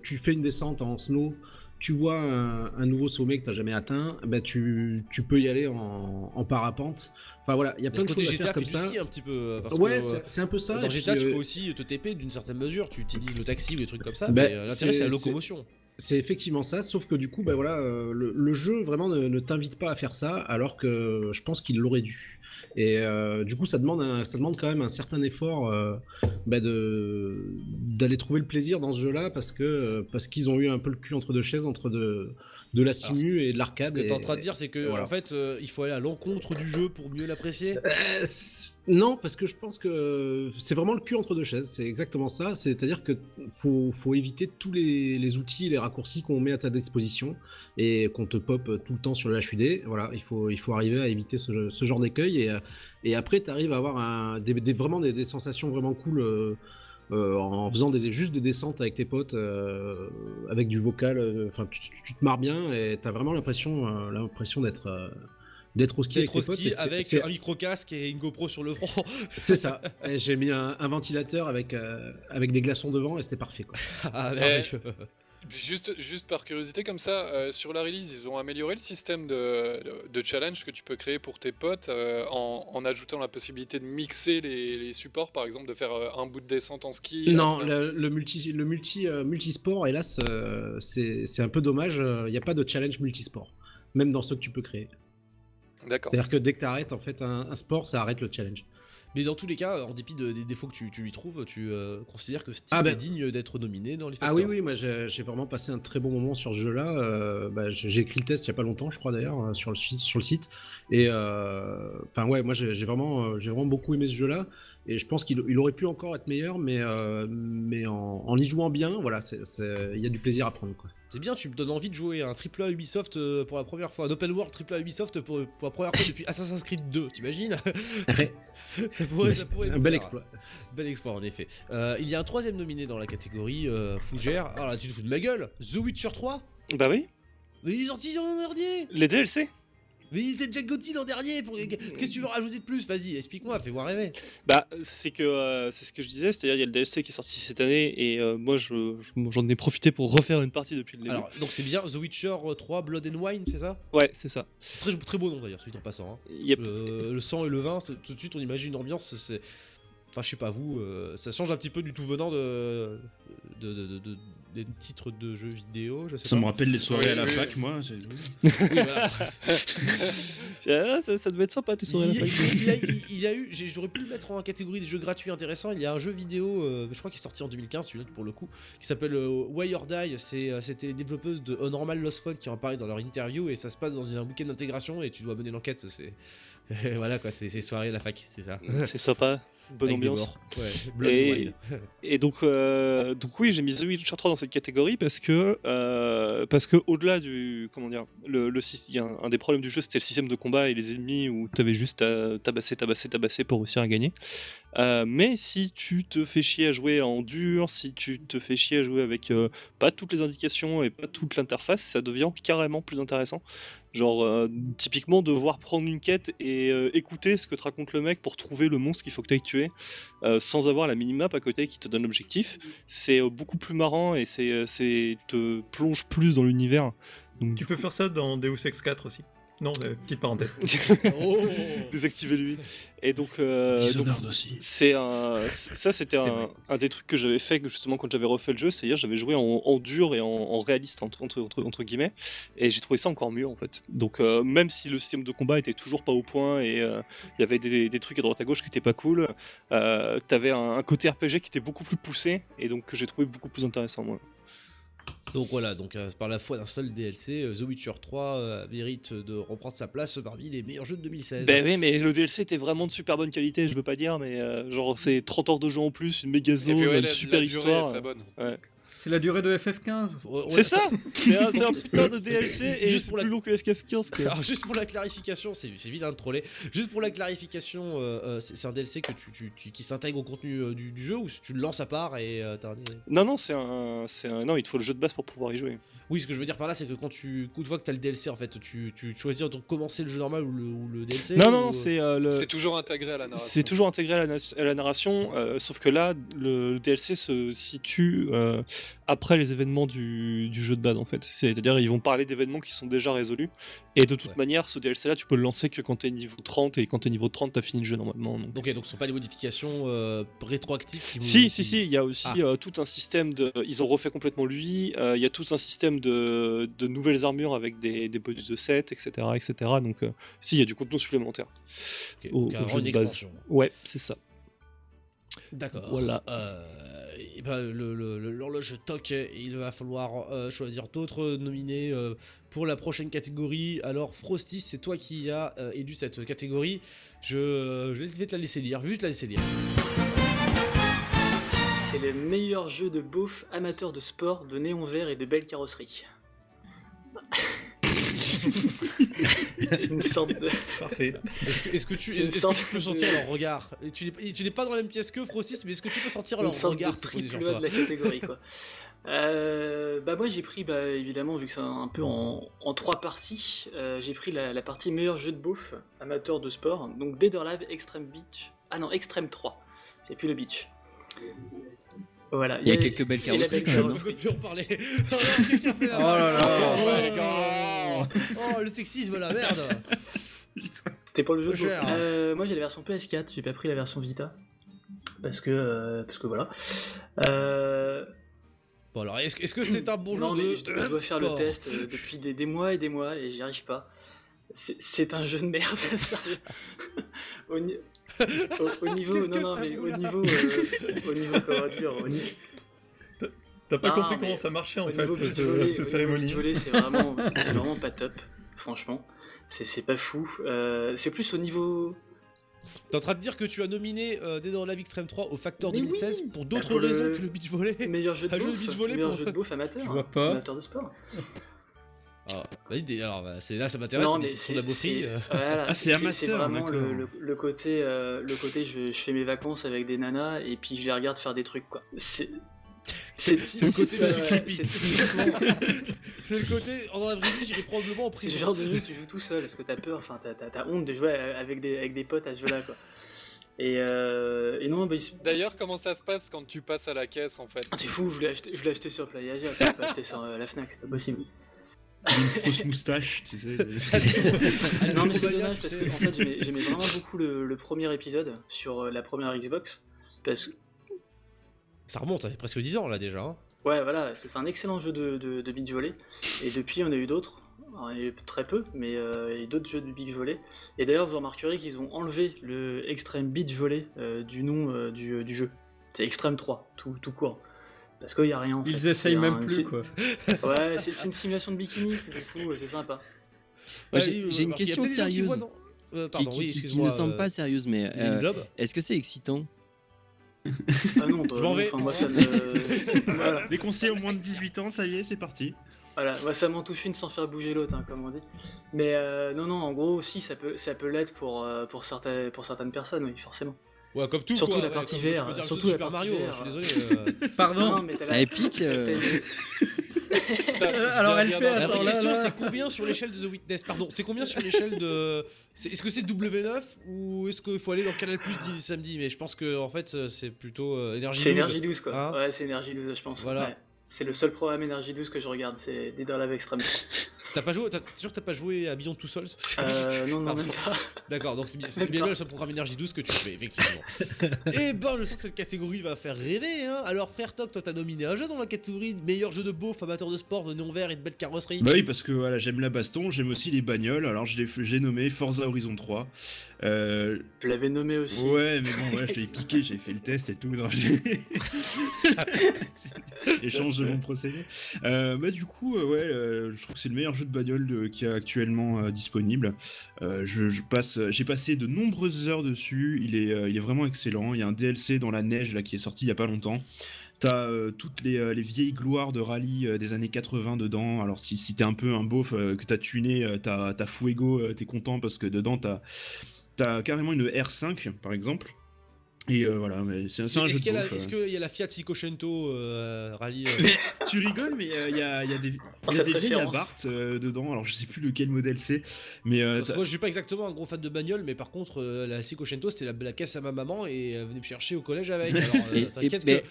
tu fais une descente en snow, tu vois un, un nouveau sommet que tu n'as jamais atteint, ben tu, tu peux y aller en, en parapente. Enfin voilà, il y a plein de choses à GTA faire comme ça. ski un petit peu. euh, Parce Ouais, euh, c'est- un peu ça. Dans GTA, puis, tu euh, peux aussi te TP d'une certaine mesure, tu utilises le taxi ou des trucs comme ça, mais euh, l'intérêt c'est- la locomotion. C'est effectivement ça, sauf que du coup, bah voilà, euh, le, le jeu vraiment ne, ne t'invite pas à faire ça, alors que je pense qu'il l'aurait dû. Et euh, du coup, ça demande, un- quand même un certain effort euh, bah, d'aller trouver le plaisir dans ce jeu-là, parce que parce qu'ils ont eu un peu le cul entre deux chaises, entre de, de la simu et de Ce l'arcade. que t'es en train de dire, c'est que voilà. en fait, euh, il faut aller à l'encontre du jeu pour mieux l'apprécier. Euh, non, parce que je pense que c'est vraiment le cul entre deux chaises. C'est exactement ça. C'est-à-dire que faut, faut éviter tous les, les outils, les raccourcis qu'on met à ta disposition et qu'on te pop tout le temps sur le HUD. Voilà, il faut, il faut arriver à éviter ce, ce genre d'écueil et, et après tu arrives à avoir un, des, des- vraiment des, des sensations vraiment cool. euh, euh, en faisant des, juste des descentes avec tes potes, euh, avec du vocal, euh, enfin tu, tu- tu te marres bien et t'as vraiment l'impression, euh, l'impression d'être, euh, d'être au ski avec tes potes. ski et avec un une GoPro sur le front. [laughs] c'est ça. J'ai mis un, un ventilateur avec, euh, avec des glaçons devant et c'était parfait. Quoi. Ah, merveilleux. Juste, juste par curiosité, comme ça, euh, sur la release, ils ont amélioré le système de, challenge que tu peux créer pour tes potes euh, en, en ajoutant la possibilité de mixer les, les supports, par exemple, de faire euh, un bout de descente en ski. non, après- le, le multi, le multi, euh, multisport, hélas, c'est c'est un peu dommage. Il n'y a pas de challenge multisport, même dans ceux que tu peux créer. D'accord. C'est-à-dire que dès que tu arrêtes en fait un, un sport, ça arrête le challenge. Mais dans tous les cas, en dépit de- des défauts que tu, tu lui trouves, tu euh, considères que Steam Ah ben- est digne d'être nominé dans les Ah oui, oui, moi j'ai vraiment passé un très bon moment sur ce jeu-là. Euh, bah, j'ai écrit le test il y a pas longtemps, je crois d'ailleurs, euh, sur le site. Sur le site. Et euh, enfin ouais, moi j'ai vraiment, j'ai vraiment beaucoup aimé ce jeu-là. Et je pense qu'il il aurait pu encore être meilleur, mais, euh, mais en, en y jouant bien, voilà, il y a du plaisir à prendre. Quoi. C'est bien, tu me donnes envie de jouer un AAA Ubisoft euh, pour la première fois, un open world AAA Ubisoft pour, pour la première fois depuis Assassin's Creed 2, t'imagines? [laughs] Ouais. [laughs] ça pourrait, ça pourrait un bel exploit. Bel exploit en effet. Euh, il y a un troisième nominé dans la catégorie euh, Fougère. Alors là, tu te fous de ma gueule The Witcher 3 Bah oui, Mais il est sorti l'an dernier les DLC. Mais il était déjà Gotti l'an dernier pour... Qu'est-ce que tu veux rajouter de plus? Vas-y, explique-moi, fais-moi rêver. Bah, c'est que euh, c'est ce que je disais, c'est-à-dire il y a le DLC qui est sorti cette année et euh, moi je- je- j'en ai profité pour refaire une partie depuis le début. Alors, donc c'est bien The Witcher 3 Blood and Wine, c'est ça? Ouais, c'est ça. Très, très beau nom d'ailleurs, celui en passant. hein. Yep. Le, le sang et le vin, tout de suite on imagine une ambiance, c'est. Enfin, je sais pas vous, euh, ça change un petit peu du tout venant de, de, de, de- de- des titres de jeux vidéo. Je sais Ça pas. me rappelle les soirées Oui, à la oui. fac, moi. [laughs] Oui, voilà. [laughs] Ça, ça devait être sympa tes soirées à Il, la fac. il- il y a, il- il y a eu, j'aurais pu le mettre en catégorie des jeux gratuits intéressants. Il y a un jeu vidéo, euh, je crois qu'il est sorti en 2015, celui-là pour le coup, qui s'appelle euh, Why or Die. Euh, c'était les développeuses de Normal Lost Phone qui en parlaient dans leur interview et ça se passe dans un week-end d'intégration et tu dois mener l'enquête. C'est [laughs] voilà quoi, c'est, soirée la fac, c'est ça. C'est sympa, bonne Avec ambiance. Ouais, et, donc, euh, donc oui, j'ai mis The Witcher 3 dans cette catégorie parce que euh, parce que au-delà du comment dire, le, le y a un, un des problèmes du jeu, c'était le système de combat et les ennemis où tu avais juste à tabasser, tabasser, tabasser pour réussir à gagner. Euh, mais si tu te fais chier à jouer en dur, si tu te fais chier à jouer avec euh, pas toutes les indications et pas toute l'interface, ça devient carrément plus intéressant. Genre, euh, typiquement, devoir prendre une quête et euh, écouter ce que te raconte le mec pour trouver le monstre qu'il faut que tu ailles tuer, euh, sans avoir la minimap à côté qui te donne l'objectif, c'est beaucoup plus marrant et c'est, c'est te plonge plus dans l'univers. Donc, Tu peux faire ça dans Deus Ex 4 aussi. Non, euh, petite parenthèse. [laughs] Désactiver lui. Et donc, euh, donc, aussi. c'est un, ça c'était un, un des trucs que j'avais fait que justement quand j'avais refait le jeu, c'est-à-dire j'avais joué en, en dur et en, en réaliste entre, entre, entre, entre guillemets, et j'ai trouvé ça encore mieux en fait. Donc euh, même si le système de combat était toujours pas au point et euh, il y avait des, des trucs à droite à gauche qui étaient pas cool, euh, t'avais un, un côté RPG qui était beaucoup plus poussé et donc que j'ai trouvé beaucoup plus intéressant moi. Donc voilà, donc euh, par la foi d'un seul DLC, euh, The Witcher 3 euh, mérite de reprendre sa place parmi les meilleurs jeux de 2016. Ben oui, mais le DLC était vraiment de super bonne qualité, je veux pas dire, mais euh, genre c'est 30 heures de jeu en plus, une méga zone, ouais, une la- super la durée histoire. est très bonne. Ouais. C'est la durée de FF15 C'est ça C'est un, [laughs] un putain de DLC et Juste c'est pour la- plus long que FF15 quoi. Alors juste pour la clarification, c'est c'est vilain de troller. Juste pour la clarification, euh, euh, c'est un DLC que tu, tu- tu- qui s'intègre au contenu euh, du, du jeu ou tu le lances à part et euh, t'as un- Non, non, c'est un, c'est un. Non, il te faut le jeu de base pour pouvoir y jouer. Oui, ce que je veux dire par là, c'est que quand tu, une fois que t'as le DLC, en fait, tu, tu choisis de commencer le jeu normal ou le, ou le DLC. Non, ou- non, non, c'est euh, le. C'est toujours intégré à la narration. C'est toujours intégré à la, na- à la narration, euh, sauf que là, le, le DLC se situe euh, après les événements du, du jeu de base, en fait. C'est-à-dire, ils vont parler d'événements qui sont déjà résolus. Et de toute manière, ce DLC-là, tu peux le lancer que quand t'es niveau 30, et quand t'es niveau 30, t'as fini le jeu normalement. donc. Ok, donc ce sont pas les modifications euh, rétroactives qui Si, si, si, il y a aussi Ah. euh, tout un système de. Ils ont refait complètement lui, euh, il y a tout un système de, de nouvelles armures avec des, des bonus de set, etc. etc. Donc, si, il y a du contenu supplémentaire. Au- donc au jeu de base. Ouais, c'est ça. D'accord. Voilà. Euh, et ben, le- le- le- l'horloge toque, il va falloir euh, choisir d'autres nominés euh, pour la prochaine catégorie. Alors, Frosty, c'est toi qui as euh, élu cette catégorie. Je, euh, je vais te la laisser lire, juste la laisser lire. C'est le meilleur jeu de beauf amateur de sport, de néon vert et de belles carrosseries. C'est [laughs] une sorte de. Parfait. Est-ce que, est-ce que tu, que peux de- sentir leur regard Et tu n'es tu n'es pas dans la même pièce que Frosty, mais est-ce que tu peux sentir leur sorte regard de sur triple A toi de la catégorie quoi. Euh, bah moi j'ai pris bah, évidemment vu que c'est un peu en, en trois parties, euh, j'ai pris la, la partie meilleur jeu de beauf amateur de sport, donc Dead or Alive Extreme Beach. Ah non Extreme 3, c'est plus le beach. Voilà. Il y a quelques belles carrosseries, On peut plus en parler. Oh fait la Oh là là. Oh, oh, le sexisme, la merde C'était pour le jeu cher. Euh, moi j'ai la version PS4, j'ai pas pris la version Vita. Parce que, euh, parce que voilà. Euh, Bon alors, est-ce que c'est un bon non, jeu mais de je, dois- je dois faire le test euh, depuis des, des mois et des mois et j'y arrive pas. C'est- un jeu de merde, [laughs] sérieux. au, au- au niveau, non, non, mais au niveau, euh, au niveau, comment dire, au, ni- T'as pas Ah, compris comment ça marchait en fait, cette, au niveau cérémonie. beach volley, [laughs] c'est vraiment, pas top, franchement. C'est pas fou. Euh, c'est plus au niveau. T'es en train de dire que tu as nominé euh, Dead or Alive Extreme 3 au Factor Mais 2016 oui pour Bah, d'autres le- raisons que le beach volley Meilleur jeu de Un jeu de beauf, beach volley meilleur pour- jeu de beauf amateur. Je vois pas. Amateur de sport. [laughs] Ah, Vas-y, dé- alors bah, c'est là ça m'intéresse, la c'est beaufrie. c'est- euh. voilà, [laughs] Ah, c'est vraiment le, le- le côté, euh, le côté je, je fais mes vacances avec des nanas et puis je les regarde faire des trucs quoi. C'est c'est C'est le côté de c'est [laughs] C'est le côté, en dans la vraie vie, j'irai probablement en c'est prison. le genre de jeu tu joues tout seul parce que t'as peur, enfin t'as, honte de jouer avec des, avec des potes à ce jeu là quoi. Et, euh, et non, bah, il D'ailleurs, comment ça se passe quand tu passes à la caisse en fait? Ah, c'est fou, je l'ai acheté, je l'ai acheté sur PlayAsia, je l'ai pas acheté sur euh, la Fnac, c'est pas possible. Une fausse moustache, tu sais. [laughs] non mais c'est dommage parce que en fait j'aimais, vraiment beaucoup le, le premier épisode sur euh, la première Xbox parce que Ça remonte, ça fait presque 10 ans là déjà. hein. Ouais, voilà, c'est un excellent jeu de, de, de beach volley. Et depuis, on a eu d'autres. Alors, Il y a eu très peu, mais euh, il y a eu d'autres jeux de beach volley. Et d'ailleurs, vous remarquerez qu'ils ont enlevé le Extreme Beach Volley euh, du nom euh, du, du jeu. C'est Extreme 3, tout, tout court. Parce qu'il n'y a rien en fait. Ils essayent même un- plus, quoi. [laughs] Ouais, c'est une simulation de bikini, du coup, c'est sympa. Ouais, j'ai une question sérieuse. voient dans- euh, qui- pardon, qui, oui, qui- ne semble euh, pas sérieuse, mais euh, est-ce que c'est excitant Ah non, bah, Je m'en vais. enfin, moi, ça me... [laughs] voilà. Au moins de 18 ans, ça y est, c'est parti. Voilà, moi, ça m'en touche une sans faire bouger l'autre, hein, comme on dit. Mais euh, non, non, en gros, aussi, ça peut, ça peut l'être pour, euh, pour, certaines, pour certaines personnes, oui, forcément. Ouais, comme tout, Surtout quoi, la ouais, partie vert, le surtout la Super partie Mario, vert. je suis désolé. euh. Pardon Non, mais t'as la- euh, t'as une- Alors elle fait, La attends, question, c'est combien sur l'échelle de The Witness? Pardon, c'est combien sur l'échelle de. Est-ce que c'est W9 ou est-ce qu'il faut aller dans Canal Plus di- samedi? Mais je pense que en fait, euh, c'est plutôt euh, Énergie 12. C'est Énergie 12, quoi. Hein? Ouais, c'est Énergie 12, je pense. Voilà. Ouais. C'est le seul programme Énergie 12 que je regarde, c'est Dead or Alive Extreme. [laughs] T'as pas joué T'as- T'es sûr que t'as pas joué à Beyond Two Souls? Euh, non, non, même pas. [laughs] D'accord, donc c'est bien, le seul programme Énergie 12 que tu fais, effectivement. [laughs] Et ben, je sens que cette catégorie va faire rêver, hein. Alors, frère Toc, toi, t'as nominé un jeu dans la catégorie de meilleur jeu de beauf, amateur de sport, de néon vert et de belle carrosserie. Bah oui, parce que voilà, j'aime la baston, j'aime aussi les bagnoles, alors j'ai nommé Forza Horizon 3. Euh, Je l'avais nommé aussi. Ouais, mais bon, ouais, je l'ai piqué, j'ai fait le test et tout. non, j'ai- Échange procédé. Euh, bah du coup, euh, ouais, euh, je trouve que c'est le meilleur jeu de bagnole qui est actuellement disponible. Je, je passe, j'ai passé de nombreuses heures dessus. Il est, il est vraiment excellent. Il y a un DLC dans la neige là qui est sorti il y a pas longtemps. T'as euh, toutes les, euh, les vieilles gloires de rallye euh, des années 80 dedans. Alors si, si t'es un peu un beauf que t'as tuné, t'as t'as Fuego, t'es content parce que dedans t'as T'as carrément une R5 par exemple. Et euh, voilà, mais c'est un jeu Est-ce de qu'il y, a la- beauf, est-ce euh. qu'il y a la Fiat Cinquecento euh, rallye euh, [laughs] tu rigoles, mais euh, il y, a, il y a des, il y a des vieilles. Abarth euh, dedans. Alors je sais plus lequel modèle c'est, mais euh, Parce que t'as- moi je suis pas exactement un gros fan de bagnole, mais par contre euh, la Cinquecento c'était la, la caisse à ma maman et elle venait me chercher au collège avec. Alors euh, [laughs] Et- et- t'inquiète mais-.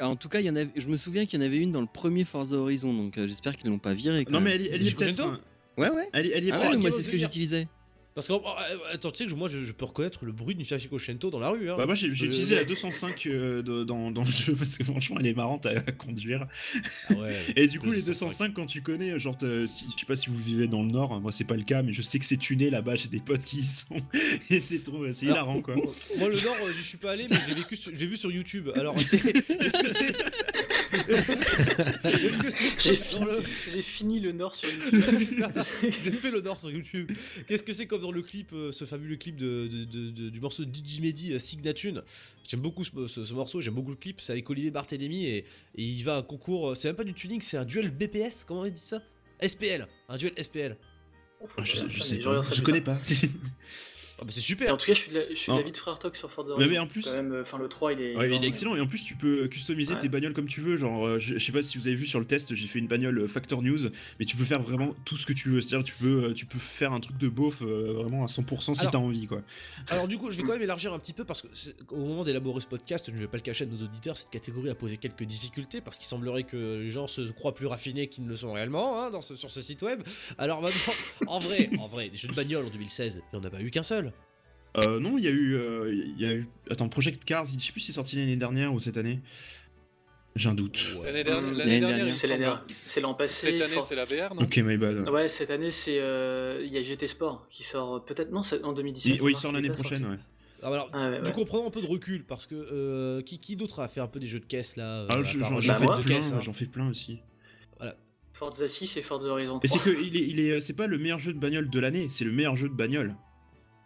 En tout cas, il y en avait, je me souviens qu'il y en avait une dans le premier Forza Horizon, donc euh, j'espère qu'ils l'ont pas viré. quand Non, mais elle, elle y est peut-être. Ouais, ouais. Elle, elle y est Ah pas- ouais, moi est c'est ce que j'utilisais. Parce que, oh, euh, attends, tu sais que moi je, je peux reconnaître le bruit d'une Fiat Cinquecento dans la rue. Hein. Bah moi j'ai Euh, utilisé la 205 euh, de- dans, dans le jeu [laughs] parce que franchement elle est marrante à, à conduire. Ah ouais, [laughs] Et du coup le les 205 quand tu connais, genre t'as- si, je sais pas si vous vivez dans le nord, moi c'est pas le cas mais je sais que c'est tuné là-bas, j'ai des potes qui y sont [laughs] et c'est trop, c'est hilarant quoi. Moi le Nord, euh, j'y suis pas allé, mais j'ai vécu, sur- j'ai vu sur YouTube. Alors est-ce que c'est, est-ce que c'est J'ai fini, le- j'ai fini le Nord sur YouTube. J'ai fait le Nord sur YouTube. Qu'est-ce que c'est comme dans le clip, euh, ce fabuleux clip de, de- de- de- du morceau de Digimedi, euh, Signatune J'aime beaucoup ce, ce- ce morceau, j'aime beaucoup le clip. C'est avec Olivier Barthélémy et, et il va à un concours. euh, C'est même pas du tuning, c'est un duel BPS. Comment il dit ça? SPL, un duel SPL. Ah, je, je sais je je connais pas. [laughs] Ah bah c'est Et super. en tout cas, je suis de la- je suis de Non. l'avis de Frère Talk sur Forza Mais- Horizon. mais en plus- Quand même, euh, enfin, le 3, il est. Ouais, il vraiment- est excellent et en plus tu peux customiser Ouais. tes bagnoles comme tu veux. Genre, euh, je, je sais pas si vous avez vu sur le test, j'ai fait une bagnole euh, Factor News, mais tu peux faire vraiment tout ce que tu veux. C'est-à-dire, tu peux, tu peux faire un truc de beauf euh, vraiment à 100% si Alors- t'as envie quoi. Alors du coup, je vais quand même élargir un petit peu parce que au moment d'élaborer ce podcast, je ne vais pas le cacher à nos auditeurs, cette catégorie a posé quelques difficultés parce qu'il semblerait que les gens se croient plus raffinés qu'ils ne le sont réellement hein, dans ce- sur ce site web. Alors maintenant, en vrai, en vrai, des jeux de bagnole en 2016, il n'y en a pas eu qu'un seul. Euh, non, il y a eu, euh, il y a eu. Attends, Project Cars, je sais plus si c'est sorti l'année dernière ou cette année. J'ai un doute. L'année dernière, L'année l'année dernière, semble. dernière. C'est l'an passé. Cette année, for- c'est la VR, non Ok, my bad. Ouais, cette année, c'est. euh, Il y a GT Sport qui sort euh, peut-être. Non, c'est en 2017. Il- oui, il sort l'année prochaine, sorti. ouais. Alors, Ah ouais, du ouais. coup, prenons un peu de recul parce que euh, qui, qui d'autre a fait un peu des jeux de caisse là euh, Ah, je- j'en fais de plein, caisse, hein. j'en fais plein aussi. Voilà. Forza 6 et Forza Horizon 3. Et c'est que il est, il est, c'est pas le meilleur jeu de bagnole de l'année, c'est le meilleur jeu de bagnole.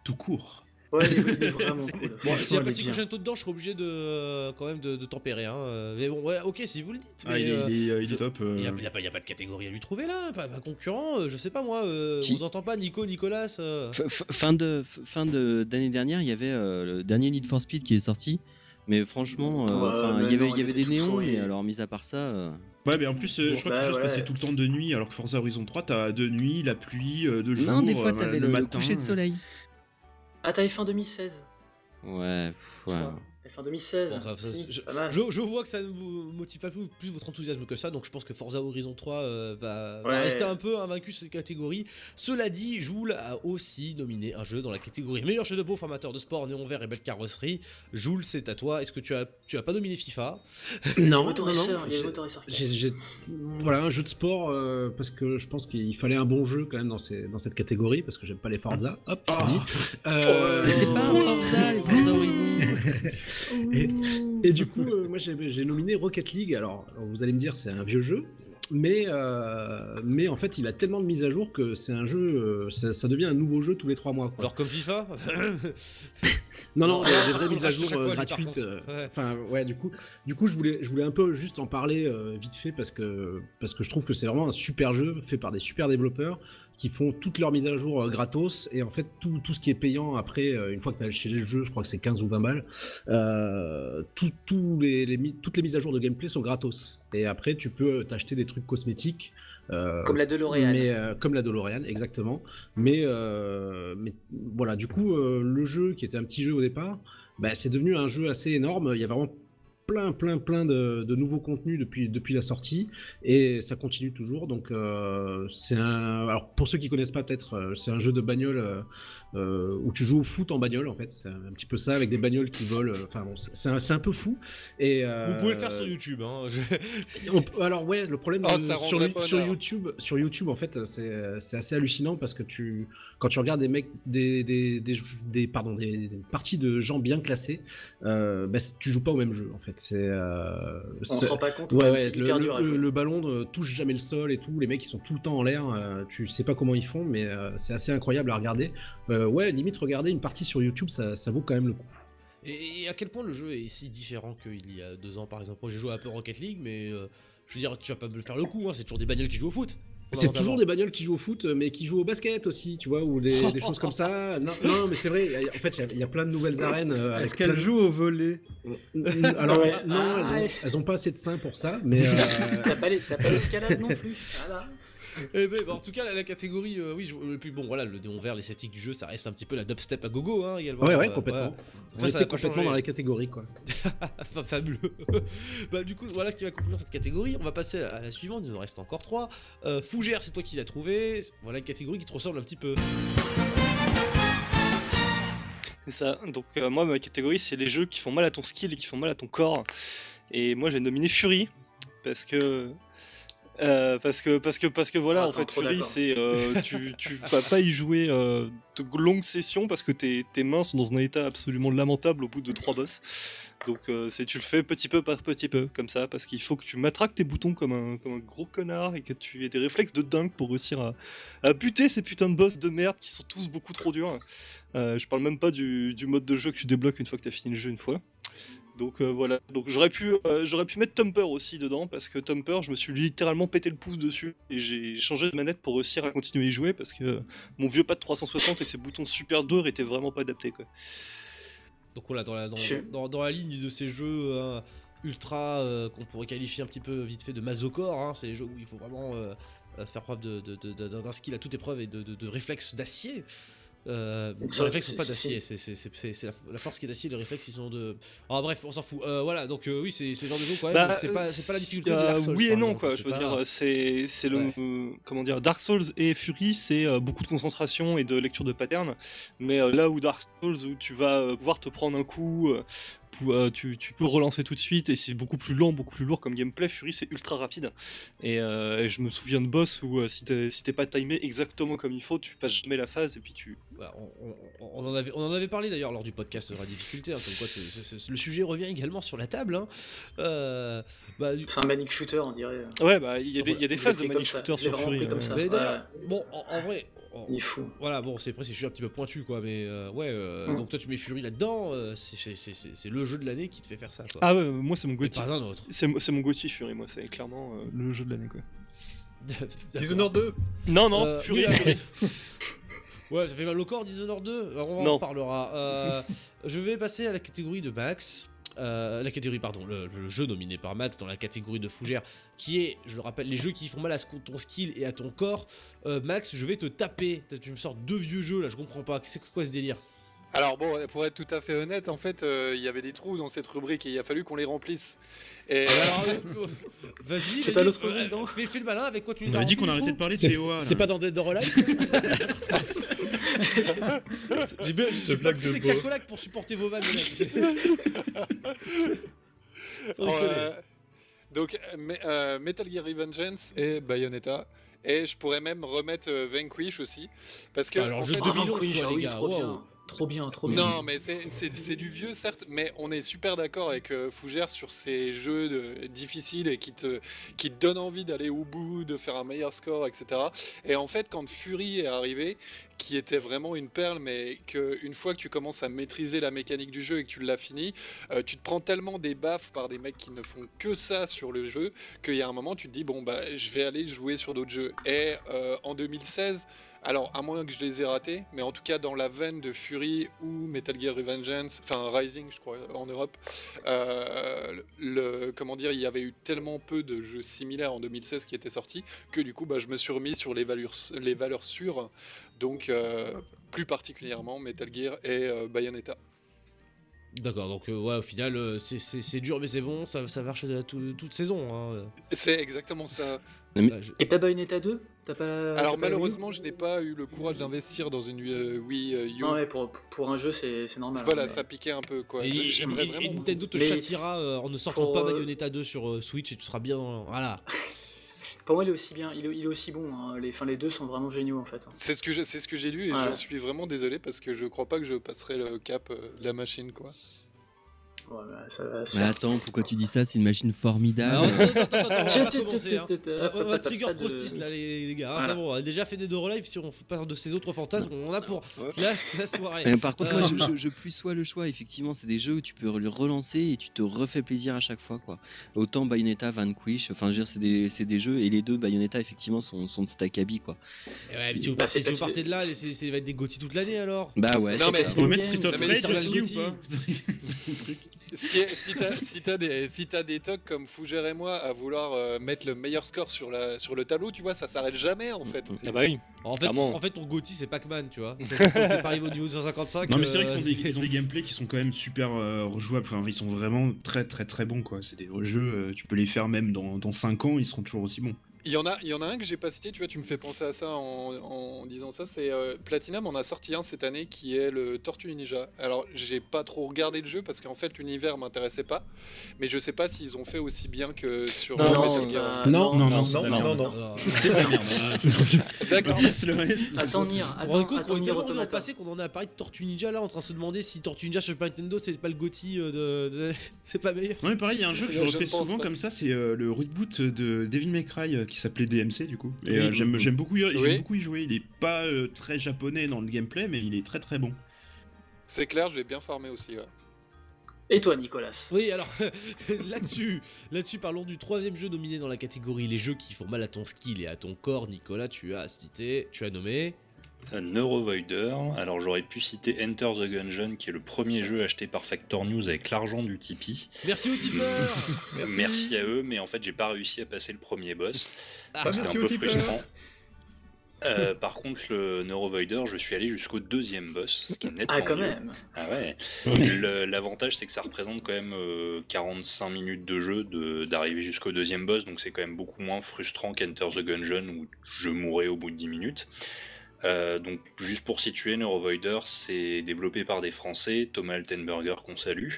Tout court. Ouais, il est, [laughs] vraiment cool. Bon, s'il y a pas de dedans, je serais obligé de euh, quand même de, de tempérer. Hein. euh, Mais bon, ouais, ok, si vous le dites. Ah, il est, euh, il est, il est je- top. euh. Il n'y a, il y a pas- a de catégorie à lui trouver là, pas, pas concurrent, je sais pas moi, euh, Qui on vous entend pas, Nico, Nicolas euh. Fin de fin de d'année dernière, il y avait euh, le dernier Need for Speed qui est sorti, mais franchement, euh, Ouais, enfin, mais il y avait non, il y il avait était des néons, mais alors mis à part ça, euh, Ouais, mais en plus, euh, je crois Bah, que le jeu se ouais. passait tout le temps de nuit, alors que Forza Horizon 3, t'as de nuit, la pluie, euh, de jour. non, des fois euh, t'avais le, le, le matin. coucher de soleil. Ah, t'avais fin 2016. Ouais, pff, ouais. Fin 2016. Bon, ça- ça- si, je, je- je vois que ça ne vous motive pas plus, plus votre enthousiasme que ça, donc je pense que Forza Horizon 3 euh, va, va Ouais. rester un peu invaincu sur cette catégorie. Cela dit, Joule a aussi nominé un jeu dans la catégorie meilleur jeu de beau amateur de sport, néon vert et belle carrosserie. Joule, c'est à toi. Est-ce que tu as, tu as pas nominé FIFA? Non, non, non. Voilà, un jeu de sport, euh, parce que je pense qu'il fallait un bon jeu quand même dans, ces, dans cette catégorie, parce que j'aime pas les Forza. Hop, c'est dit. Euh, Mais c'est pas un Forza, les Forza Horizon. [laughs] et, et du coup, euh, moi j'ai nominé Rocket League. Alors, vous allez me dire, c'est un vieux jeu. Mais, euh, mais en fait, il a tellement de mises à jour que c'est un jeu, euh, ça, ça devient un nouveau jeu tous les trois mois. quoi. Genre comme FIFA Non, non, il y a des vraies mises à jour fois, gratuites. euh, Ouais. Enfin, ouais, du coup, du coup, je voulais, je voulais un peu juste en parler euh, vite fait parce que, parce que je trouve que c'est vraiment un super jeu fait par des super développeurs qui font toutes leurs mises à jour euh, gratos et en fait tout, tout ce qui est payant après, euh, une fois que tu as acheté le jeu, je crois que c'est 15 ou 20 balles, euh, tout- tous les, toutes les mises à jour de gameplay sont gratos. Et après, tu peux t'acheter des trucs cosmétiques. euh, Comme la DeLorean. Mais, euh, comme la DeLorean, exactement. Mais, mais voilà, du coup, le jeu qui était un petit jeu au départ, bah, c'est devenu un jeu assez énorme. Il y a vraiment plein, plein, plein de, nouveaux contenus depuis, depuis la sortie et ça continue toujours. Donc, euh, c'est un. Alors, pour ceux qui connaissent pas, peut-être, euh, c'est un jeu de bagnole euh, euh, où tu joues au foot en bagnole en fait. C'est un petit peu ça avec des bagnoles qui volent. euh, Enfin, bon, c'est- c'est un, peu fou. Et, euh, Vous pouvez le faire sur YouTube. Hein. je- [laughs] on peut- alors ouais, le problème Oh, sur, sur. YouTube, sur YouTube en fait, c'est assez hallucinant parce que tu, quand tu regardes des mecs, des, des, des, des- pardon, des, des parties de gens bien classés, euh, bah, tu joues pas au même jeu en fait. C'est, euh, On se rend pas compte, Ouais, ouais, le, hyper dur le- le ballon ne touche jamais le sol et tout. Les mecs ils sont tout le temps en l'air. euh, tu sais pas comment ils font, mais euh, c'est assez incroyable à regarder. Euh, ouais, limite regarder une partie sur YouTube, ça, ça vaut quand même le coup. Et, et à quel point le jeu est si différent qu'il y a deux ans, par exemple? Moi, j'ai joué un peu Rocket League, mais euh, je veux dire, tu vas pas me faire le coup. Hein. C'est toujours des bagnoles qui jouent au foot. C'est toujours des bagnoles qui jouent au foot, mais qui jouent au basket aussi, tu vois, ou des, [laughs] des choses comme ça. Non, non, mais c'est vrai. En fait, il y a- il y, a plein de nouvelles arènes. euh, Est-ce qu'elle plein de- joue au volet Alors, Ouais. non, Ah, elles, ont, ouais. elles ont pas assez de seins pour ça, mais. euh, [laughs] T'as pas les- t'as pas l'escalade non plus? [laughs] Voilà. Eh ben, bah, en tout cas, la, la catégorie, euh, oui, je- et puis bon, voilà, le néon vert, l'esthétique du jeu, ça reste un petit peu la dubstep à gogo, hein, également. Ouais, ouais, Euh, complètement. On ça, ça complètement changer. dans la catégorie, quoi. [laughs] Fa- Fabuleux. [laughs] bah, du coup, voilà ce qui va conclure cette catégorie. On va passer à la suivante. Il nous en reste encore trois. Euh, Fougère, c'est toi qui l'as trouvé. Voilà une catégorie qui te ressemble un petit peu. C'est ça. Donc euh, moi ma catégorie c'est les jeux qui font mal à ton skill et qui font mal à ton corps. Et moi j'ai nominé Fury parce que euh, parce que parce que parce que voilà Ah, en fait Fury c'est euh, [laughs] tu tu vas pas y jouer euh, de longues sessions parce que tes, tes mains sont dans un état absolument lamentable au bout de trois boss. Donc c'est tu le fais petit peu par petit peu comme ça parce qu'il faut que tu matraques tes boutons comme un comme un gros connard et que tu aies des réflexes de dingue pour réussir à, à buter ces putains de boss de merde qui sont tous beaucoup trop durs. Je parle même pas du, du mode de jeu que tu débloques une fois que tu as fini le jeu une fois. Donc euh, voilà, donc j'aurais pu, euh, j'aurais pu mettre Thumper aussi dedans parce que Thumper, je me suis littéralement pété le pouce dessus et j'ai changé de manette pour réussir à continuer à y jouer parce que mon vieux pad 360 et ses boutons super durs étaient vraiment pas adaptés quoi. Donc voilà, dans la, dans, Je- dans- dans la ligne de ces jeux euh, ultra euh, qu'on pourrait qualifier un petit peu vite fait de masocore, hein, c'est les jeux où il faut vraiment euh, euh, faire preuve de, de- de- de- d'un skill à toute épreuve et de, de, de réflexes d'acier. Euh, C'est réflexes que sont pas c'est- d'acier, c'est c'est- c'est- c'est- c'est la, la force qui est d'acier, les réflexes ils sont de. Ah bref, on s'en fout. Euh, voilà, donc euh, oui, c'est c'est le genre de jeu quand même. Bah, c'est pas, c'est pas la difficulté de Dark Souls, Oui et non exemple, quoi. c'est Je veux pas- dire, c'est c'est le Ouais. comment dire Dark Souls et Fury, c'est euh, beaucoup de concentration et de lecture de patterns. Mais là où Dark Souls, où tu vas pouvoir te prendre un coup, euh, pou- euh, tu, tu peux relancer tout de suite et c'est beaucoup plus lent, beaucoup plus lourd comme gameplay. Fury c'est ultra rapide. Et, euh, et je me souviens de boss où euh, si t'es si pas timé exactement comme il faut, tu passes jamais la phase et puis tu. Bah, on, on- on en avait, on en avait parlé d'ailleurs lors du podcast sur la difficulté, hein, comme quoi le sujet revient également sur la table. hein. Euh, bah, du- C'est un manic shooter, on dirait. Ouais bah il y a des, y a phases de Manic. Shooter sur Fury. comme ça. Mais Ouais. bon, en, en vrai, en- Il est fou. voilà, bon, c'est après, c'est un petit peu pointu, quoi, mais euh, ouais, euh, Mm. donc toi tu mets Fury là-dedans, euh, c'est- le jeu de l'année qui te fait faire ça, quoi. Ah ouais, moi c'est mon Et gothi. pas un autre. C'est mon gothi Fury, moi c'est clairement euh, le jeu de l'année quoi. [laughs] Dishonored 2 Non non, Euh, Fury. oui, Fury. [laughs] [laughs] Ouais, ça fait mal au corps, Dishonored 2. Alors, on Non. en parlera. Euh, je vais passer à la catégorie de Max. Euh, la catégorie, pardon, le, le jeu nominé par Max dans la catégorie de Fougère, qui est, je le rappelle, les jeux qui font mal à ce- ton skill et à ton corps. Euh, Max, je vais te taper. Tu me sors deux vieux jeux là, je comprends pas. C'est quoi ce délire? Alors bon, pour être tout à fait honnête, en fait, euh, il y avait des trous dans cette rubrique et il a fallu qu'on les remplisse. Et Alors, euh, vas-y, C'est vas-y, pas l'autre rubrique, non fais, fais le malin avec quoi tu nous On as dit qu'on arrêtait de parler de C'est pas dans Dead or Alive? [laughs] [laughs] J'ai bien- j'ai blague pas. Cacolac pour supporter vos vannes. mec. [laughs] Sans déconner. Euh, donc, euh, euh, Metal Gear Revengeance et Bayonetta. Et je pourrais même remettre euh, Vanquish aussi. Parce que. Alors, en jeu fait- de 2011, Vanquish, quoi, ah les oui, gars, trop bien. Trop bien, trop bien. Non, mais c'est- du vieux, certes, mais on est super d'accord avec euh, Fougère sur ces jeux de- difficiles et qui te, qui te donnent envie d'aller au bout, de faire un meilleur score, etc. Et en fait, quand Fury est arrivé, qui était vraiment une perle, mais qu'une fois que tu commences à maîtriser la mécanique du jeu et que tu l'as fini, euh, tu te prends tellement des baffes par des mecs qui ne font que ça sur le jeu, qu'il y a un moment, tu te dis, bon, bah, je vais aller jouer sur d'autres jeux. Et euh, en 2016, alors, à moins que je les ai ratés, mais en tout cas dans la veine de Fury ou Metal Gear Revengeance, enfin Rising, je crois, en Europe, euh, le, comment dire, il y avait eu tellement peu de jeux similaires en 2016 qui étaient sortis que du coup, bah, je me suis remis sur les valeurs, les valeurs sûres, donc euh, plus particulièrement Metal Gear et euh, Bayonetta. D'accord, donc euh, ouais, au final, euh, c'est- dur, mais c'est bon, ça, ça marche à tout- toute saison. Hein. C'est exactement ça. Bah, je- Et pas Bayonetta 2 T'as pas. t'as Alors pas malheureusement, je n'ai pas eu le courage d'investir dans une euh, Wii euh, U. Non, ouais, pour, pour un jeu, c'est c'est normal. Voilà, hein. ça piquait un peu quoi. Et, J'ai- et- J'aimerais et- et vraiment. Nintendo te Mais- châtiera euh, en ne sortant pas euh, Bayonetta 2 sur euh, Switch et tu seras bien. dans- Voilà. [laughs] Pour moi, il est aussi bien, il est, il est aussi bon. hein. Les, enfin, les deux sont vraiment géniaux en fait. hein. C'est ce que j'ai- c'est ce que j'ai lu et Ouais. j'en suis vraiment désolé parce que je crois pas que je passerai le cap euh, de la machine quoi. Ouais, ça va se Mais attends, pourquoi tu dis ça C'est une machine formidable. attends, attends, attends, attends, on va trigger Frostis là les, les gars, hein, c'est bon, on a déjà fait des deux live si on parle de ces autres fantasmes, on en a pour la, la soirée. Mais par contre, moi, je, je, [laughs] je plus sois le choix. Effectivement, c'est des jeux où tu peux le relancer et tu te refais plaisir à chaque fois. Quoi. Autant Bayonetta, Vanquish, enfin, je veux dire, c'est des, c'est des jeux et les deux Bayonetta, effectivement, sont, sont de Stakabi. Quoi. Et ouais, mais si vous Bah, partez, c'est- si vous partez de là, c'est c'est- ça va être des GOTY toute l'année alors. Bah ouais, Non, c'est mais- ça. On va mettre. Street of Rage aussi ou Gotti. pas [laughs] [laughs] Si, si t'as si des, si t'as des tocs comme Fougère et moi à vouloir euh, mettre le meilleur score sur, la, sur le tableau, tu vois, ça s'arrête jamais en fait. Ah bah oui. En fait, Clairement. en fait, ton GOTY c'est Pac-Man, tu vois. [laughs] T'es pas arrivé au niveau 155. Non mais c'est vrai euh, qu'ils ont, des, ils ont des gameplays qui sont quand même super euh, rejouables, enfin ils sont vraiment très très très bons quoi, c'est des jeux, euh, tu peux les faire même dans, dans 5 ans, ils seront toujours aussi bons. Il y, en a, il y en a un que j'ai pas cité, tu vois, tu me fais penser à ça en, en disant ça, c'est euh, Platinum en a sorti un cette année qui est le Tortue Ninja. Alors j'ai pas trop regardé le jeu parce qu'en fait l'univers m'intéressait pas, mais je sais pas s'ils ont fait aussi bien que sur Non, non, pas- Non, non, non, non, C'est la [laughs] merde. [laughs] D'accord. Attends, Nier, attends, attends, Nier tellement dans le Automata. passé qu'on en a parlé de Tortue Ninja là en train de se demander si Tortue Ninja sur Super Nintendo c'est pas le GOTY euh, de, de- [laughs] c'est pas meilleur. Non mais pareil, il y a un jeu que je refais souvent pas. comme ça, c'est euh, le reboot de Devil May Cry euh, qui s'appelait DMC du coup. Et Oui. euh, j'aime beaucoup, y- j'aime Oui. beaucoup y jouer. Il est pas euh, très japonais dans le gameplay, mais il est très très bon. C'est clair, je l'ai bien farmé aussi. ouais. Et toi, Nicolas? Oui, alors [laughs] là-dessus, là-dessus, parlons du troisième jeu nominé dans la catégorie les jeux qui font mal à ton skill et à ton corps. Nicolas, tu as cité, tu as nommé. Un Neurovoider. Alors j'aurais pu citer Enter the Gungeon, qui est le premier jeu acheté par Factor News avec l'argent du Tipeee. Merci aux tipeurs. [laughs] Merci. à eux, mais en fait j'ai pas réussi à passer le premier boss. Ah, C'était un peu frustrant. Euh, par contre, le Neurovoider, je suis allé jusqu'au deuxième boss, ce qui est nettement Ah, quand mieux. même. Ah ouais. L'avantage, c'est que ça représente quand même euh, 45 minutes de jeu de- d'arriver jusqu'au deuxième boss, donc c'est quand même beaucoup moins frustrant qu'Enter the Gungeon où je mourais au bout de 10 minutes. Euh, donc, juste pour situer, Neurovoider, c'est développé par des Français, Thomas Altenberger qu'on salue.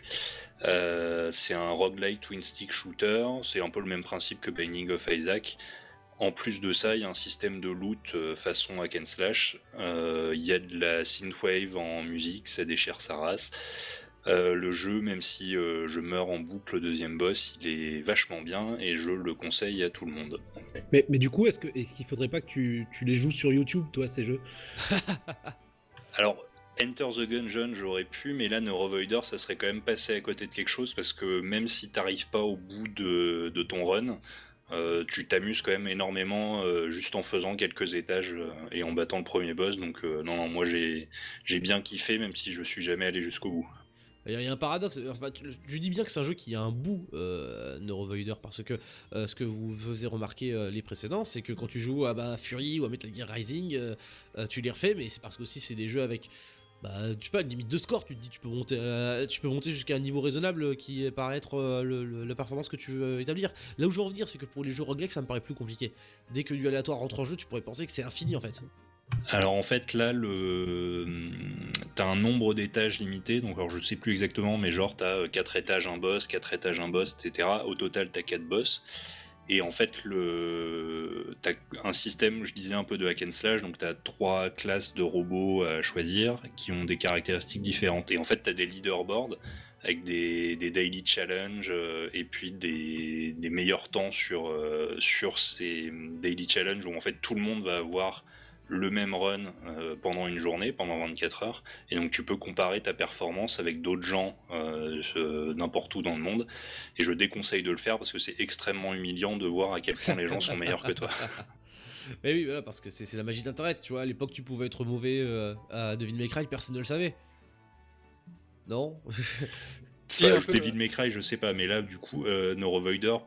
Euh, c'est un roguelike twin stick shooter, c'est un peu le même principe que Binding of Isaac. En plus de ça, il y a un système de loot euh, façon hack and slash. Il y a de la synthwave en musique, ça déchire sa race. Euh, le jeu, même si euh, je meurs en boucle au deuxième boss, il est vachement bien et je le conseille à tout le monde. Mais, mais du coup, est-ce que- est-ce qu'il faudrait pas que tu, tu les joues sur YouTube, toi, ces jeux? [laughs] Alors, Enter the Gungeon, j'aurais pu, mais là, Neurovoider, ça serait quand même passé à côté de quelque chose parce que même si t'arrives pas au bout de, de ton run, euh, tu t'amuses quand même énormément euh, juste en faisant quelques étages euh, et en battant le premier boss. Donc, euh, non, non, moi j'ai j'ai bien kiffé, même si je suis jamais allé jusqu'au bout. Il y a- un paradoxe. Enfin, tu, dis bien que c'est un jeu qui a un bout, euh, Neurovoider, parce que euh, ce que vous faisiez remarquer euh, les précédents, c'est que quand tu joues à bah, Fury ou à Metal Gear Rising, tu les refais, mais c'est parce que aussi c'est des jeux avec bah, tu sais pas, une limite de score, tu te dis, tu peux monter, tu peux monter jusqu'à un niveau raisonnable qui paraît être la performance que tu veux établir. Là où je veux en venir, c'est que pour les jeux roguelike, ça me paraît plus compliqué. Dès que du aléatoire rentre en jeu, tu pourrais penser que c'est infini en fait. Alors en fait là le t'as un nombre d'étages limité. Donc alors je sais plus exactement mais genre t'as 4 étages un boss, 4 étages un boss etc. Au total t'as 4 boss. Et en fait le t'as un système je disais un peu de hack and slash. Donc t'as trois classes de robots à choisir qui ont des caractéristiques différentes. Et en fait t'as des leaderboards avec des, daily challenges euh, et puis des, des meilleurs temps sur, euh, sur ces daily challenges où en fait tout le monde va avoir le même run euh, pendant une journée, pendant 24 heures, et donc tu peux comparer ta performance avec d'autres gens euh, n'importe où dans le monde, et je déconseille de le faire parce que c'est extrêmement humiliant de voir à quel point les gens sont meilleurs que toi. [laughs] Mais oui, voilà, parce que c'est la magie d'internet, tu vois. À l'époque, tu pouvais être mauvais euh, à Devil May Cry, personne ne le savait. Non? [laughs] Si, bah, peu, David May Cry, je sais pas, mais là, du coup, euh, Neurovoider,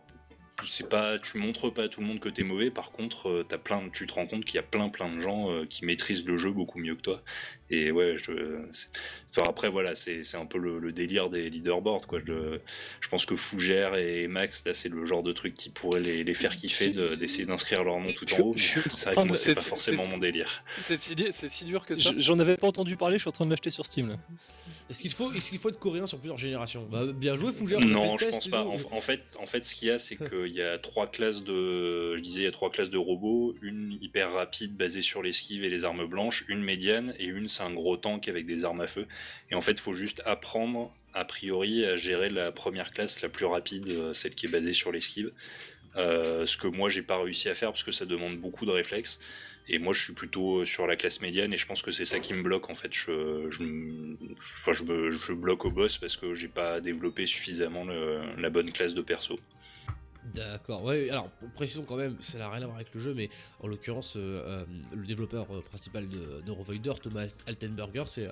c'est pas, tu montres pas à tout le monde que t'es mauvais. Par contre, euh, t'as plein, tu te rends compte qu'il y a plein, plein de gens euh, qui maîtrisent le jeu beaucoup mieux que toi. Et ouais, je, c'est- enfin, après voilà, c'est c'est un peu le, le délire des leaderboards, quoi. Je, je pense que Fougère et Max, là, c'est le genre de truc qui pourrait les, les faire kiffer de- d'essayer d'inscrire leur nom tout en haut. C'est vrai que c'est pas forcément mon délire. C'est si, di- c'est si dur que ça J'en avais pas entendu parler, je suis en train de l'acheter sur Steam là. Est-ce qu'il faut, est qu'il faut être coréen sur plusieurs générations? Bah, Bien joué, Fougère. Non, je pense pas. en fait, en fait, ce qu'il y a, c'est qu'il y a trois classes de, je disais, il y a trois classes de robots. Une hyper rapide basée sur l'esquive et les armes blanches, une médiane et une c'est un gros tank avec des armes à feu. Et en fait, il faut juste apprendre a priori à gérer la première classe la plus rapide, euh, celle qui est basée sur l'esquive. Euh, ce que moi j'ai pas réussi à faire parce que ça demande beaucoup de réflexes. Et moi je suis plutôt euh, sur la classe médiane et je pense que c'est ça qui me bloque en fait. Je, je, bloque au boss parce que j'ai pas développé suffisamment la bonne classe de perso. D'accord, ouais, alors précisons quand même, ça n'a rien à voir avec le jeu, mais en l'occurrence, euh, euh, le développeur euh, principal de Neurovoider, Thomas Altenberger, c'est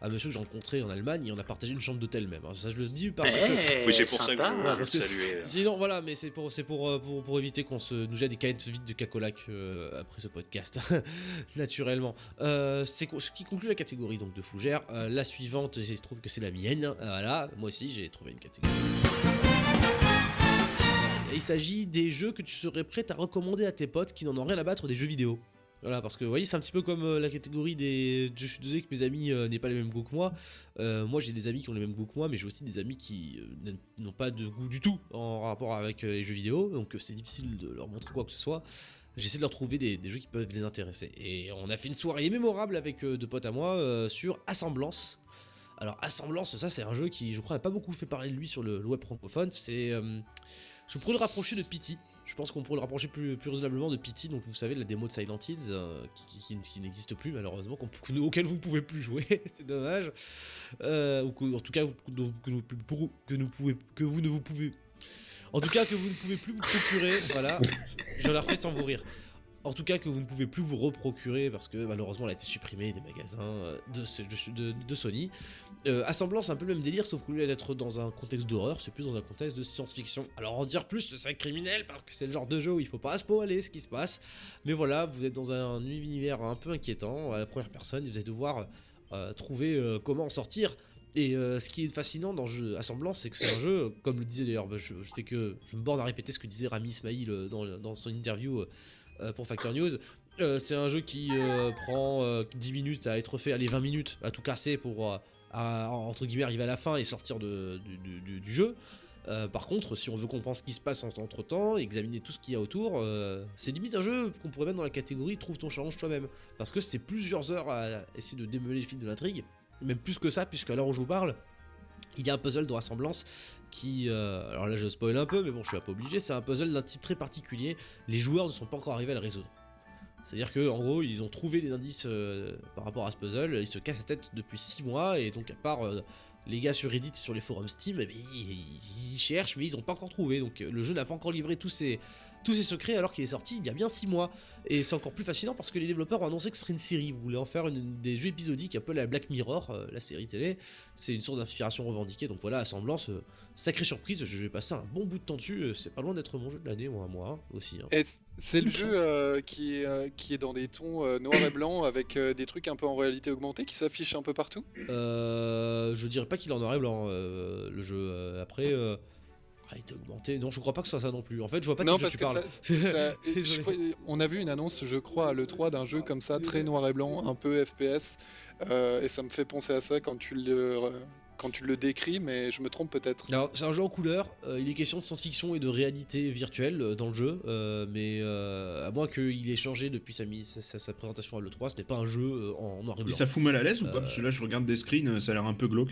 un monsieur que j'ai rencontré en Allemagne et on a partagé une chambre d'hôtel même. hein. Ça, je le dis parce que. Oui, c'est pour ça que je- Ouais, je parce le que saluais. Sinon, voilà, mais c'est pour, c'est pour, pour, pour éviter qu'on se nous jette des canettes vides de cacolac euh, après ce podcast, [laughs] naturellement. Euh, c'est ce qui conclut la catégorie donc de Fougère. Euh, la suivante, il se trouve que c'est la mienne. Euh, Voilà, moi aussi j'ai trouvé une catégorie. Il s'agit des jeux que tu serais prêt à recommander à tes potes qui n'en ont rien à battre des jeux vidéo. Voilà, parce que vous voyez, c'est un petit peu comme euh, la catégorie des. Je suis désolé que mes amis euh, n'aient pas les mêmes goûts que moi. Euh, moi, j'ai des amis qui ont les mêmes goûts que moi, mais j'ai aussi des amis qui n'ont- pas de goût du tout en rapport avec les jeux vidéo, donc c'est difficile de leur montrer quoi que ce soit. J'essaie de leur trouver des, jeux qui peuvent les intéresser. Et on a fait une soirée mémorable avec deux potes à moi sur Assemblance. Alors, Assemblance, ça, c'est un jeu qui, je crois, n'a pas beaucoup fait parler de lui sur le web francophone. C'est. Je pourrais le rapprocher de Pity. Je pense qu'on pourrait le rapprocher plus, raisonnablement de Pity. Donc, vous savez, la démo de Silent Hills, euh, qui, n'existe plus, malheureusement, [laughs] auquel vous ne pouvez plus jouer. [laughs] c'est dommage. En tout cas, que, vous ne pouvez. En plus vous procurer. voilà. Je la refais sans vous rire. En tout cas, que vous ne pouvez plus vous reprocurer parce que malheureusement elle a été supprimée des magasins euh, de, Sony. Euh, Assemblant, c'est un peu le même délire, sauf qu'au lieu d'être dans un contexte d'horreur, c'est plus dans un contexte de science-fiction. Alors en dire plus, ce serait criminel parce que c'est le genre de jeu où il faut pas spoiler ce qui se passe. Mais voilà, vous êtes dans un univers un peu inquiétant à la première personne, vous allez devoir euh, trouver euh, comment en sortir. Et ce qui est fascinant dans jeu Assemblant, c'est que c'est un jeu, comme le disait d'ailleurs, bah, je, fais que je me borne à répéter ce que disait Rami Ismail dans, son interview pour Factor News. Euh, c'est un jeu qui euh, prend euh, 10 minutes à être fait, allez 20 minutes à tout casser pour euh, entre guillemets arriver à la fin et sortir du, jeu. Euh, par contre, si on veut comprendre ce qui se passe en- entre temps, examiner tout ce qu'il y a autour, euh, c'est limite un jeu qu'on pourrait mettre dans la catégorie trouve ton challenge toi-même. Parce que c'est plusieurs heures à essayer de démêler le fil de l'intrigue, même plus que ça, puisque l'heure où je vous parle, il y a un puzzle de rassemblance euh, alors là, je spoil un peu, mais bon, je suis peu obligé. C'est un puzzle d'un type très particulier. Les joueurs ne sont pas encore arrivés à le résoudre. C'est-à-dire que en gros, ils ont trouvé les indices euh, par rapport à ce puzzle, ils se cassent la tête depuis 6 mois, et donc à part euh, les gars sur Reddit et sur les forums Steam, eh bien, ils, cherchent, mais ils n'ont pas encore trouvé. Donc le jeu n'a pas encore livré tous ses, tous ses secrets alors qu'il est sorti il y a bien 6 mois. Et c'est encore plus fascinant parce que les développeurs ont annoncé que ce serait une série. Vous voulez en faire une, des jeux épisodiques, un peu la Black Mirror, euh, la série télé. C'est une source d'inspiration revendiquée. Donc voilà, Assemblance, euh, sacrée surprise. Je vais passer un bon bout de temps dessus. euh, C'est pas loin d'être mon jeu de l'année ou un mois hein, aussi. hein. Et c'est le jeu qui, est, qui est dans des tons noir et blanc [coughs] avec des trucs un peu en réalité augmentée qui s'affichent un peu partout? Euh, je dirais pas qu'il en aurait blanc euh, le jeu. Euh, après, euh, réalité augmentée. Non, je crois pas que ce soit ça non plus. En fait, je vois pas de parce tu que parles. ça, [laughs] ça- Désolé. je crois- on a vu une annonce, je crois, à l'E3 d'un jeu comme ça, très noir et blanc, un peu FPS, euh, et ça me fait penser à ça quand tu le, quand tu le décris, mais je me trompe peut-être. Alors, c'est un jeu en couleur, euh, il est question de science-fiction et de réalité virtuelle euh, dans le jeu, euh, mais euh, à moins qu'il ait changé depuis sa, mise- sa, sa- sa présentation à l'E3, ce n'est pas un jeu en noir et Et blanc. ça fout mal à l'aise ou pas? Euh, Parce que là, je regarde des screens, ça a l'air un peu glauque.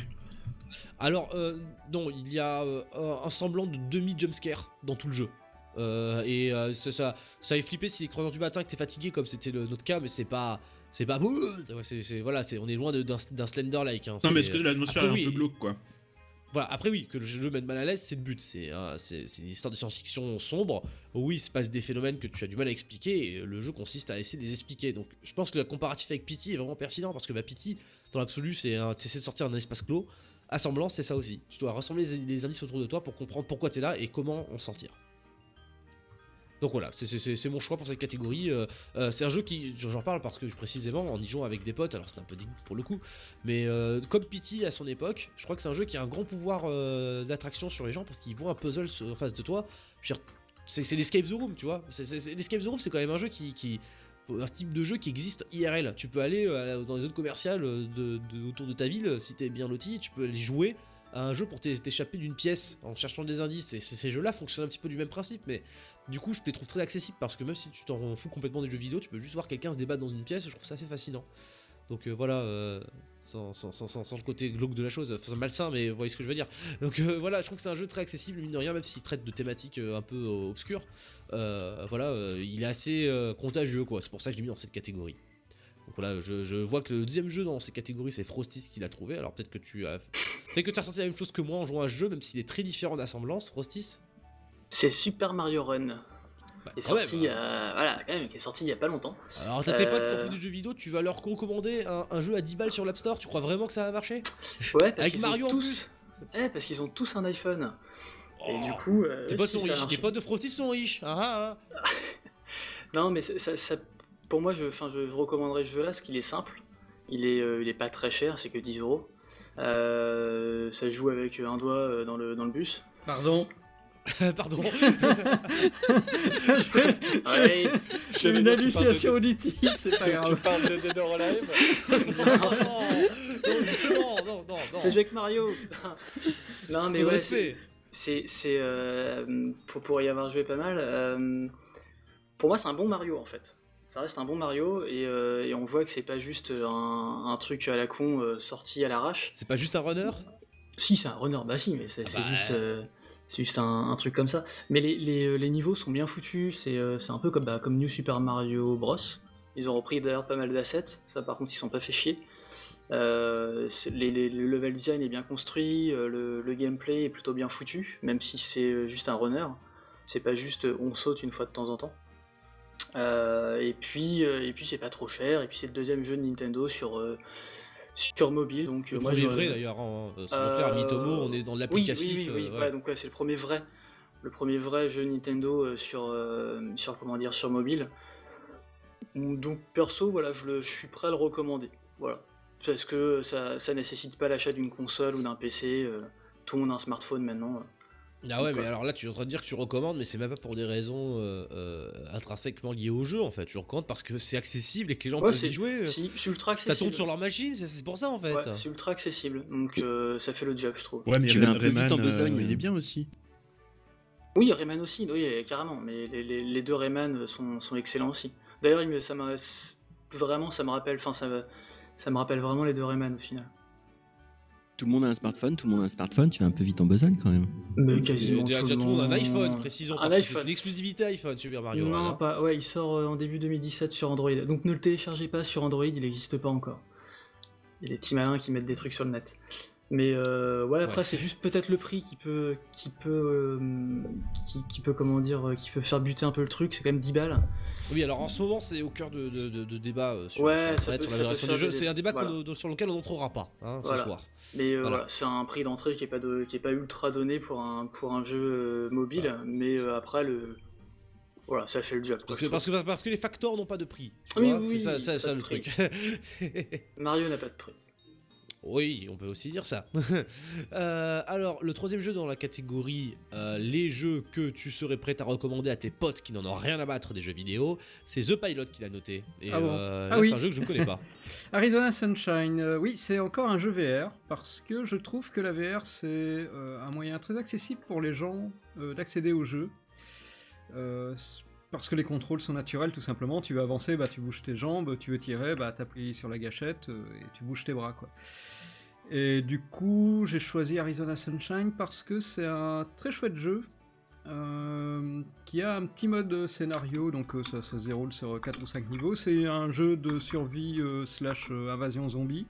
Alors, euh, non, il y a euh, un semblant de demi-jumpscare dans tout le jeu. Euh, et ça, ça, ça fait flipper si les 3h du matin que t'es fatigué, comme c'était le- notre cas, mais c'est pas. C'est pas. C'est- voilà, c'est- on est loin d'un Slender-like. hein. Non, mais est-ce que l'atmosphère est un oui, peu glauque, quoi Voilà, après oui, que le jeu mette mal à l'aise, c'est le but. C'est hein, une histoire de science-fiction sombre. Oui, il se passe des phénomènes que tu as du mal à expliquer, et le jeu consiste à essayer de les expliquer. Donc je pense que le comparatif avec Pity est vraiment pertinent, parce que bah, Pity, dans l'absolu, c'est un- de sortir d'un espace clos. Assemblance, c'est ça aussi. Tu dois rassembler les, indices autour de toi pour comprendre pourquoi t'es là et comment en sortir. Donc voilà, c'est- mon choix pour cette catégorie. Euh, euh, c'est un jeu qui, j'en parle parce que précisément en y jouant avec des potes, alors c'est un peu dégoût pour le coup, mais euh, comme Pity à son époque, je crois que c'est un jeu qui a un grand pouvoir d'attraction sur les gens parce qu'ils voient un puzzle en face de toi. C'est l'Escape the Room, tu vois. C'est- L'Escape the Room, c'est quand même un jeu qui, qui- un type de jeu qui existe IRL. Tu peux aller euh, dans les zones commerciales euh, autour de ta ville euh, si t'es bien loti, tu peux aller jouer à un jeu pour t'é- t'échapper d'une pièce en cherchant des indices. Et ces jeux-là fonctionnent un petit peu du même principe, mais du coup, je les trouve très accessibles parce que même si tu t'en fous complètement des jeux vidéo, tu peux juste voir quelqu'un se débattre dans une pièce. Je trouve ça assez fascinant. Donc voilà, euh, sans, le côté glauque de la chose, enfin, malsain, mais vous voyez ce que je veux dire. Donc voilà, je trouve que c'est un jeu très accessible, mine de rien, même s'il traite de thématiques un peu obscures. Euh, voilà, euh, il est assez euh, contagieux, quoi. C'est pour ça que je l'ai mis dans cette catégorie. Donc voilà, je, je vois que le deuxième jeu dans cette catégorie, c'est Frostis qui l'a trouvé. Alors peut-être que tu as, peut-être que tu as ressenti la même chose que moi en jouant à ce jeu, même s'il est très différent d'assemblance, Frostis. C'est Super Mario Run. qui est sorti, euh, voilà, quand même, qui est sorti il y a pas longtemps. Alors t'as tes potes qui s'en foutent des jeux vidéo, tu vas leur recommander un, un jeu à 10 balles sur l'App Store, tu crois vraiment que ça va marcher? Ouais, parce Avec ont Mario en tous... Eh, parce qu'ils ont tous un iPhone. Et Oh. du coup, euh, Tes potes si, sont ça riches, marche. tes potes de Frostis sont riches. Ah, ah, ah. [laughs] Non, mais ça, pour moi, je, enfin, je, je recommanderais ce jeu-là parce qu'il est simple. Il est, euh, il est pas très cher, c'est que 10 euros. Euh, ça joue avec un doigt euh, dans le, dans le bus. Pardon. [laughs] Pardon. Ouais. J'ai une hallucination auditive, c'est pas grave. Tu parles de Dead or Alive [laughs] non, non, non, non. Ça joue avec Mario. putain. non, mais ouais. C'est, euh, pour, pour y avoir joué pas mal. euh, pour moi, c'est un bon Mario en fait. Ça reste un bon Mario et, euh, et on voit que c'est pas juste un, un truc à la con euh, sorti à l'arrache. C'est pas juste un runner? Si, c'est un runner, bah si, mais c'est, bah, juste, c'est juste un, un truc comme ça. Mais les, les, les niveaux sont bien foutus, c'est, c'est un peu comme, bah, comme New Super Mario Bros. Ils ont repris d'ailleurs pas mal d'assets, ça par contre ils sont pas fait chier. Euh, c'est- les- les- le level design est bien construit, euh, le, le gameplay est plutôt bien foutu, même si c'est euh, juste un runner. C'est pas juste on saute une fois de temps en temps. Euh, et puis, et puis c'est pas trop cher. Et puis c'est le deuxième jeu de Nintendo sur euh, sur mobile. Donc Le moi, premier vrai d'ailleurs, hein. On est dans l'applicatif. Oui, oui, oui, ouais, donc ouais, c'est le premier vrai, le premier vrai jeu Nintendo sur sur comment dire sur mobile. Donc perso, voilà, je, le, je suis prêt à le recommander. Voilà, parce que ça ça nécessite pas l'achat d'une console ou d'un PC. euh, tout le monde a un smartphone maintenant. Ah ouais, Donc, mais ouais. alors là, tu es en train de dire que tu recommandes, mais c'est même pas pour des raisons euh, euh, intrinsèquement liées au jeu en fait. Tu recommandes parce que c'est accessible et que les gens Ouais, peuvent y jouer. si, c'est ultra Ça accessible. tourne sur leur machine, c'est- pour ça en fait. Ouais, c'est ultra accessible, donc euh, ça fait le job, je trouve. Ouais, mais Tu vas un peu Rayman, vite en euh, besogne. il est bien aussi. Oui, Rayman aussi, oui, carrément, mais les, les- les deux Rayman sont, sont excellents aussi. D'ailleurs, il me- ça m'a vraiment, ça me rappelle, enfin, ça, me- ça me rappelle vraiment les deux Rayman au final. Tout le monde a un smartphone, tout le monde a un smartphone, tu vas un peu vite en besogne quand même. Mais quasiment déjà, tout, tout le monde a un iPhone, précisons. Un parce que C'est iPhone. une exclusivité iPhone, Super Mario. non, hein. pas, ouais, il sort euh, en début 2017 sur Android, donc ne le téléchargez pas sur Android, il n'existe pas encore. Il y a des petits malins qui mettent des trucs sur le net. Mais euh, ouais, après c'est juste peut-être le prix qui peut, qui peut, euh, qui, qui peut comment dire, euh, qui peut faire buter un peu le truc. C'est quand même 10 balles. Oui, alors en ce moment, c'est au cœur de, de, de- de débats euh, sur, Ouais, sur ça Internet, peut- sur ça la version jeux. des- C'est un débat voilà. sur lequel on n'entrera pas hein, Voilà. ce soir. Mais euh, Voilà. voilà, c'est un prix d'entrée qui est pas de, qui est pas ultra donné pour un pour un jeu mobile, mais après le, voilà, ça fait le job. Parce que, parce, que, parce que les facteurs n'ont pas de prix. Oui, c'est ça, oui, ça, pas ça de le prix. truc. [laughs] Mario n'a pas de prix. Oui, on peut aussi dire ça. [laughs] Euh, alors, le troisième jeu dans la catégorie euh, les jeux que tu serais prêt à recommander à tes potes qui n'en ont rien à battre des jeux vidéo, c'est The Pilot qui l'a noté. Et Ah bon euh, Ah oui. c'est un jeu que je ne connais pas. [laughs] Arizona Sunshine, oui, c'est encore un jeu VR parce que je trouve que la VR c'est un moyen très accessible pour les gens d'accéder au jeu. Euh, parce que les contrôles sont naturels tout simplement. Tu veux avancer, bah tu bouges tes jambes, tu veux tirer, bah t'appuies sur la gâchette euh, et tu bouges tes bras quoi. Et du coup, j'ai choisi Arizona Sunshine parce que c'est un très chouette jeu euh, qui a un petit mode scénario, donc euh, ça, se déroule sur 4 ou 5 niveaux. C'est un jeu de survie euh, slash euh, invasion zombie,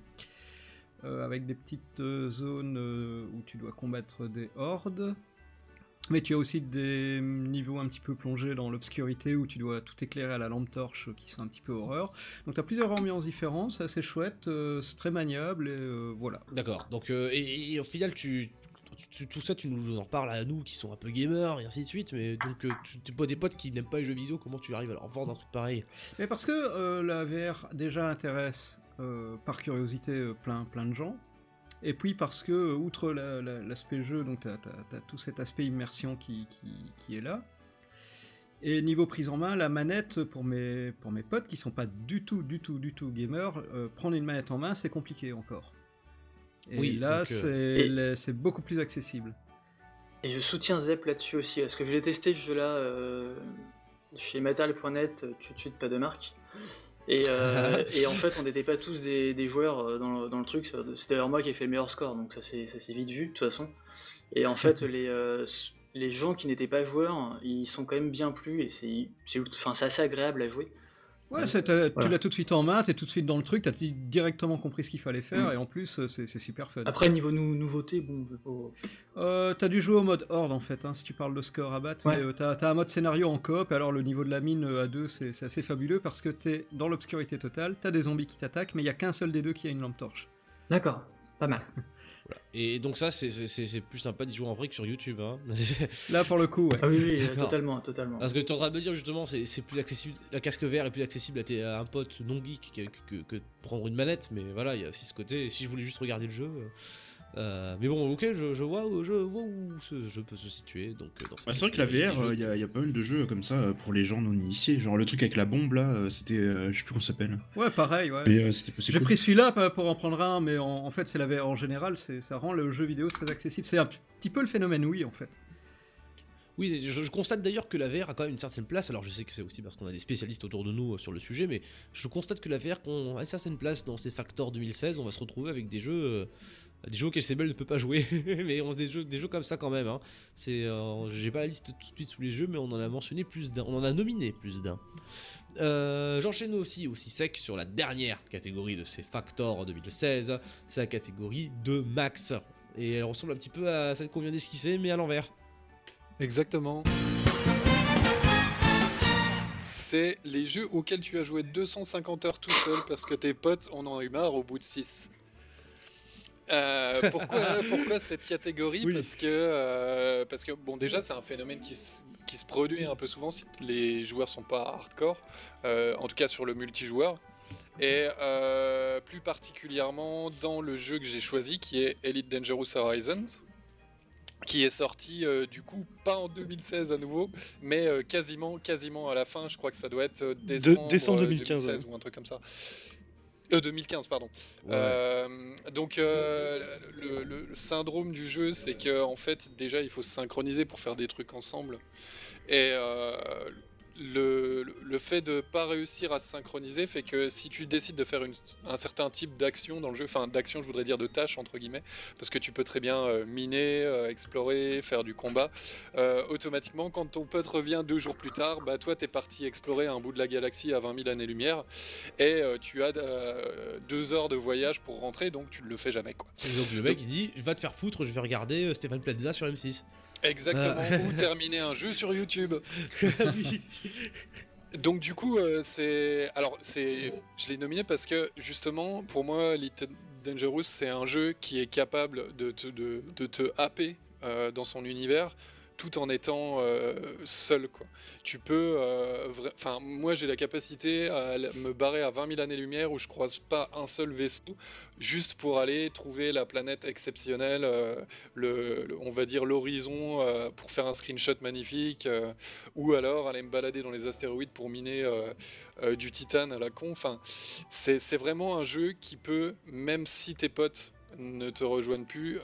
euh, avec des petites euh, zones euh, où tu dois combattre des hordes. Mais tu as aussi des niveaux un petit peu plongés dans l'obscurité où tu dois tout éclairer à la lampe torche qui sont un petit peu horreur. Donc tu as plusieurs ambiances différentes, c'est assez chouette, euh, c'est très maniable et euh, voilà. D'accord. Donc, euh, et, et au final, tu, tout ça, tu nous en parles à nous qui sont un peu gamers et ainsi de suite. Mais donc, tu vois des potes qui n'aiment pas les jeux vidéo, comment tu arrives à leur vendre un truc pareil? Mais parce que la VR déjà intéresse par curiosité plein, plein de gens. Et puis parce que, outre la- la- l'aspect jeu, donc tu as, tout cet aspect immersion qui, qui, qui est là. Et niveau prise en main, la manette, pour mes, pour mes potes qui sont pas du tout, du tout, du tout gamers, euh, prendre une manette en main, c'est compliqué encore. Et Oui, là, euh, c'est Et- beaucoup plus accessible. Et je soutiens Zep là-dessus aussi, parce que je l'ai testé ce jeu-là euh, chez Metal.net, tout de suite pas de marque. Et, euh, [laughs] et en fait, on n'était pas tous des, des joueurs euh, dans le, dans le truc. C'est d'ailleurs moi qui ai fait le meilleur score, donc ça s'est vite vu, de toute façon. Et en fait, [laughs] les, euh, les gens qui n'étaient pas joueurs, ils sont quand même bien plus, et enfin, c'est assez agréable à jouer. Ouais, tu l'as tout de suite en main, t'es tout de suite dans le truc, t'as directement compris ce qu'il fallait faire, Mm. et en plus, euh, c'est super fun. Après, niveau nou- nouveauté, bon, pas- Euh, t'as dû jouer au mode horde en fait, hein, si tu parles de score à battre, Ouais. mais euh, t'as un mode scénario en coop, et alors le niveau de la mine euh, à deux c'est c'est assez fabuleux parce que t'es dans l'obscurité totale, t'as des zombies qui t'attaquent, mais il y a qu'un seul des deux qui a une lampe torche. D'accord, pas mal. [laughs] Et donc, ça, c'est- c'est c'est- c'est plus sympa d'y jouer en vrai que sur YouTube. Hein. Là pour le coup, ouais. Ah oui, oui, totalement, totalement. Parce que tu es en train de me dire justement, c'est c'est plus accessible, la casque vert est plus accessible à, tes- à un pote non geek que, que- prendre une manette, mais voilà, il y a aussi ce côté, si je voulais juste regarder le jeu. euh, euh, mais bon, ok, je, je vois, où- je vois où ce jeu peut se situer. Donc, euh, dans Bah, c'est vrai que la VR, il y, a- y a pas mal de jeux comme ça euh, pour les gens non initiés. Genre le truc avec la bombe là, c'était. euh, je sais plus comment ça s'appelle. Ouais, pareil, ouais. Mais euh, c'était J'ai cool. pris celui-là pour en prendre un, mais en, en fait c'est la VR en général, c'est- ça rend le jeu vidéo très accessible. C'est un petit peu le phénomène oui en fait. Oui, je, je constate d'ailleurs que la VR a quand même une certaine place. Alors je sais que c'est aussi parce qu'on a des spécialistes autour de nous euh, sur le sujet, mais je constate que la VR a une certaine place dans ces Factor 2016. On va se retrouver avec des jeux, euh, des jeux auxquels CBL ne peut pas jouer, [laughs] mais on des jeux, des jeux comme ça quand même. Hein. C'est, euh, j'ai pas la liste tout de suite sous les jeux, mais on en a mentionné plus d'un, on en a nominé plus d'un. Euh, J'enchaîne aussi, aussi sec sur la dernière catégorie de ces Factor 2016. C'est la catégorie de Max. Et elle ressemble un petit peu à celle qu'on vient d'esquisser, mais à l'envers. Exactement. C'est les jeux auxquels tu as joué 250 heures tout seul parce que tes potes en ont eu marre au bout de 6. Pourquoi, [laughs] pourquoi cette catégorie parce, que, euh, parce que, bon, déjà, c'est un phénomène qui se, qui se produit un peu souvent si les joueurs sont pas hardcore, euh, en tout cas sur le multijoueur. Et euh, plus particulièrement dans le jeu que j'ai choisi qui est Elite Dangerous Horizons, qui est sorti euh, du coup pas en 2016 à nouveau, mais euh, quasiment, quasiment à la fin. Je crois que ça doit être euh, décembre, décembre euh, 2015, 2016 ouais. ou un truc comme ça. Euh, 2015, pardon. Ouais. Euh, donc euh, le, le- le syndrome du jeu, c'est que en fait déjà il faut se synchroniser pour faire des trucs ensemble. Et euh, le, le fait de pas réussir à se synchroniser fait que si tu décides de faire une- un certain type d'action dans le jeu, enfin d'action je voudrais dire de tâche entre guillemets, parce que tu peux très bien euh, miner, euh, explorer, faire du combat, euh, automatiquement quand ton pote revient deux jours plus tard, bah toi t'es parti explorer un bout de la galaxie à 20 000 années-lumière et tu as deux heures de voyage pour rentrer donc tu ne le fais jamais quoi. Et donc le mec il dit va te faire foutre, je vais regarder Stéphane Plaza sur M6. Exactement, Ah. ou terminer un jeu sur YouTube. [laughs] Donc du coup, euh, c'est alors c'est je l'ai nominé parce que justement pour moi, Elite Dangerous c'est un jeu qui est capable de te, de, de te happer euh, dans son univers tout en étant euh, seul quoi. Tu peux, euh, enfin moi j'ai la capacité à me barrer à 20 000 années-lumière où je croise pas un seul vaisseau juste pour aller trouver la planète exceptionnelle, euh, le, on va dire l'horizon pour faire un screenshot magnifique, ou alors aller me balader dans les astéroïdes pour miner du titane à la con. Enfin, c'est vraiment un jeu qui peut, même si tes potes ne te rejoignent plus,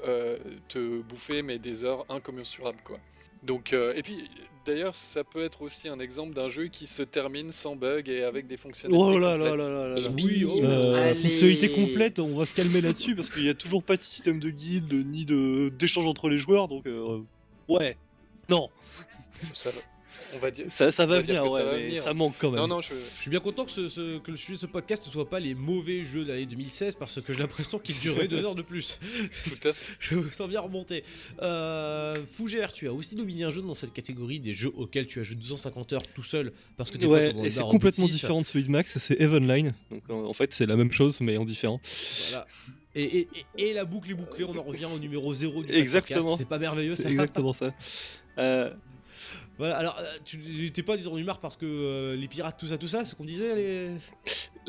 te bouffer mais des heures incommensurables quoi. Donc, euh, et puis d'ailleurs, ça peut être aussi un exemple d'un jeu qui se termine sans bug et avec des fonctionnalités. Oh là complètes. là là là là. Oui, oh. Euh, Allez. fonctionnalité complète, on va se calmer là-dessus parce qu'il n'y a toujours pas de système de guide ni de d'échange entre les joueurs, donc euh, ouais, non. Ça, on va dire. Ça, ça va venir, ouais, va mais venir. ça manque quand même. Non, non, je, Je suis bien content que, ce, ce- que le sujet de ce podcast ne soit pas les mauvais jeux de l'année 2016 parce que j'ai l'impression qu'il durait deux heures de plus. Tout à fait. [laughs] Je me sens bien remonter. Euh, Fougère, tu as aussi nominé un jeu dans cette catégorie des jeux auxquels tu as joué 250 heures tout seul parce que tes Ouais, et c'est complètement différent de celui de Max, c'est Evenline. Donc en en fait, c'est la même chose mais en différent. Voilà. Et, et- la boucle est bouclée, on en revient au numéro 0 du Exactement. podcast. C'est pas merveilleux ça C'est exactement ça. Euh, Voilà, alors euh, tu t'es pas disons marre parce que euh, les pirates, tout ça, tout ça, c'est ce qu'on disait les...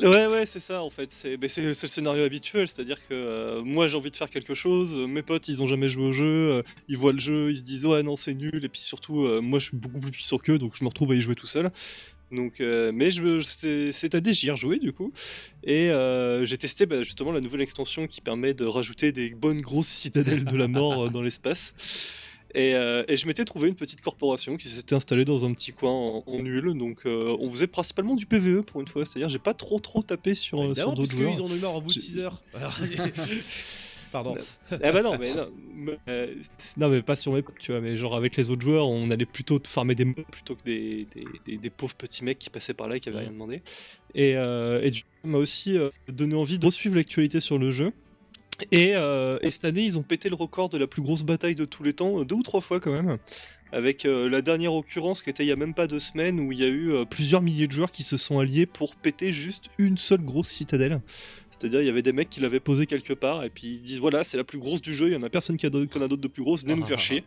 Ouais, ouais, c'est ça en fait. C'est le scénario habituel, c'est-à-dire que euh, moi j'ai envie de faire quelque chose, mes potes ils ont jamais joué au jeu, ils voient le jeu, ils se disent ouais non c'est nul, et puis surtout moi je suis beaucoup plus puissant qu'eux donc je me retrouve à y jouer tout seul. Donc, euh, mais c'est à j'y ai rejoué du coup, et j'ai testé bah, justement la nouvelle extension qui permet de rajouter des bonnes grosses citadelles de la mort dans l'espace. Et, euh, et je m'étais trouvé une petite corporation qui s'était installée dans un petit coin en, en nul, donc euh, on faisait principalement du PVE pour une fois, c'est-à-dire j'ai pas trop trop tapé sur, euh, sur Évidemment, d'autres joueurs. en ont eu marre au bout de J'ai- 6 heures. [laughs] [laughs] Pardon. Ah bah non, mais non, mais, euh, non, mais pas sur mes tu vois, mais genre avec les autres joueurs, on allait plutôt farmer des mobs plutôt que des, des, des- des pauvres petits mecs qui passaient par là et qui avaient rien demandé. Et, et du coup, ça m'a aussi donné envie de suivre l'actualité sur le jeu. Et, euh, et cette année, ils ont pété le record de la plus grosse bataille de tous les temps, euh, deux ou trois fois quand même. Avec euh, la dernière occurrence qui était il y a même pas deux semaines où il y a eu plusieurs milliers de joueurs qui se sont alliés pour péter juste une seule grosse citadelle. C'est-à-dire, il y avait des mecs qui l'avaient posée quelque part et puis ils disent voilà, c'est la plus grosse du jeu, il y en a personne qui a d'autre- en a d'autres de plus grosse, venez nous faire chier.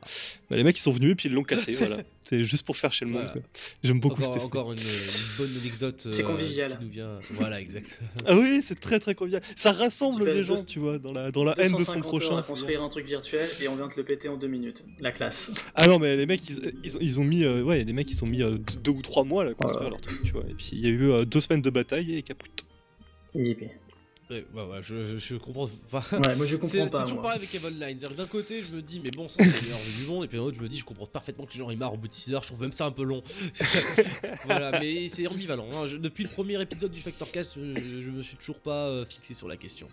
Bah, les mecs ils sont venus et puis ils l'ont cassé, voilà. [laughs] C'est juste pour faire chier le monde. Voilà. J'aime beaucoup encore, cet esprit. encore une, une bonne anecdote. C'est euh, convivial. qui nous vient... Voilà, exact. [laughs] Ah oui, c'est très très convivial. Ça rassemble les gens, deux- tu vois, dans la, dans la haine de son 250 heures prochain. à construire un truc virtuel et on vient te le péter en deux minutes. La classe. [laughs] Ah non, mais les mecs, ils, ils ont, ils ont mis, euh, ouais, les mecs, ils ont mis euh, deux ou trois mois à construire leur truc, tu vois. Et puis il y a eu euh, deux semaines de bataille et caput. Ouais, ouais, je, je- je comprends. Enfin, Ouais, moi, je comprends pas, C'est toujours moi. pareil avec Evil Line. D'un côté, je me dis, mais bon, ça, c'est le meilleur jeu du monde. Et puis d'un autre, je me dis, je comprends parfaitement que les gens ils marrent au bout de 6 heures. Je trouve même ça un peu long. [laughs] voilà, mais c'est ambivalent. hein. Je- depuis le premier épisode du Factorcast, euh, je, je me suis toujours pas euh, fixé sur la question.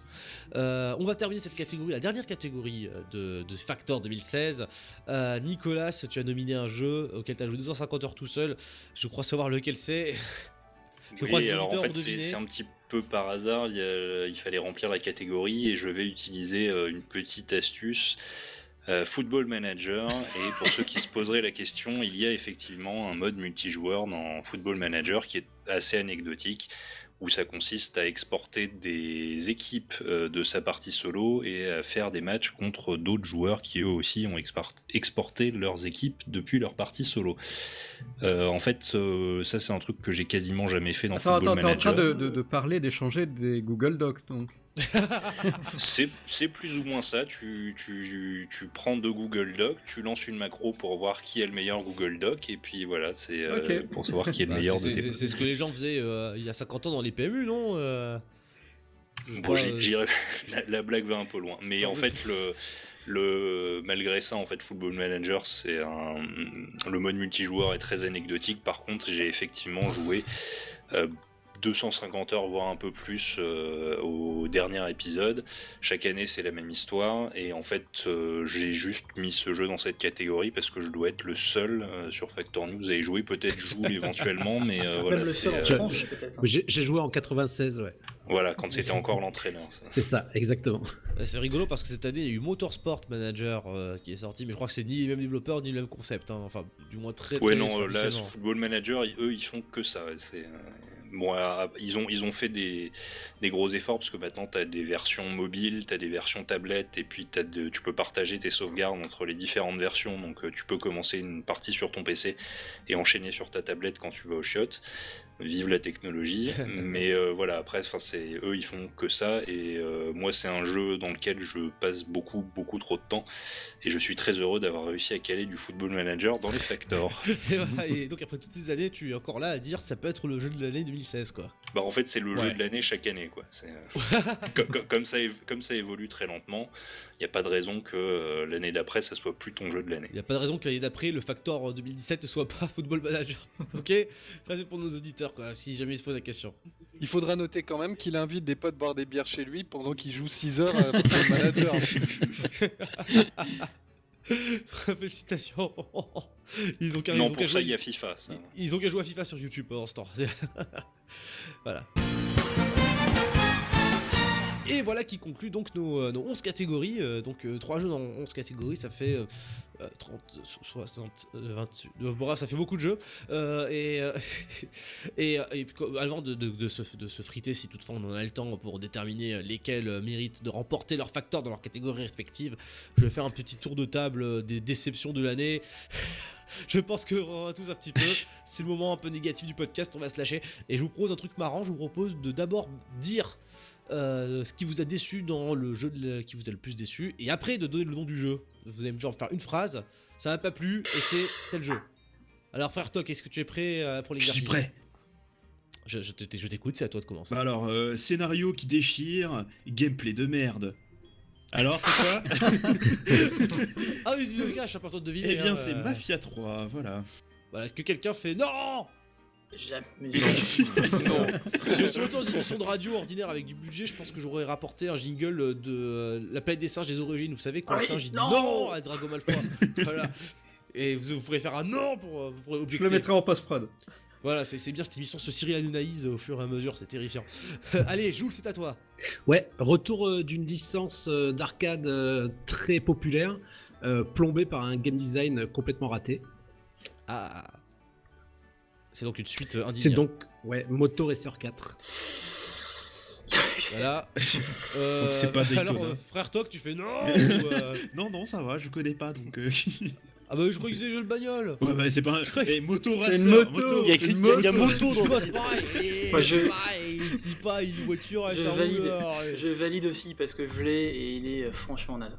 Euh, on va terminer cette catégorie, la dernière catégorie euh, de, de Factor 2016. Euh, Nicolas, tu as nominé un jeu auquel tu as joué 250 heures tout seul. Je crois savoir lequel c'est. Je crois que Oui, alors en fait, c'est un petit peu par hasard. Il fallait remplir la catégorie et je vais utiliser euh, une petite astuce. euh, Football Manager et pour ceux qui se poseraient la question, il y a effectivement un mode multijoueur dans Football Manager qui est assez anecdotique où ça consiste à exporter des équipes euh, de sa partie solo et à faire des matchs contre d'autres joueurs qui eux aussi ont export- exporté leurs équipes depuis leur partie solo. Euh, en fait, euh, ça c'est un truc que j'ai quasiment jamais fait dans Attends, Football attends, t'es en train Manager. de, de- de parler, d'échanger des Google Docs, donc. [laughs] C'est plus ou moins ça. Tu, tu, tu prends deux Google Docs, tu lances une macro pour voir qui est le meilleur Google Doc, et puis voilà, c'est euh, pour savoir qui est le Bah, meilleur de tes c'est- ce que les gens faisaient euh, il y a 50 ans dans les PMU, non euh, Bon, euh, j'irai- [laughs] la, la blague va un peu loin. Mais en fait, le, Le, malgré ça, en fait, Football Manager, c'est un, le mode multijoueur est très anecdotique. Par contre, j'ai effectivement joué euh, 250 heures, voire un peu plus, euh, au dernier épisode. Chaque année, c'est la même histoire. Et en fait, euh, j'ai juste mis ce jeu dans cette catégorie parce que je dois être le seul euh, sur Factor News à y jouer. Peut-être joue [laughs] éventuellement, mais euh, voilà. Même le euh, peut-être. J'ai joué en 96, ouais. voilà, quand c'était encore l'entraîneur. C'est ça, exactement. C'est rigolo parce que cette année, il y a eu Motorsport Manager euh, qui est sorti, mais je crois que c'est ni les mêmes développeurs ni le même concept. hein. Enfin, du moins très très Ouais, non, là. Football Manager, ils- eux, ils font que ça. C'est, euh, bon, ils, ont, ils ont fait des, des gros efforts parce que maintenant, tu as des versions mobiles, tu as des versions tablettes, et puis t'as de- tu peux partager tes sauvegardes entre les différentes versions. Donc, euh, tu peux commencer une partie sur ton PC et enchaîner sur ta tablette quand tu vas au chiottes. Vive la technologie. [laughs] Mais euh, voilà, après, c'est eux, ils font que ça. Et euh, moi, c'est un jeu dans lequel je passe beaucoup, beaucoup trop de temps. Et je suis très heureux d'avoir réussi à caler du Football Manager dans les factors. [laughs] et, voilà, et donc après toutes ces années, tu es encore là à dire ça peut être le jeu de l'année 2016 quoi. Bah en fait c'est le Ouais. jeu de l'année chaque année quoi. Euh, [laughs] comme, comme- comme ça comme ça évolue très lentement, il n'y a pas de raison que euh, l'année d'après ça soit plus ton jeu de l'année. Il n'y a pas de raison que l'année d'après, le Factor 2017 ne soit pas Football Manager. ok? Ça c'est pour nos auditeurs quoi, si jamais ils se posent la question. Il faudra noter quand même qu'il invite des potes boire des bières chez lui pendant qu'il joue 6 heures à Football Manager. [laughs] Félicitations. Ils ont qu'à Non ils ont qu'à pour ça jouer- il y a FIFA. ça. Ils ils ont qu'à jouer à FIFA sur YouTube pendant ce temps. [laughs] voilà. Et voilà qui conclut donc nos, euh, nos 11 catégories. euh, donc 3 jeux dans 11 catégories, ça fait euh, euh, 30, so- 60, euh, 28. euh, bref, ça fait beaucoup de jeux. Euh, et, euh, [laughs] et, euh, avant de, de- de se, de se friter, si toutefois on en a le temps pour déterminer lesquels euh, méritent de remporter leur facteur dans leur catégorie respective, je vais faire un petit tour de table euh, des déceptions de l'année. [laughs] je pense que on tous un petit peu. [laughs] C'est le moment un peu négatif du podcast, on va se lâcher. Et je vous propose un truc marrant, je vous propose de d'abord dire euh, ce qui vous a déçu dans le jeu de qui vous a le plus déçu, et après de donner le nom du jeu. Vous allez me genre faire une phrase, ça m'a pas plu, et c'est tel jeu. Alors frère Toc, est-ce que tu es prêt euh, pour Je l'exercice suis prêt. Je, je je t'écoute, c'est à toi de commencer. Bah alors, euh, scénario qui déchire, gameplay de merde. Alors, c'est quoi [laughs] [laughs] Ah oui, du cache, à personne de deviner. Eh bien, hein, c'est. Mafia 3, voilà. Voilà, est-ce que quelqu'un fait non Jamais. [laughs] Non. si, on était dans une émission de radio ordinaire avec du budget, je pense que j'aurais rapporté un jingle de euh, La planète des singes des origines. Vous savez, quand Ah le singe il dit non non à Drago Malfoy. [laughs] voilà. Et vous, vous pourrez faire un non pour, euh, pour Je objecter. le mettrai en post-prod. Voilà, c'est bien cette émission se Cyril Hanouna au fur et à mesure, c'est terrifiant. [laughs] Allez, Jules, c'est à toi. Ouais, retour euh, d'une licence euh, d'arcade euh, très populaire, plombée par un game design complètement raté. Ah. C'est donc une suite euh, indigne. C'est donc, ouais, Moto Racer 4. Voilà. Euh, [laughs] Donc c'est pas Daytona. Alors, euh, frère Toc, tu fais non [laughs] ou, euh, Non, non, ça va, je connais pas donc. euh, [laughs] Ah bah, je crois que c'est jeu de bagnole. ouais, bah, c'est pas un. crois que- Eh, moto C'est racer, une moto. Il y a écrit- une il y a- moto. moto dans le titre. pareil, je- pareil, il dit pas une voiture à Je valide. et- Je valide aussi parce que je l'ai et il est euh, franchement naze.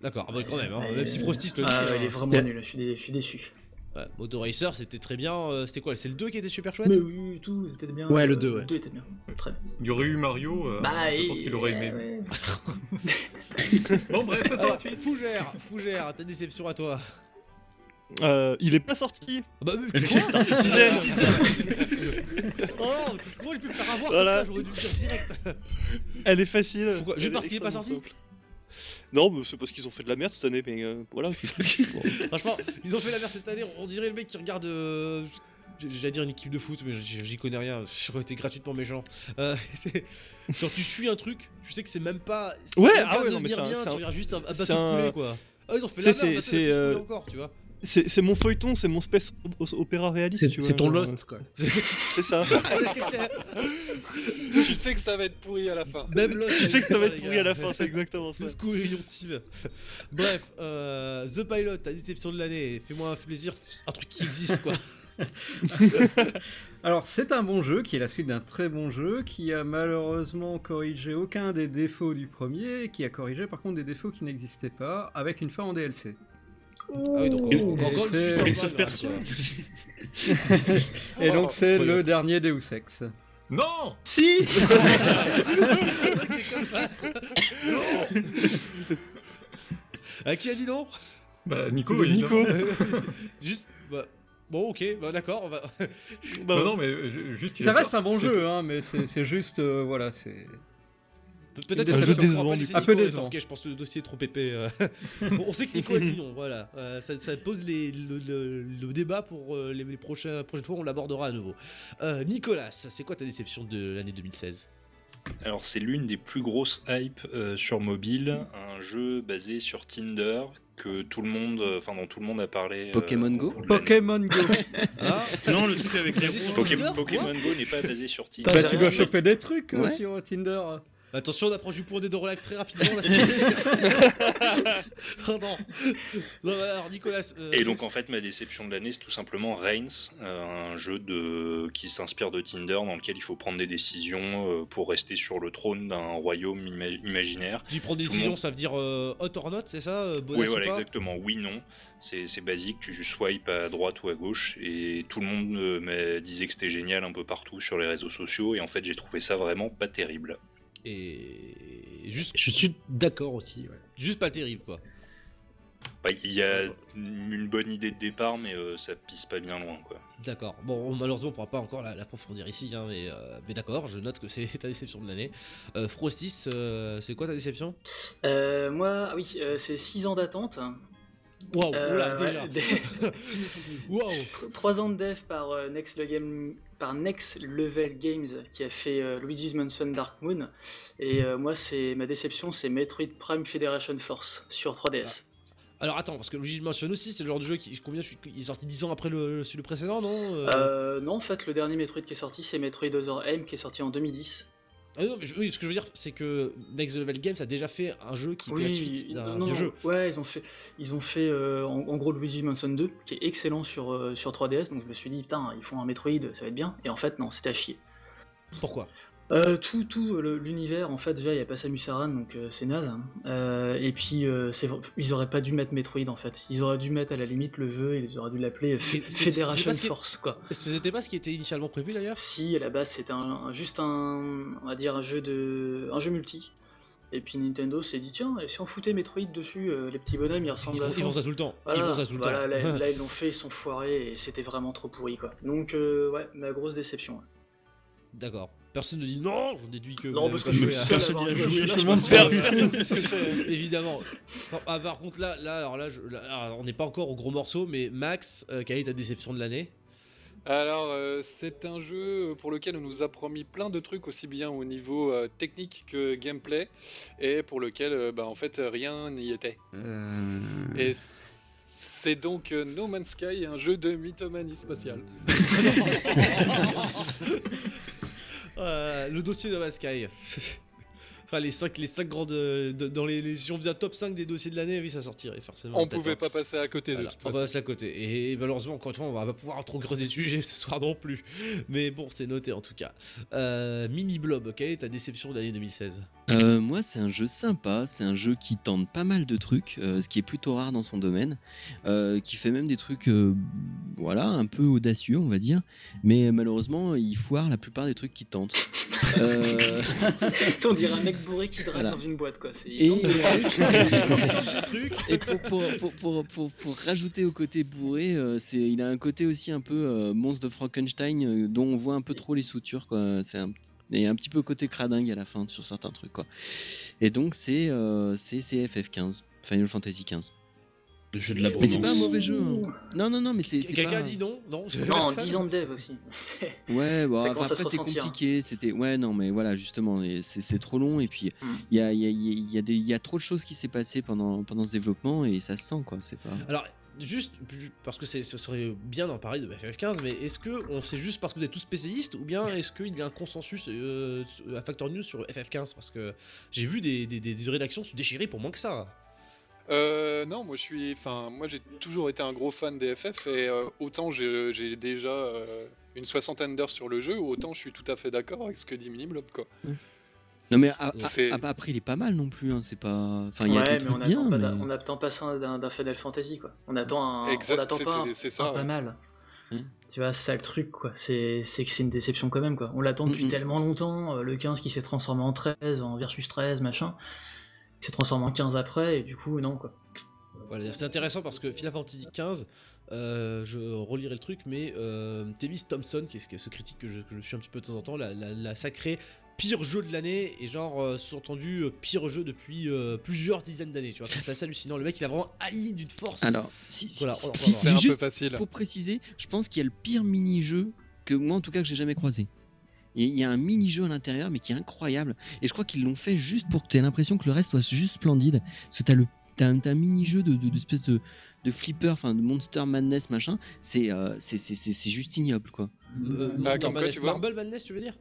D'accord, ah bah quand même, hein, même si euh, Frostis le dit. Ah, il est vraiment nul, je suis, dé- je suis déçu. Ouais, Moto Racer, c'était très bien. euh, C'était quoi C'est le 2 qui était super chouette Mais oui, tout, c'était bien. Ouais, le euh, deux, ouais. Le 2 était bien. Très bien. Il y aurait eu Mario, euh, Bah, je pense qu'il aurait aimé. ouais. [laughs] Bon, bref, passons à la suite. Fougère, Fougère, ta déception à toi. Euh, il est pas sorti. Ah bah, mais C'est Star Citizen. oh non, comment j'ai pu me faire avoir Voilà. comme ça J'aurais dû le dire direct. Elle est facile. Pourquoi? Juste Elle parce qu'il est pas sorti? simple. Non, mais c'est parce qu'ils ont fait de la merde cette année, mais euh, voilà. [laughs] Franchement, ils ont fait la merde cette année. On dirait le mec qui regarde. euh, J'allais dire une équipe de foot, mais j'y connais rien. [laughs] J'aurais été gratuitement méchant. Euh, [laughs] c'est- genre, tu suis un truc, tu sais que c'est même pas. Ouais, même ah ouais, non, mais devenir c'est un- bien, c'est tu un- regardes juste un, un bateau un- quoi. Ah, ils ont fait la c'est- merde, c'est, c'est euh, encore, tu vois. C'est c'est mon feuilleton, c'est mon space opéra réaliste. C'est tu c'est vois, ton genre, Lost, quoi. [laughs] C'est ça. [laughs] tu sais que ça va être pourri à la fin. Même là, tu sais que ça va être pourri à la fin, c'est exactement ça. Secours inutile. Bref, euh, The Pilot, ta déception de l'année. Fais-moi un plaisir, un truc qui existe, quoi. [laughs] Alors, c'est un bon jeu qui est la suite d'un très bon jeu qui a malheureusement corrigé aucun des défauts du premier, qui a corrigé par contre des défauts qui n'existaient pas avec une fin en DLC. Ah oui, donc Et c'est- Prince of Persia. donc, c'est incroyable. le dernier Deus Ex. Non Si À [laughs] qui a dit non? Bah, Nico, C'est évidemment. [laughs] Juste. bah, bon, ok, bah d'accord, on va. Bah, [laughs] non, mais euh, juste. il Ça reste un bon C'est jeu, hein, mais c'est c'est juste, euh, voilà, c'est. Peut-être déception. que je me rappelle, c'est Un peu décevant. Je pense que le dossier est trop épais. euh. [laughs] Bon, on sait que Nico a dit non, voilà. Euh, ça, ça pose les- le, le- le débat pour euh, les, les prochains, prochaines fois, on l'abordera à nouveau. Euh, Nicolas, c'est quoi ta déception de l'année 2016 Alors c'est l'une des plus grosses hype euh, sur mobile, un jeu basé sur Tinder que tout le monde, euh, enfin dont tout le monde a parlé. euh, Pokémon Go. Pokémon Go. [laughs] Ah, Non, le truc avec les roues. Pokémon quoi? Go n'est pas basé sur Tinder. Bah, tu dois vu. choper des trucs euh, sur Tinder. Attention, on approche du point des deux relax très rapidement. Là, [laughs] [laughs] oh non. non, bah, alors Nicolas. euh, Et donc en fait ma déception de l'année c'est tout simplement Reigns, euh, un jeu de qui s'inspire de Tinder dans lequel il faut prendre des décisions euh, pour rester sur le trône d'un royaume ima- imaginaire. Tu prends des Tout décisions, monde- ça veut dire euh, hot or not, c'est ça euh, Oui voilà exactement, oui non, c'est basique, tu swipes à droite ou à gauche et tout le monde euh, m'a- disait que c'était génial un peu partout sur les réseaux sociaux et en fait j'ai trouvé ça vraiment pas terrible. Et juste, Je suis d'accord aussi. ouais. juste pas terrible quoi. Ouais, Il y a une bonne idée de départ mais euh, ça pisse pas bien loin quoi. D'accord. Bon, malheureusement, on pourra pas encore la- l'approfondir ici, hein, mais, euh, mais d'accord, je note que c'est [laughs] ta déception de l'année. Euh, Frostis, euh, c'est quoi ta déception? Euh, moi, ah oui, euh, c'est 6 ans d'attente. Waouh, Euh, ouais, déjà. des- [laughs] Waouh. [laughs] 3 ans de dev par, euh, Next, Game, par Next Level Games qui a fait euh, Luigi's Mansion Dark Moon. Et euh, moi, c'est ma déception, c'est Metroid Prime Federation Force sur 3DS. Alors attends, parce que Luigi Mansion aussi, c'est le genre de jeu qui combien il est sorti 10 ans après le, celui le précédent, non Euh, Euh, non, en fait, le dernier Metroid qui est sorti, c'est Metroid Other M qui est sorti en 2010. Ah non, mais je- oui, ce que je veux dire, c'est que Next Level Games a déjà fait un jeu qui était la suite d'un vieux jeu. Ouais, ils ont fait, ils ont fait euh, en, en gros Luigi Mansion 2, qui est excellent sur, euh, sur 3DS, donc je me suis dit, putain, ils font un Metroid, ça va être bien. Et en fait, non, c'était à chier. Pourquoi? Euh, tout, tout l'univers, en fait, déjà, il n'y a pas Samus Aran, donc euh, c'est naze. Euh, et puis, ils auraient pas dû mettre Metroid, en fait. Ils auraient dû mettre à la limite le jeu, ils auraient dû l'appeler Federation Force, quoi. C'était pas ce qui était initialement prévu d'ailleurs? Si, à la base, c'était un, un- juste un, on va dire, un jeu de, un jeu multi. Et puis Nintendo s'est dit, tiens, et si on foutait Metroid dessus, euh, les petits bonhommes, ils ressemblent Ils à font, ils font ça tout le temps. Ils font ça tout le voilà, temps. Là, [laughs] là, ils l'ont fait, ils sont foirés, et c'était vraiment trop pourri, quoi. Donc, euh, ouais, ma grosse déception. ouais. D'accord. Personne ne dit non, j'en déduis que. Non, parce que je suis Personne joué. n'y a joué. Tout Là, le je monde pense sait. que- Personne sait ce que c'est. Évidemment. Attends, ah, par contre, là, là, alors là, je- là, alors, on n'est pas encore au gros morceau, mais Max, euh, quelle est ta déception de l'année? Alors, euh, c'est un jeu pour lequel on nous a promis plein de trucs, aussi bien au niveau euh, technique que gameplay, et pour lequel, euh, bah, en fait, rien n'y était. Et c'est donc euh, No Man's Sky, un jeu de mythomanie spatiale. [laughs] [laughs] Euh, Le dossier de Sky. [laughs] enfin, les 5 les cinq grandes. euh, de- dans les, les- si on faisait un top 5 des dossiers de l'année, oui, ça sortirait forcément. On pouvait hein. pas passer à côté de Voilà, toute on façon. passe à côté. Et malheureusement, encore une fois, on va pas pouvoir trop creuser le sujet [laughs] ce soir non plus. Mais bon, c'est noté en tout cas. Euh, Mini Blob, quelle est ta déception de l'année 2016 Euh, moi, c'est un jeu sympa, c'est un jeu qui tente pas mal de trucs, euh, ce qui est plutôt rare dans son domaine, euh, qui fait même des trucs, euh, voilà, un peu audacieux, on va dire, mais malheureusement, il foire la plupart des trucs qu'il tente. [laughs] Euh, on dirait un mec bourré qui drague Voilà. dans une boîte, quoi. Et, tente [laughs] des trucs. et pour, pour, pour, pour, pour- pour rajouter au côté bourré, euh, c'est, il a un côté aussi un peu euh, monstre de Frankenstein euh, dont on voit un peu trop les soutures. Quoi. C'est un, et un petit peu côté cradingue à la fin sur certains trucs. Quoi. Et donc c'est, euh, c'est, c'est FF15, Final Fantasy 15. Le jeu de la Mais c'est pas un mauvais jeu. hein. Non, non, non, mais c'est, Quelqu'un pas... dit non Non Non, 10 ans de dev aussi. [laughs] Ouais, bon, après c'est compliqué. C'était ouais, non, mais voilà, justement, et c'est c'est trop long. Et puis il Mm. y, a, il y, a, il y, a des- il y a trop de choses qui s'est passé pendant, pendant ce développement et ça se sent quoi. C'est pas. Alors, juste, parce que c'est- ce serait bien d'en parler de FF15, mais est-ce que on sait juste parce que vous êtes tous spécialistes ou bien est-ce qu'il y a un consensus euh, à Factor News sur FF15 Parce que j'ai vu des, des, des- des rédactions se déchirer pour moins que ça. Euh, non, moi je suis, enfin, moi j'ai toujours été un gros fan des FF et euh, autant j'ai déjà euh, une soixantaine d'heures sur le jeu, autant je suis tout à fait d'accord avec ce que dit Miniblob quoi. Non mais après il est pas mal non plus. Hein, c'est pas. Enfin il y a Ouais, des mais trucs on bien. attend, pas mais- d'un- on attend pas ça d'un Final Fantasy, quoi. On attend un, Exact, on attend pas, c'est- ça, un pas mal. Tu vois, c'est ça le truc, quoi. C'est c'est que c'est une déception quand même, quoi. On l'attend depuis Mhm. tellement longtemps. euh, Le 15 qui s'est transformé en 13, en Versus 13, machin. Qui s'est transformé en 15 après, et du coup, non, quoi. Voilà, c'est intéressant parce que Final Fantasy XV, euh, je relirai le truc, mais euh, Tevis Thompson, qui est, ce critique que je, que je suis un petit peu de temps en temps, l'a, l'a- l'a sacré pire jeu de l'année et genre euh, sous-entendu euh, pire jeu depuis euh, plusieurs dizaines d'années. Tu vois, c'est assez hallucinant. Le mec, il a vraiment haï d'une force. Alors, si, si, Voilà, si- si- reparlera. si- juste Pour préciser, je pense qu'il y a le pire mini-jeu que moi, en tout cas, que j'ai jamais croisé. Il y a- un mini-jeu à l'intérieur, mais qui est incroyable. Et je crois qu'ils l'ont fait juste pour que tu aies l'impression que le reste soit juste splendide. Parce que tu as, le, t'as un, t'as un mini-jeu de, de, de de, de flipper, enfin de Monster Madness, machin. C'est, euh, c'est, c'est, c'est, c'est juste ignoble, quoi. Euh, Ah, Monster quoi, Madness, tu vois Marble Madness, tu veux dire?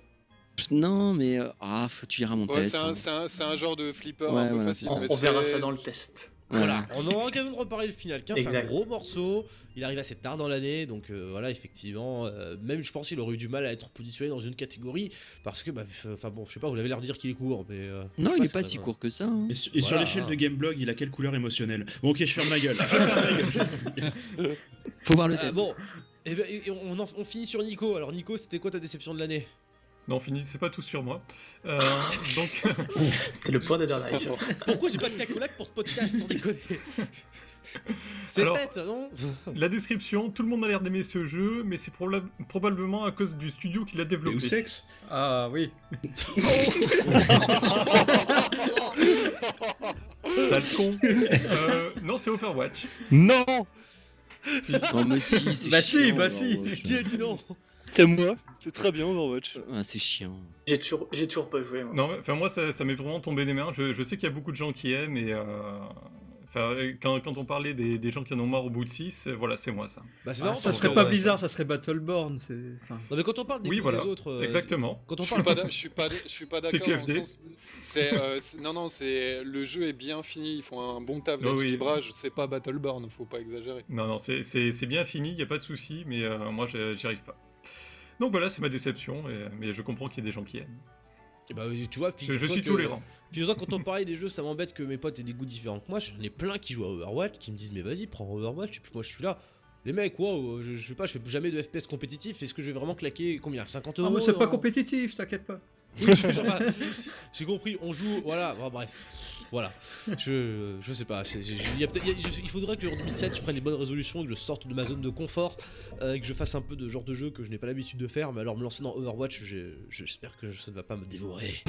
Non, mais. euh, ah, faut tu iras mon Ouais, test. c'est un, hein. genre de flipper Ouais, un peu voilà, facile. On verra ça dans le test. Voilà, [laughs] on aura l'occasion de reparler le final 15, c'est un gros morceau, il arrive assez tard dans l'année, donc euh, voilà, effectivement, euh, même je pense qu'il aurait eu du mal à être positionné dans une catégorie, parce que, bah, enfin bon, je sais pas, vous avez l'air de dire qu'il est court, mais... euh, Non, il est c'est pas pas si court que ça. hein. Et, sur- et sur Voilà, l'échelle de Gameblog, il a quelle couleur émotionnelle? Bon, ok, [laughs] je ferme ma gueule. Faut voir le test. bon, et ben, et on, en- on finit sur Nico, alors Nico, c'était quoi ta déception de l'année? Non, fini, c'est pas tout sur moi. Euh, [laughs] donc, [laughs] C'était le point de live. [laughs] Pourquoi j'ai pas de cacolac pour ce podcast, sans déconner C'est fait, non la description, tout le monde a l'air d'aimer ce jeu, mais c'est prola- probablement à cause du studio qui l'a développé. Deus Ex Ah oui. Sale con. Euh, non, c'est Overwatch. Non Si. Non, mais si, c'est Bah si, bah si. Qui a dit non? T'aimes moi C'est très bien Overwatch. Ah, c'est chiant. J'ai toujours, j'ai toujours pas joué. Moi. Non, enfin moi ça, ça m'est vraiment tombé des mains. Je, je sais qu'il y a beaucoup de gens qui aiment et euh, enfin euh, quand, quand on parlait des, des gens qui en ont marre au bout de 6, voilà c'est moi ça. Bah c'est Ah, marrant ça parce serait pas. Blizzard, ça serait Battleborn. C'est. enfin, Non mais quand on parle des Oui, goûts voilà. des autres... euh, Exactement. Quand on parle... je suis pas, je suis pas d'accord. QFD. C'est, euh, c'est- non, non, c'est le jeu est bien fini. Ils font un bon taf Oh oui. d'équilibrage. C'est pas Battleborn, faut pas exagérer. Non non c'est- c'est c'est bien fini, il y a pas de souci, mais euh, moi j'y arrive pas. Donc voilà c'est ma déception, et- mais je comprends qu'il y ait des gens qui aiment. Et bah tu vois, Je, je suis tolérant. Figure-toi, quand on parlait des jeux, ça m'embête que mes potes aient des goûts différents que moi. J'en ai plein qui jouent à Overwatch, qui me disent mais vas-y, prends Overwatch, et puis moi je suis là. Les mecs, waouh, je, je sais pas, je fais jamais de FPS compétitif, est-ce que je vais vraiment claquer combien? 50 euros Ah, mais c'est pas dans- compétitif, t'inquiète pas. J'ai compris, on joue, voilà, bref. Voilà, je, je sais pas, il faudrait que en 2007 je prenne des bonnes résolutions, que je sorte de ma zone de confort, euh, et que je fasse un peu de genre de jeu que je n'ai pas l'habitude de faire, mais alors me lancer dans Overwatch, j'espère que ça ne va pas me dévorer.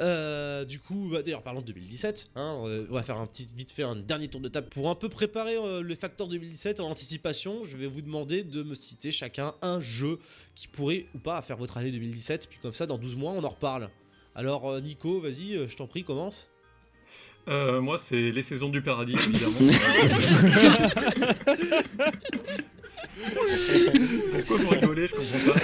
Euh, du coup, bah, d'ailleurs, parlons de 2017, hein, on va faire un petit, vite fait un dernier tour de table pour un peu préparer euh, le facteur 2017 en anticipation. Je vais vous demander de me citer chacun un jeu qui pourrait ou pas faire votre année 2017, puis comme ça, dans 12 mois, on en reparle. Alors, euh, Nico, vas-y, euh, je t'en prie, commence. Euh, moi c'est les saisons du paradis [laughs] évidemment. [laughs] Pourquoi vous rigolez Je comprends pas.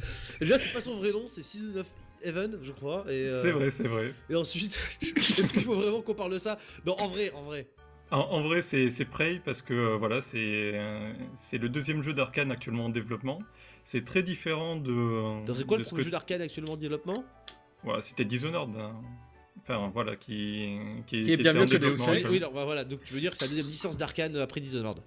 [laughs] Déjà, c'est pas son vrai nom, c'est Season of Heaven, je crois. et, euh, C'est vrai, c'est vrai. Et ensuite, [laughs] est-ce qu'il faut vraiment qu'on parle de ça? Non, en vrai, en vrai. En, en vrai, c'est c'est Prey parce que euh, voilà, c'est euh, c'est le deuxième jeu d'Arkane actuellement en développement. C'est très différent de. Dans c'est quoi de le ce que- jeu d'arcade actuellement en développement? Voilà, c'était Dishonored. hein. Enfin voilà, qui qui, Qui est bien était mieux en que Deus développement Ex. Oui, bah, voilà, donc tu veux dire que c'est la deuxième licence d'arcane après Dishonored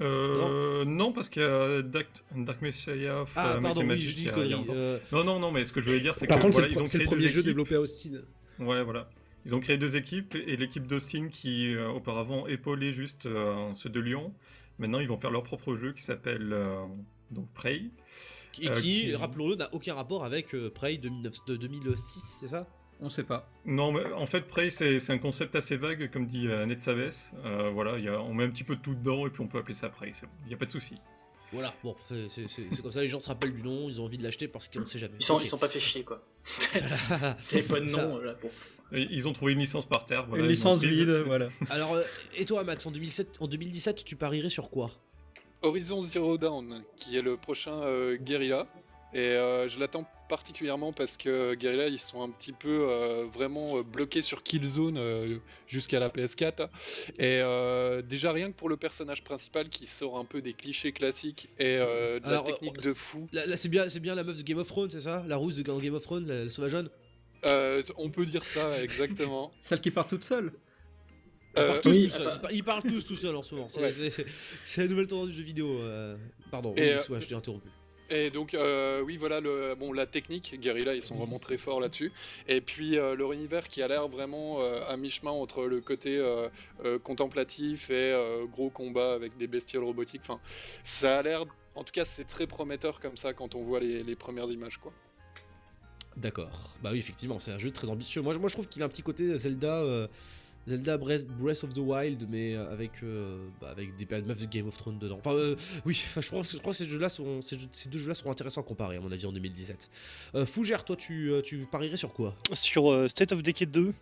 Euh, non. parce qu'il y a Dark, Dark Messiah of Ah, euh, pardon, oui, je dis connerie, euh. Non, non, non, mais ce que je voulais dire, c'est que Par contre, c'est voilà, ils ont c'est le créé premier deux jeu équipes. développé à Austin. Ouais, voilà. Ils ont créé deux équipes et l'équipe d'Austin qui euh, auparavant épaulait juste euh, ceux de Lyon. Maintenant, ils vont faire leur propre jeu qui s'appelle euh, donc Prey. Et Euh, qui, qui- rappelons-le, n'a aucun rapport avec euh, Prey de, 19 de 2006, c'est ça? On sait pas. Non, mais en fait, Prey, c'est c'est un concept assez vague, comme dit euh, Annette Savès. Euh, voilà, il y a, on met un petit peu de tout dedans et puis on peut appeler ça Prey. Il n'y a pas de souci. Voilà, bon, c'est comme ça, les gens se rappellent du nom, ils ont envie de l'acheter parce qu'on ne sait jamais. Ils sont, ils sont pas fait chier quoi. [laughs] C'est pas de nom. Là, bon. Et ils ont trouvé une licence par terre. Voilà, Une licence vide, voilà. Alors, euh, et toi, Max, en, 2007, en 2017, tu parierais sur quoi? Horizon Zero Dawn, qui est le prochain euh, Guerrilla. Et euh, je l'attends particulièrement parce que Guerrilla, ils sont un petit peu euh, vraiment euh, bloqués sur Killzone euh, jusqu'à la PS4. là. Et euh, déjà, rien que pour le personnage principal qui sort un peu des clichés classiques et euh, de Alors, la technique euh, de fou, Là, là, c'est bien, c'est bien la meuf de Game of Thrones, c'est ça? La rousse de Game of Thrones, la, la sauvageonne? Euh, on peut dire ça exactement. [laughs] Celle qui part toute seule. Ils Euh, parlent tous oui, tout. Ils parlent tous seuls en ce moment. C'est Ouais. la nouvelle tendance du jeu vidéo. euh. Pardon, Et, oui, euh, ouais, je t'ai interrompu. Et donc, euh, oui, voilà, bon, la technique, Guerrilla, ils sont vraiment très forts là-dessus. Et puis, euh, leur univers qui a l'air vraiment euh, à mi-chemin entre le côté contemplatif et gros combat avec des bestioles robotiques. Enfin, ça a l'air, en tout cas, c'est très prometteur comme ça quand on voit les, premières images, quoi. D'accord. Bah oui, effectivement, c'est un jeu très ambitieux. Moi, je- moi je trouve qu'il a un petit côté Zelda, Zelda Breath, Breath of the Wild, mais euh, avec, euh, bah, avec des meufs de Game of Thrones dedans. Enfin, euh, oui, enfin, je, crois que ces, jeux-là sont, ces, jeux- ces deux jeux-là seront intéressants à comparer, à mon avis, en 2017. Euh, Fougère, toi, tu, euh, tu parierais sur quoi? Sur State of Decay 2,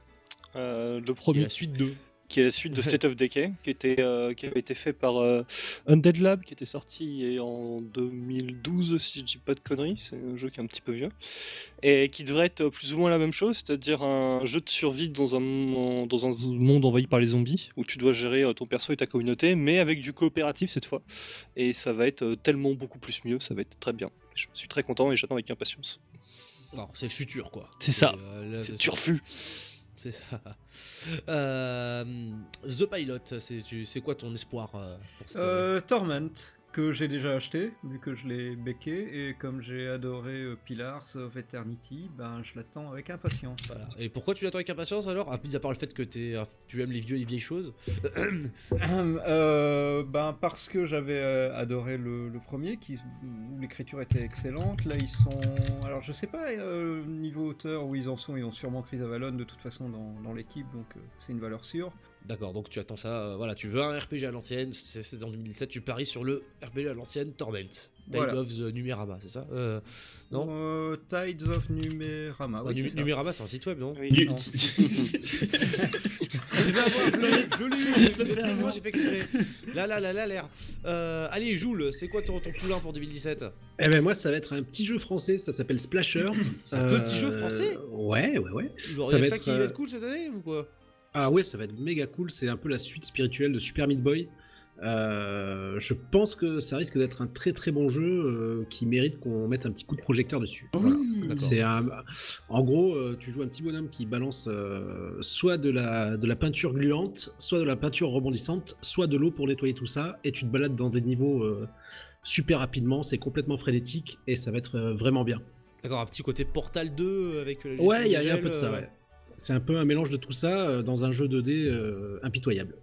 euh, le premier. la suite 2. Qui est la suite de [laughs] State of Decay, qui, était, euh, qui avait été fait par euh, Undead Lab, qui était sorti en 2012, si je dis pas de conneries. C'est un jeu qui est un petit peu vieux. Et qui devrait être plus ou moins la même chose, c'est-à-dire un jeu de survie dans un, dans un monde envahi par les zombies, où tu dois gérer euh, ton perso et ta communauté, mais avec du coopératif cette fois. Et ça va être euh, tellement beaucoup plus mieux, ça va être très bien. Je suis très content et j'attends avec impatience. Non, c'est le futur, quoi. C'est ça. euh, C'est c'est- turfu. C'est ça. Euh, The Pilot, c'est quoi ton espoir euh, pour cette année? Euh, Torment, que j'ai déjà acheté, vu que je l'ai béqué, et comme j'ai adoré euh, Pillars of Eternity, ben je l'attends avec impatience. Voilà. Et pourquoi tu l'attends avec impatience alors? À mis à part le fait que euh, tu aimes les vieux et les vieilles choses. [coughs] Euh, ben parce que j'avais euh, adoré le, le premier, qui, où l'écriture était excellente. Là, ils sont. Alors, je sais pas, euh, niveau auteur, où ils en sont. Ils ont sûrement Chris Avalon de toute façon dans, dans l'équipe, donc c'est une valeur sûre. D'accord, donc tu attends ça. euh, voilà, tu veux un RPG à l'ancienne, c'est en 2017, tu paries sur le RPG à l'ancienne Torment. Tide Voilà. of the Numérama, c'est ça Euh, Non Euh, Tides of Numérama. Ah, oui, Nu- c'est ça. Numérama, c'est un site web, non Oui. Non. J'ai fait avoir, j'ai exprès. Là, là, là, là, l'air. Euh, allez, Joule, c'est quoi ton, ton poulain pour 2017 Eh ben moi, ça va être un petit jeu français, ça s'appelle Splasher. Un petit jeu français? Ouais, ouais, ouais. Genre, y'a que ça qui va être cool cette année ou quoi? Ah ouais, ça va être méga cool. C'est un peu la suite spirituelle de Super Meat Boy. Euh, je pense que ça risque d'être un très très bon jeu euh, qui mérite qu'on mette un petit coup de projecteur dessus. Voilà. C'est un... En gros, euh, tu joues un petit bonhomme qui balance euh, soit de la, de la peinture gluante, soit de la peinture rebondissante, soit de l'eau pour nettoyer tout ça, et tu te balades dans des niveaux euh, super rapidement. C'est complètement frénétique et ça va être euh, vraiment bien. D'accord, un petit côté Portal 2 avec Ouais, il y, y a un peu de ça, ouais. C'est un peu un mélange de tout ça euh, dans un jeu 2D euh, impitoyable.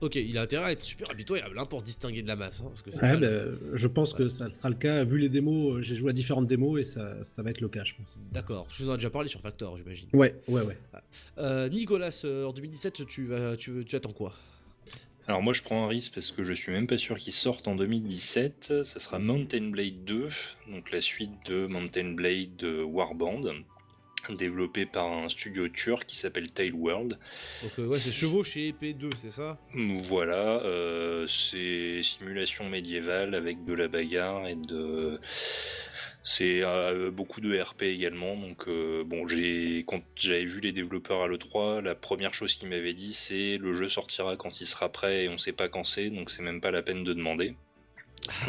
Ok, il a intérêt à être super impitoyable hein, pour se distinguer de la masse. hein, parce que Ouais, bah, le- je pense que ça sera le cas. Vu les démos, euh, j'ai joué à différentes démos et ça, ça va être le cas, je pense. D'accord, je vous en ai déjà parlé sur Factor, j'imagine. Ouais, ouais, ouais. Euh, Nicolas, euh, en 2017, tu, vas, tu, veux- tu attends quoi? Alors moi je prends un risque parce que je suis même pas sûr qu'il sorte en 2017. Ça sera Mountain Blade 2, donc la suite de Mountain Blade Warband, développé par un studio turc qui s'appelle Tail World. Donc, euh, ouais, c'est chevaux chez EP2, c'est ça? Voilà, euh, c'est simulation médiévale avec de la bagarre et de. C'est euh, beaucoup de RP également, donc euh, bon, j'ai quand j'avais vu les développeurs à l'E3, la première chose qu'ils m'avaient dit c'est le jeu sortira quand il sera prêt et on sait pas quand c'est, donc c'est même pas la peine de demander.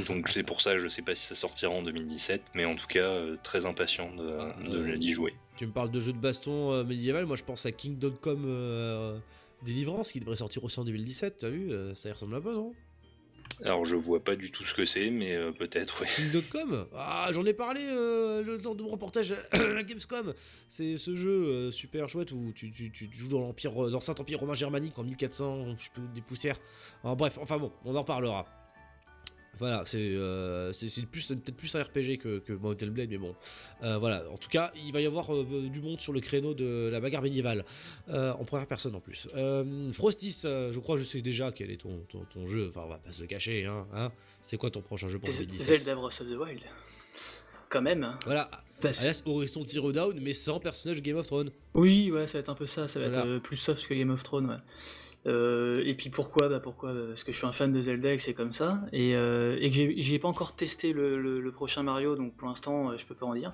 Donc c'est pour ça, je sais pas si ça sortira en 2017, mais en tout cas euh, très impatient de, de- d'y jouer. Tu me parles de jeux de baston euh, médiéval, moi je pense à Kingdom Come euh, Deliverance qui devrait sortir aussi en 2017, t'as vu euh, Ça y ressemble un peu, non? Alors je vois pas du tout ce que c'est, mais euh, peut-être, oui. Kingdom Come? Ah, j'en ai parlé euh, de mon reportage à [coughs] la Gamescom. C'est ce jeu euh, super chouette où tu, tu- tu joues dans l'empire, dans Saint-Empire romain germanique en 1400, je peux des poussières. Alors, bref, enfin bon, on en reparlera. Voilà, c'est euh, plus peut-être plus un RPG que, que Mountain Blade, mais bon, Euh, voilà. En tout cas, il va y avoir euh, du monde sur le créneau de la bagarre médiévale, euh, en première personne en plus. Euh, Frostis, euh, je crois, que je sais déjà quel est ton, ton, ton jeu. Enfin, on va pas se le cacher, hein. hein. c'est quoi ton prochain jeu pour 2017 Zelda Breath of the Wild. Quand même. hein. Voilà. Parce- Alias Horizon Zero Dawn, mais sans personnage de Game of Thrones. Oui, ouais, ça va être un peu ça, ça va Voilà. être euh, plus soft que Game of Thrones, ouais. Euh, et puis pourquoi bah pourquoi Bah, Parce que je suis un fan de Zelda et que c'est comme ça, et, euh, et que j'ai- pas encore testé le, le- le prochain Mario, donc pour l'instant euh, je peux pas en dire.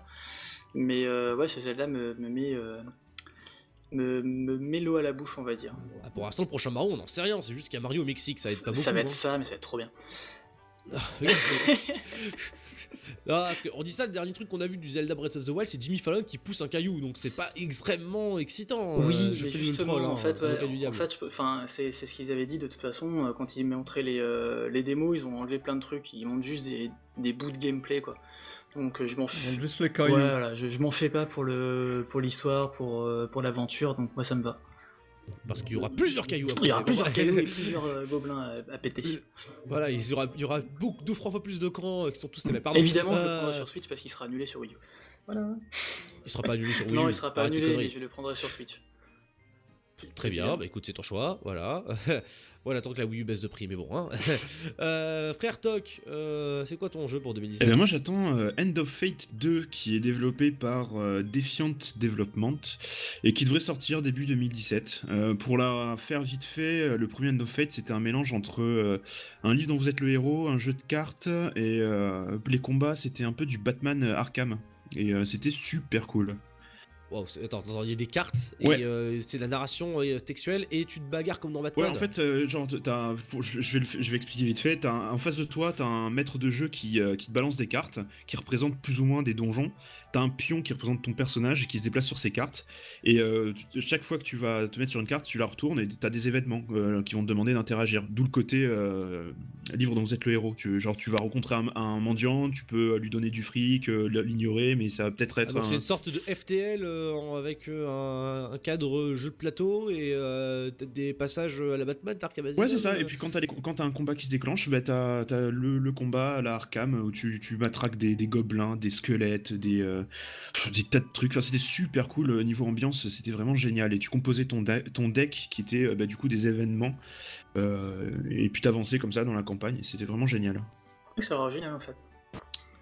Mais euh, ouais, ce Zelda me, me met euh, me, me met l'eau à la bouche, on va dire. Ah, pour l'instant, le prochain Mario, on n'en sait rien. C'est juste qu'il y a Mario au Mexique, ça aide pas beaucoup. ça va être hein. ça, mais ça va être trop bien. [laughs] [laughs] Non, parce qu'on dit ça, le dernier truc qu'on a vu du Zelda Breath of the Wild, c'est Jimmy Fallon qui pousse un caillou, donc c'est pas extrêmement excitant. Oui, euh, mais je fais le justement, troll, hein, en fait, ouais, en diable. fait, je peux- enfin, c'est c'est ce qu'ils avaient dit de toute façon euh, quand ils montraient les, euh, les démos, ils ont enlevé plein de trucs, ils montrent juste des, des bouts de gameplay quoi. Donc je m'en Ils fais. montrent juste les cailloux. voilà, je, je m'en fais pas pour le pour l'histoire, pour pour l'aventure, donc moi ça me va. Parce qu'il y aura plusieurs cailloux. après, Il y aura plusieurs [laughs] cailloux et plusieurs euh, gobelins à, à péter. Voilà, il y aura, il y aura beaucoup, deux, trois fois plus de camps euh, qui sont tous les mêmes. Pardon. Évidemment, je le Euh, prendrai sur Switch parce qu'il sera annulé sur Wii U. Voilà. Il sera pas annulé sur Wii U. Non, il sera pas annulé, mais je le prendrai sur Switch. Très bien, bah écoute, c'est ton choix, voilà. [laughs] voilà, tant que la Wii U baisse de prix, mais bon. Hein. [laughs] Euh, frère Toc, euh, c'est quoi ton jeu pour 2017 Eh ben moi j'attends euh, End of Fate 2 qui est développé par euh, Defiant Development et qui devrait sortir début 2017. Euh, pour la faire vite fait, le premier End of Fate c'était un mélange entre euh, un livre dont vous êtes le héros, un jeu de cartes et euh, les combats c'était un peu du Batman Arkham et euh, c'était super cool. Wow, attends, attends, il y a des cartes Ouais. euh, c'est de la narration euh, textuelle et tu te bagarres comme dans Batman. Ouais, en fait, euh, genre, t'as, faut- je, je vais je vais expliquer vite fait. T'as un- en face de toi, t'as un maître de jeu qui, euh, qui te balance des cartes, qui représente plus ou moins des donjons. T'as un pion qui représente ton personnage et qui se déplace sur ces cartes. Et tu- chaque fois que tu vas te mettre sur une carte, tu la retournes et t'as des événements qui vont te demander d'interagir. D'où le côté livre dont vous êtes le héros. Tu, genre, tu vas rencontrer un, un mendiant, tu peux lui donner du fric, l'ignorer, mais ça va peut-être Ah, être un- c'est une sorte de FTL euh, avec euh, un, un cadre jeu de plateau et euh, des passages à la Batman, Arkham Asylum. Ouais, c'est ça. euh. Et puis quand t'as, les- quand t'as un combat qui se déclenche, bah, t'as, t'as le, le combat à la Arkham où tu, tu matraques des, des gobelins, des squelettes, des, euh, des tas de trucs. Enfin, c'était super cool niveau ambiance, c'était vraiment génial. Et tu composais ton, ton deck qui était bah, du coup des événements. euh, et puis t'avançais comme ça dans la campagne. C'était vraiment génial. Ça va génial en fait.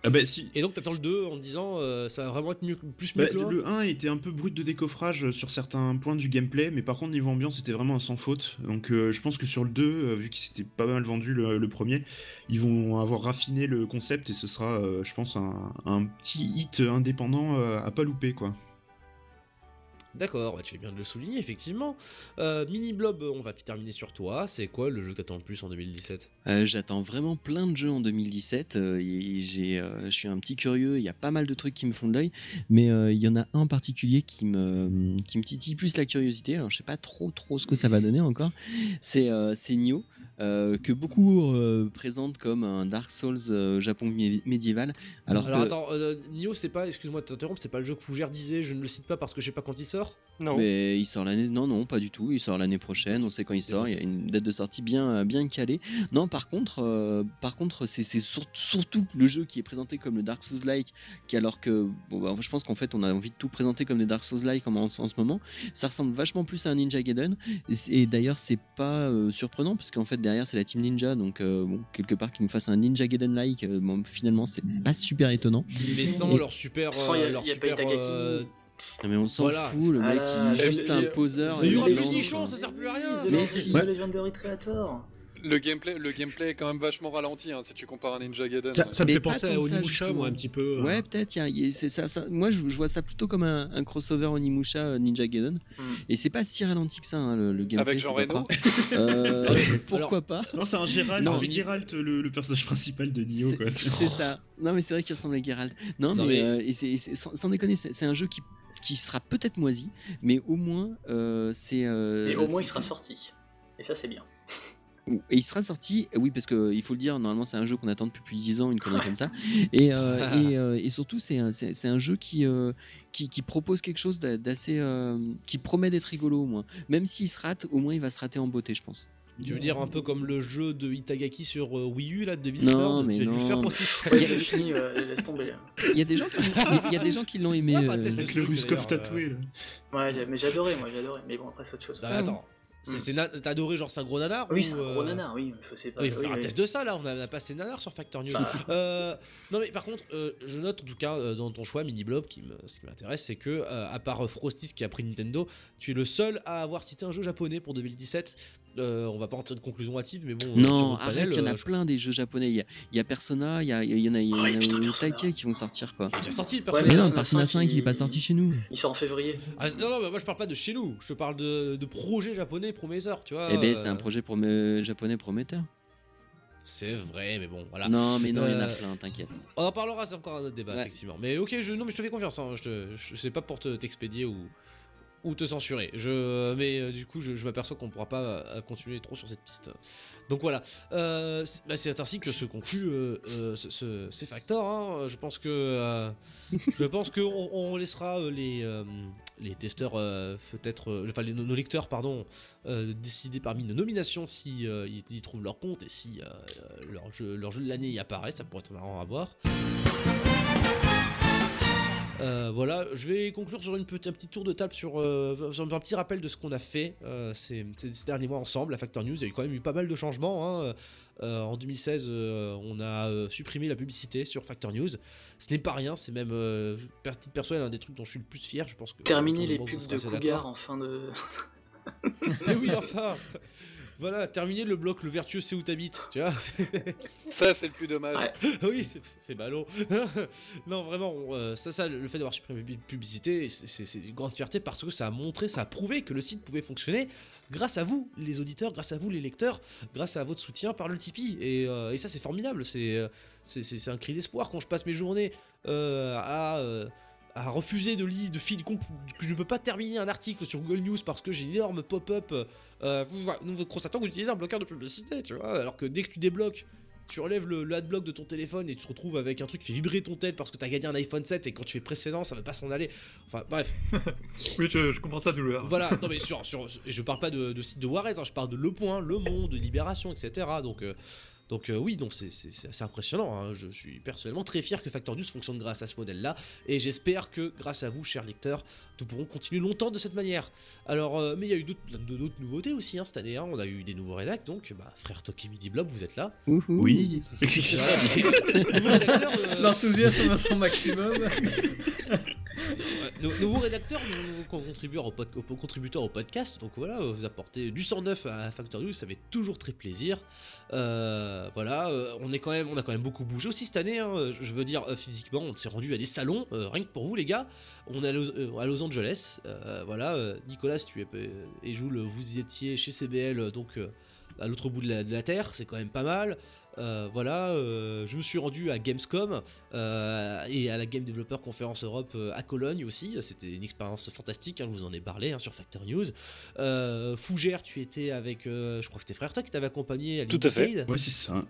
Ah bah si. Et donc t'attends le 2 en te disant euh, ça va vraiment être mieux, plus mieux Bah, que le 1 le 1 était un peu brut de décoffrage sur certains points du gameplay, mais par contre niveau ambiance c'était vraiment un sans faute. Donc euh, je pense que sur le 2, euh, vu qu'il s'était pas mal vendu le, le premier, ils vont avoir raffiné le concept et ce sera, je pense, un, un petit hit indépendant à pas louper quoi. D'accord, bah, tu fais bien de le souligner, effectivement. Euh, Mini Blob, on va terminer sur toi. C'est quoi le jeu que t'attends le plus en 2017 Euh, J'attends vraiment plein de jeux en 2017. euh, euh, je suis un petit curieux. Il y a pas mal de trucs qui me font de l'œil, mais il y en a un particulier qui me, titille plus la curiosité. Alors je sais pas trop trop ce que ça va donner encore. C'est Nioh. Euh, que beaucoup euh, présentent comme un Dark Souls euh, Japon mé- médiéval. Alors, Alors que, attends, euh, Nioh, c'est pas, excuse-moi de t'interrompre, c'est pas le jeu que Fougère disait, je ne le cite pas parce que je sais pas quand il sort? Non. Mais il sort l'année. Non, non, pas du tout. Il sort l'année prochaine. On sait quand il sort. Il y a une date de sortie bien, bien calée. Non, par contre, euh, par contre, c'est c'est sur- surtout le jeu qui est présenté comme le Dark Souls-like, qui alors que, bon, bah, je pense qu'en fait, on a envie de tout présenter comme des Dark Souls-like en, en ce moment. Ça ressemble vachement plus à un Ninja Gaiden. Et, et d'ailleurs, c'est pas euh, surprenant parce qu'en fait, derrière, c'est la Team Ninja, donc euh, bon, quelque part, qu'ils nous fassent un Ninja Gaiden-like, euh, bon, finalement, c'est pas super étonnant. Mais sans Et- leur super. Sans, euh, y a- leur y a pas super, Itagaki. euh, Non, mais on s'en Voilà. fout, le mec, Ah, il est juste un poseur. Il y il aura est plus blanc, nichon, quoi. ça sert plus à rien Mais si. Ouais. Legendary Creator. Le gameplay, le gameplay est quand même vachement ralenti hein, si tu compares à Ninja Gaiden. Ça, ça me fait penser à ça, Onimusha, moi, un petit peu. euh. Ouais, peut-être. c'est ça, ça- Moi, je, je vois ça plutôt comme un, un crossover Onimusha euh, Ninja Gaiden. Hmm. Et c'est pas si ralenti que ça, hein, le, le gameplay. Avec Jean Reno. [laughs] Euh, Alors- pourquoi pas Non, c'est un Gérald, Non. c'est Geralt le, le personnage principal de Nioh C'est quoi. c'est ça. Non, mais c'est vrai qu'il ressemble à Geralt. Non, Non, mais, euh, et sans, sans déconner, c'est un jeu qui, qui sera peut-être moisi, mais au moins, euh, c'est. euh, Et au moins, il sera sorti. Et ça, c'est bien. Et il sera sorti, oui, parce qu'il faut le dire, normalement c'est un jeu qu'on attend depuis plus de 10 ans, une connerie comme ça. Et, euh, [laughs] et, euh, et surtout, c'est un, c'est- c'est un jeu qui, euh, qui, qui propose quelque chose d'a- d'assez. euh, qui promet d'être rigolo au moins. Même s'il se rate, au moins il va se rater en beauté, je pense. Tu veux dire un peu comme le jeu de Itagaki sur euh, Wii U là de Vince Non, Lord mais Tu as dû le non. faire aussi. Il est fini, euh, laisse [laughs] tomber. Il y a des gens qui, il y a des gens qui l'ont [laughs] aimé. Ah, bah, euh, Avec le Ruskov tatoué. là. Ouais, mais j'adorais, moi, j'adorais. Mais bon, après, c'est autre chose. Ah, attends, c'est, na- t'as adoré genre c'est un gros nanar Oui, ou, c'est un euh, gros nanar, oui. pas- il faut oui, faire un test de ça là, on a, on a passé nanar sur Factor News. Bah. Euh, non mais par contre, euh, je note en tout cas euh, dans ton choix Mini Blob, qui me, ce qui m'intéresse, c'est que euh, à part Frostis qui a pris Nintendo, tu es le seul à avoir cité un jeu japonais pour 2017. Euh, on va pas en tirer de conclusion hâtive, mais bon. euh, Non, arrête, il y en a euh, je- plein des jeux japonais. Il y a, il y a Persona, il y, a, il y en a, il y en Ah a Persona. taquet qui vont sortir quoi. Il est sorti le Ouais, mais non, Persona Persona 5, 5 il est pas sorti chez nous. Il sort en février. Ah, non, non, mais moi je parle pas de chez nous, je te parle de, de projets japonais prometteurs, tu vois. Eh ben, c'est un projet promé- japonais prometteur. C'est vrai, mais bon, voilà. Non, mais non, il y en a plein, t'inquiète. On en parlera, c'est encore un autre débat, Ouais. effectivement. Mais ok, je, non, mais je te fais confiance. Hein. Je, te, je sais pas pour te t'expédier ou, ou te censurer. Mais euh, du coup, je, m'aperçois qu'on ne pourra pas euh, continuer trop sur cette piste. Donc voilà. Euh, c'est bah, ainsi que se conclut ce- ce- ces facteurs. hein. Je pense que je pense que laissera les les testeurs peut-être, nos lecteurs pardon, décider parmi nos nominations si ils, trouvent leur compte et si leur jeu leur jeu de l'année y apparaît. Ça pourrait être marrant à voir. Euh, voilà, je vais conclure sur une petite, un petit tour de table sur, euh, sur un petit rappel de ce qu'on a fait euh, ces, derniers mois ensemble à Factor News. Il y a eu quand même eu pas mal de changements. hein. En 2016, euh, on a supprimé la publicité sur Factor News. Ce n'est pas rien, c'est même, euh, per- titre personnel, un des trucs dont je suis le plus fier. Je pense que Terminer les pubs de Cougar en fin de. [laughs] Mais oui, enfin [laughs] Voilà, terminer le bloc Le Vertueux, c'est où t'habites, tu vois [laughs] Ça, c'est le plus dommage. [laughs] oui, c'est- ballot. [laughs] non, vraiment, on, euh, ça, ça, le fait d'avoir supprimé la publicité, c'est- une grande fierté parce que ça a montré, ça a prouvé que le site pouvait fonctionner grâce à vous, les auditeurs, grâce à vous, les lecteurs, grâce à votre soutien par le Tipeee. Et, euh, et ça, c'est formidable. C'est euh, c'est- un cri d'espoir quand je passe mes journées euh, à. euh, à refuser de lire, de fil, que je ne peux pas terminer un article sur Google News parce que j'ai une énorme pop-up. Euh, vous, vous que vous utilisez un bloqueur de publicité, tu vois. Alors que dès que tu débloques, tu relèves le, le adblock de ton téléphone et tu te retrouves avec un truc qui fait vibrer ton tel parce que t'as gagné un iPhone 7 et quand tu fais précédent, ça va pas s'en aller. Enfin, bref. [laughs] Oui, je, je comprends ta douleur. Voilà, non mais [laughs] sur, sur, je parle pas de, de site de Juarez, hein, je parle de Le Point, Le Monde, de Libération, etc. Donc, euh, donc euh, oui, non, c'est c'est- c'est assez impressionnant. hein. Je, suis personnellement très fier que Factor News fonctionne grâce à ce modèle-là, et j'espère que grâce à vous, chers lecteurs, nous pourrons continuer longtemps de cette manière. Alors, euh, mais il y a eu d'autres nouveautés aussi hein, cette année. hein. On a eu des nouveaux rédacs, donc bah, frère Toki Midi Blob, vous êtes là. Oui. [laughs] Euh, L'enthousiasme à son maximum. [laughs] [laughs] Ouais, nou- nouveau rédacteur, nou- nouveau contributeur au, podcast. Donc voilà, vous apportez du 109 à Factor ça fait toujours très plaisir. Euh, voilà, euh, on est quand même, on a quand même beaucoup bougé aussi cette année. hein. Je veux dire euh, physiquement, on s'est rendu à des salons, rien que pour vous les gars. On est à Los, Angeles. voilà, Nicolas, tu es et Joule, vous y étiez chez CBL, donc à l'autre bout de la terre, c'est quand même pas mal. Euh, voilà, euh, je me suis rendu à Gamescom euh, et à la Game Developer Conference Europe euh, à Cologne aussi. C'était une expérience fantastique, hein, je vous en ai parlé hein, sur Factor News. Euh, Fougère, tu étais avec, euh, je crois que c'était Frère Toi qui t'avait accompagné à Tout à fait. Ouais, c'est ça.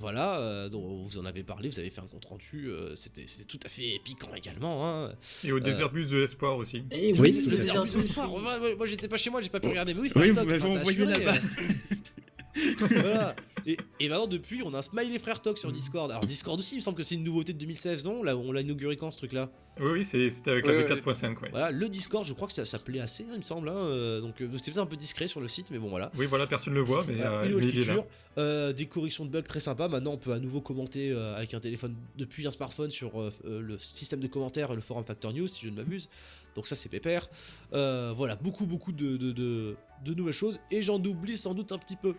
Voilà, euh, donc vous en avez parlé, vous avez fait un compte rendu, euh, c'était c'était tout à fait piquant également. Hein. Et au Euh, désert bus de l'espoir aussi. oui, Oui, le tout à fait. désert du espoir. Ouais, ouais, moi j'étais pas chez moi, j'ai pas pu regarder. Mais oui, Oui, Frère vous Toc, m'avez envoyé là-bas. [laughs] voilà. Et, et maintenant, depuis, on a un Smiley Frère Talk sur Discord. Alors, Discord aussi, il me semble que c'est une nouveauté de 2016, non? Là, On l'a inauguré quand ce truc-là? Oui, oui, c'est- c'était avec la Ouais, ouais. V4.5, ouais. Voilà, le Discord, je crois que ça, ça plaît assez, hein, il me semble. hein, euh, donc, euh, c'est peut-être un peu discret sur le site, mais bon, voilà. Oui, voilà, personne ne le voit, mais, Voilà, euh, une il est là. euh, des corrections de bugs très sympas. Maintenant, on peut à nouveau commenter euh, avec un téléphone depuis un smartphone sur euh, euh, le système de commentaires et le forum Factor News, si je ne m'abuse. Donc ça, c'est pépère. Euh, voilà, beaucoup, beaucoup de, de, de- de nouvelles choses. Et j'en oublie sans doute un petit peu.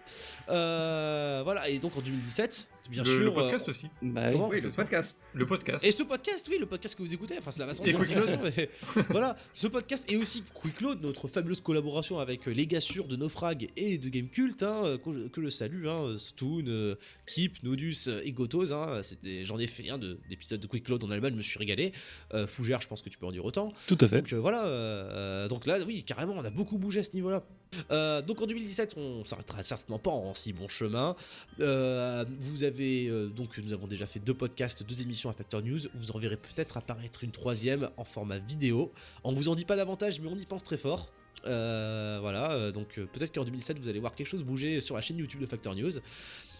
Euh, voilà, et donc en 2017, bien Le- sûr... le podcast euh, aussi. Bah Comment oui, le podcast. Le podcast. et ce podcast, oui, le podcast que vous écoutez, enfin c'est la façon Et de mais- [laughs] voilà, ce podcast et aussi Quick Load, notre fabuleuse collaboration avec euh, les gars sûrs de Naufrag et de Game Cult, hein, que, je, que je salue, hein, Stoon, euh, Kip, Nodus et Gotos, hein, c'était, j'en ai fait un de- d'épisode de Quick Load en Allemagne, je me suis régalé. Euh, Fougère, je pense que tu peux en dire autant. Tout à fait. Donc euh, voilà, euh, donc là, oui, carrément, on a beaucoup bougé à ce niveau-là. Euh, donc en 2017, on s'arrêtera certainement pas en si bon chemin. Euh, vous avez euh, donc nous avons déjà fait deux podcasts, deux émissions à Factor News. Vous en verrez peut-être apparaître une troisième en format vidéo. On vous en dit pas davantage, mais on y pense très fort. Euh, voilà, euh, donc euh, peut-être qu'en 2017 vous allez voir quelque chose bouger sur la chaîne YouTube de Factor News.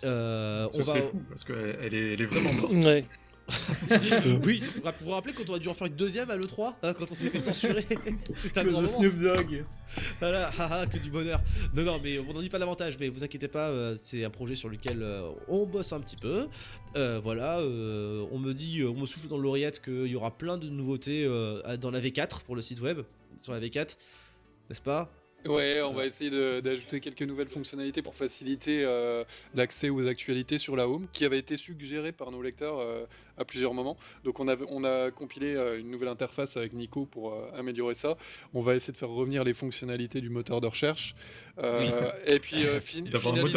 Euh, Ce on serait va... fou, parce qu'elle elle est, elle est vraiment [laughs] morte. Ouais. Oui, pour vous rappeler quand on a dû en faire une deuxième à l'E3, hein, quand on s'est fait censurer. [laughs] C'était un grand. Snoop Dogg. Voilà, haha, que du bonheur. Non, non, mais on n'en dit pas davantage, mais vous inquiétez pas, euh, c'est un projet sur lequel euh, on bosse un petit peu. Euh, voilà, euh, on me dit, on me souffle dans l'oreillette qu'il y aura plein de nouveautés euh, dans la V4 pour le site web, sur la V4, n'est-ce pas? Ouais, on va essayer d'ajouter quelques nouvelles fonctionnalités pour faciliter euh, l'accès aux actualités sur la Home, qui avait été suggéré par nos lecteurs euh, à plusieurs moments. Donc on a, on a compilé euh, une nouvelle interface avec Nico pour euh, améliorer ça. On va essayer de faire revenir les fonctionnalités du moteur de recherche. Euh, et puis fin-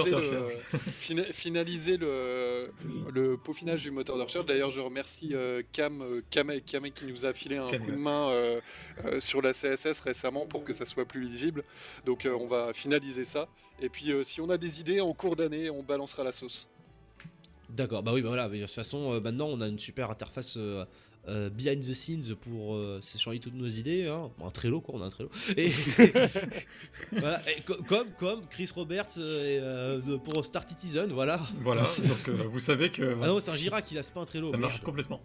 finaliser, le, fina- finaliser le, le peaufinage du moteur de recherche. D'ailleurs, je remercie Cam, Cam, Cam qui nous a filé un Cam, coup de main sur la CSS récemment pour que ça soit plus lisible. Donc on va finaliser ça. Et puis si on a des idées en cours d'année, on balancera la sauce. D'accord, bah oui, bah voilà, mais de toute façon, euh, maintenant on a une super interface euh, euh, behind the scenes pour s'échanger toutes nos idées. Hein. Bon, un Trello, quoi, on a un Trello. Et [laughs] c'est- voilà, et co- comme, comme Chris Roberts et, pour Star Citizen, voilà. Voilà, [laughs] donc vous savez que Ah non, c'est un Jira qui a, pas un Trello. ça marche merde. complètement.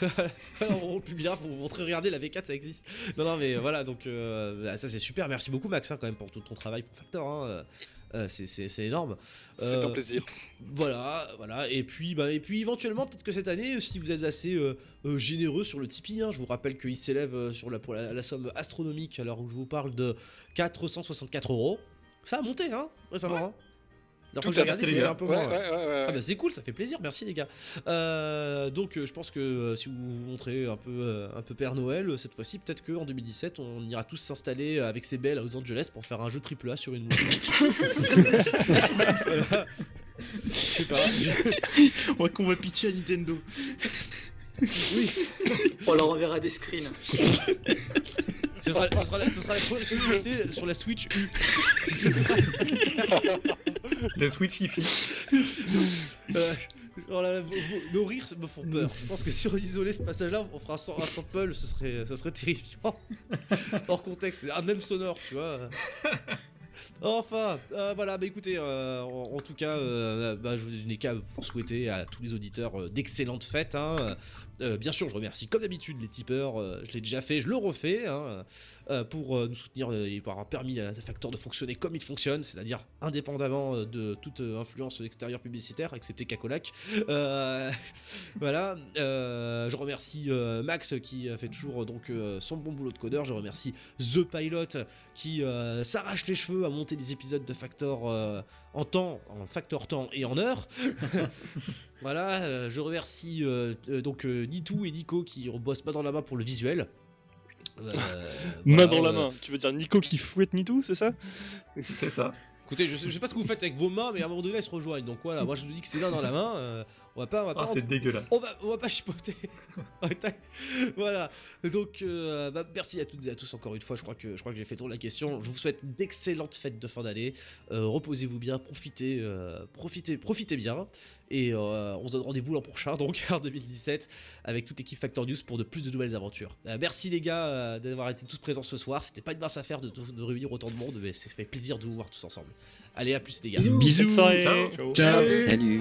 [laughs] on publiera pour vous montrer, regardez, la V4 ça existe. Non, non, mais voilà, donc bah, ça c'est super. Merci beaucoup, Max, hein, quand même, pour tout ton travail pour Factor. hein. Euh, euh, c'est- énorme. C'est Euh, un plaisir. Voilà, voilà. Et puis, bah, et puis éventuellement, peut-être que cette année, si vous êtes assez euh, euh, généreux sur le Tipeee, hein, je vous rappelle qu'il s'élève euh, sur la, pour la, la somme astronomique, alors où je vous parle de 464 euros. Ça a monté, hein, récemment. Hein. La Tout que à j'ai regardé, c'était un peu Ouais, moins. ouais. ouais, ouais, ouais. Ah bah c'est cool, ça fait plaisir, merci les gars. Euh, donc euh, je pense que euh, si vous vous montrez un peu, un peu Père Noël, cette fois-ci, peut-être qu'en 2017, on ira tous s'installer avec ses belles à Los Angeles pour faire un jeu triple A sur une [laughs] Voilà. Je sais pas. [laughs] On va qu'on va pitcher à Nintendo. Oui. [laughs] On leur enverra des screens. Ce sera, ce sera la, ce sera la première sur la Switch U. [laughs] Les Switch IFI. [laughs] Euh, oh là là, vos- vos- nos rires me font peur. Je pense que si on isolait ce passage-là, on fera un, sam- un sample, ce serait, ça serait terrifiant. [laughs] Hors contexte, un même sonore, tu vois. Enfin, euh, voilà, bah écoutez, euh, en, en tout cas, euh, bah, je n'ai qu'à vous souhaiter à tous les auditeurs euh, d'excellentes fêtes. hein. Bien sûr, je remercie comme d'habitude les tipeurs, je l'ai déjà fait, je le refais, hein, pour euh, nous soutenir euh, et avoir permis à Factor de fonctionner comme il fonctionne, c'est-à-dire indépendamment euh, de toute euh, influence extérieure publicitaire, excepté Cacolac. Euh, [laughs] voilà, euh, je remercie euh, Max qui fait toujours euh, donc euh, son bon boulot de codeur, je remercie The Pilot qui euh, s'arrache les cheveux à monter des épisodes de Factor euh, en temps, en factor temps et en heure. [laughs] voilà, euh, je remercie euh, euh, donc euh, et Nico qui bossent pas dans la main pour le visuel. Euh, [laughs] Main voilà, dans la euh, main. Tu veux dire Nico qui fouette Nitou, c'est ça? C'est ça. Écoutez, je sais, je sais pas ce que vous faites avec vos mains, mais à un moment donné, elles se rejoignent. Donc voilà, moi je vous dis que c'est l'un dans la main. euh, on va pas, on va pas. Ah, c'est dégueulasse. On va, on va pas chipoter. [laughs] voilà. Donc euh, bah, merci à toutes et à tous encore une fois. Je crois que je crois que j'ai fait tour de la question. Je vous souhaite d'excellentes fêtes de fin d'année. Euh, Reposez-vous bien, profitez, euh, profitez, profitez bien. Et euh, on se donne rendez-vous l'an prochain, donc [laughs] en 2017, avec toute l'équipe Factor News pour de plus de nouvelles aventures. Euh, merci les gars euh, d'avoir été tous présents ce soir. C'était pas une mince affaire de, de réunir autant de monde, mais ça fait plaisir de vous voir tous ensemble. Allez, à plus les gars. Bisous. Soirée. Ciao. Ciao. Salut.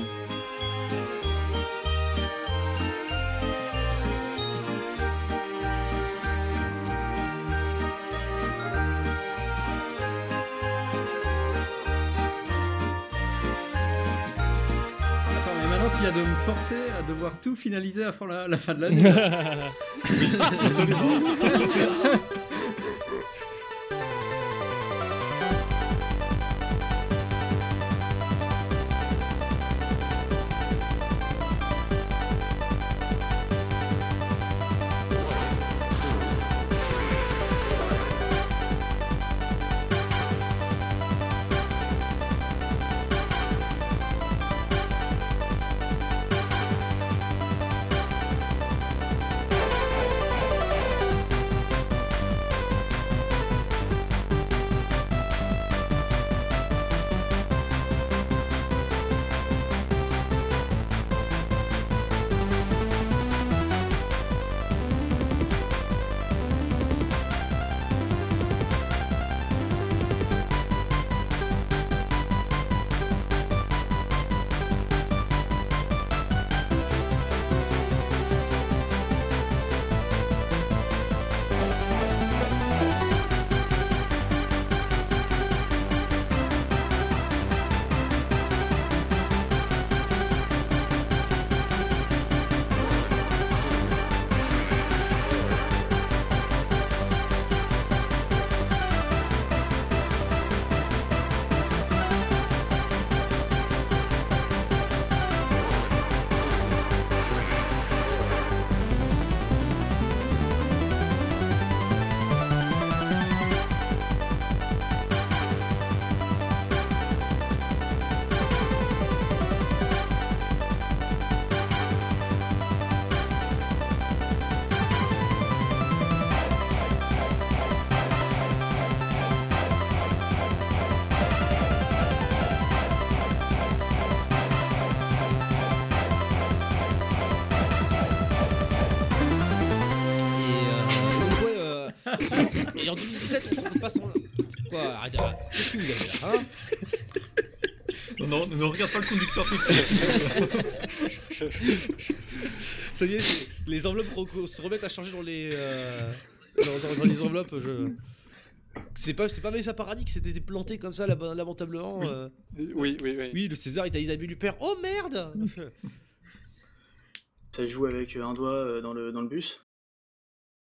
De me forcer à devoir tout finaliser avant la, la fin de l'année. [laughs] [laughs] [laughs] regarde pas le conducteur tout de suite. [laughs] Ça y est, les enveloppes re- se remettent à changer dans les. euh, dans, dans- dans les enveloppes. Je... C'est pas, c'est pas Mélissa Paradis qui s'était planté comme ça lamentablement. Oui. euh. Oui, oui, oui. Oui, le César est à Isabelle Huppert. Oh merde [laughs] [laughs] Ça joue avec un doigt euh, dans le, dans le bus?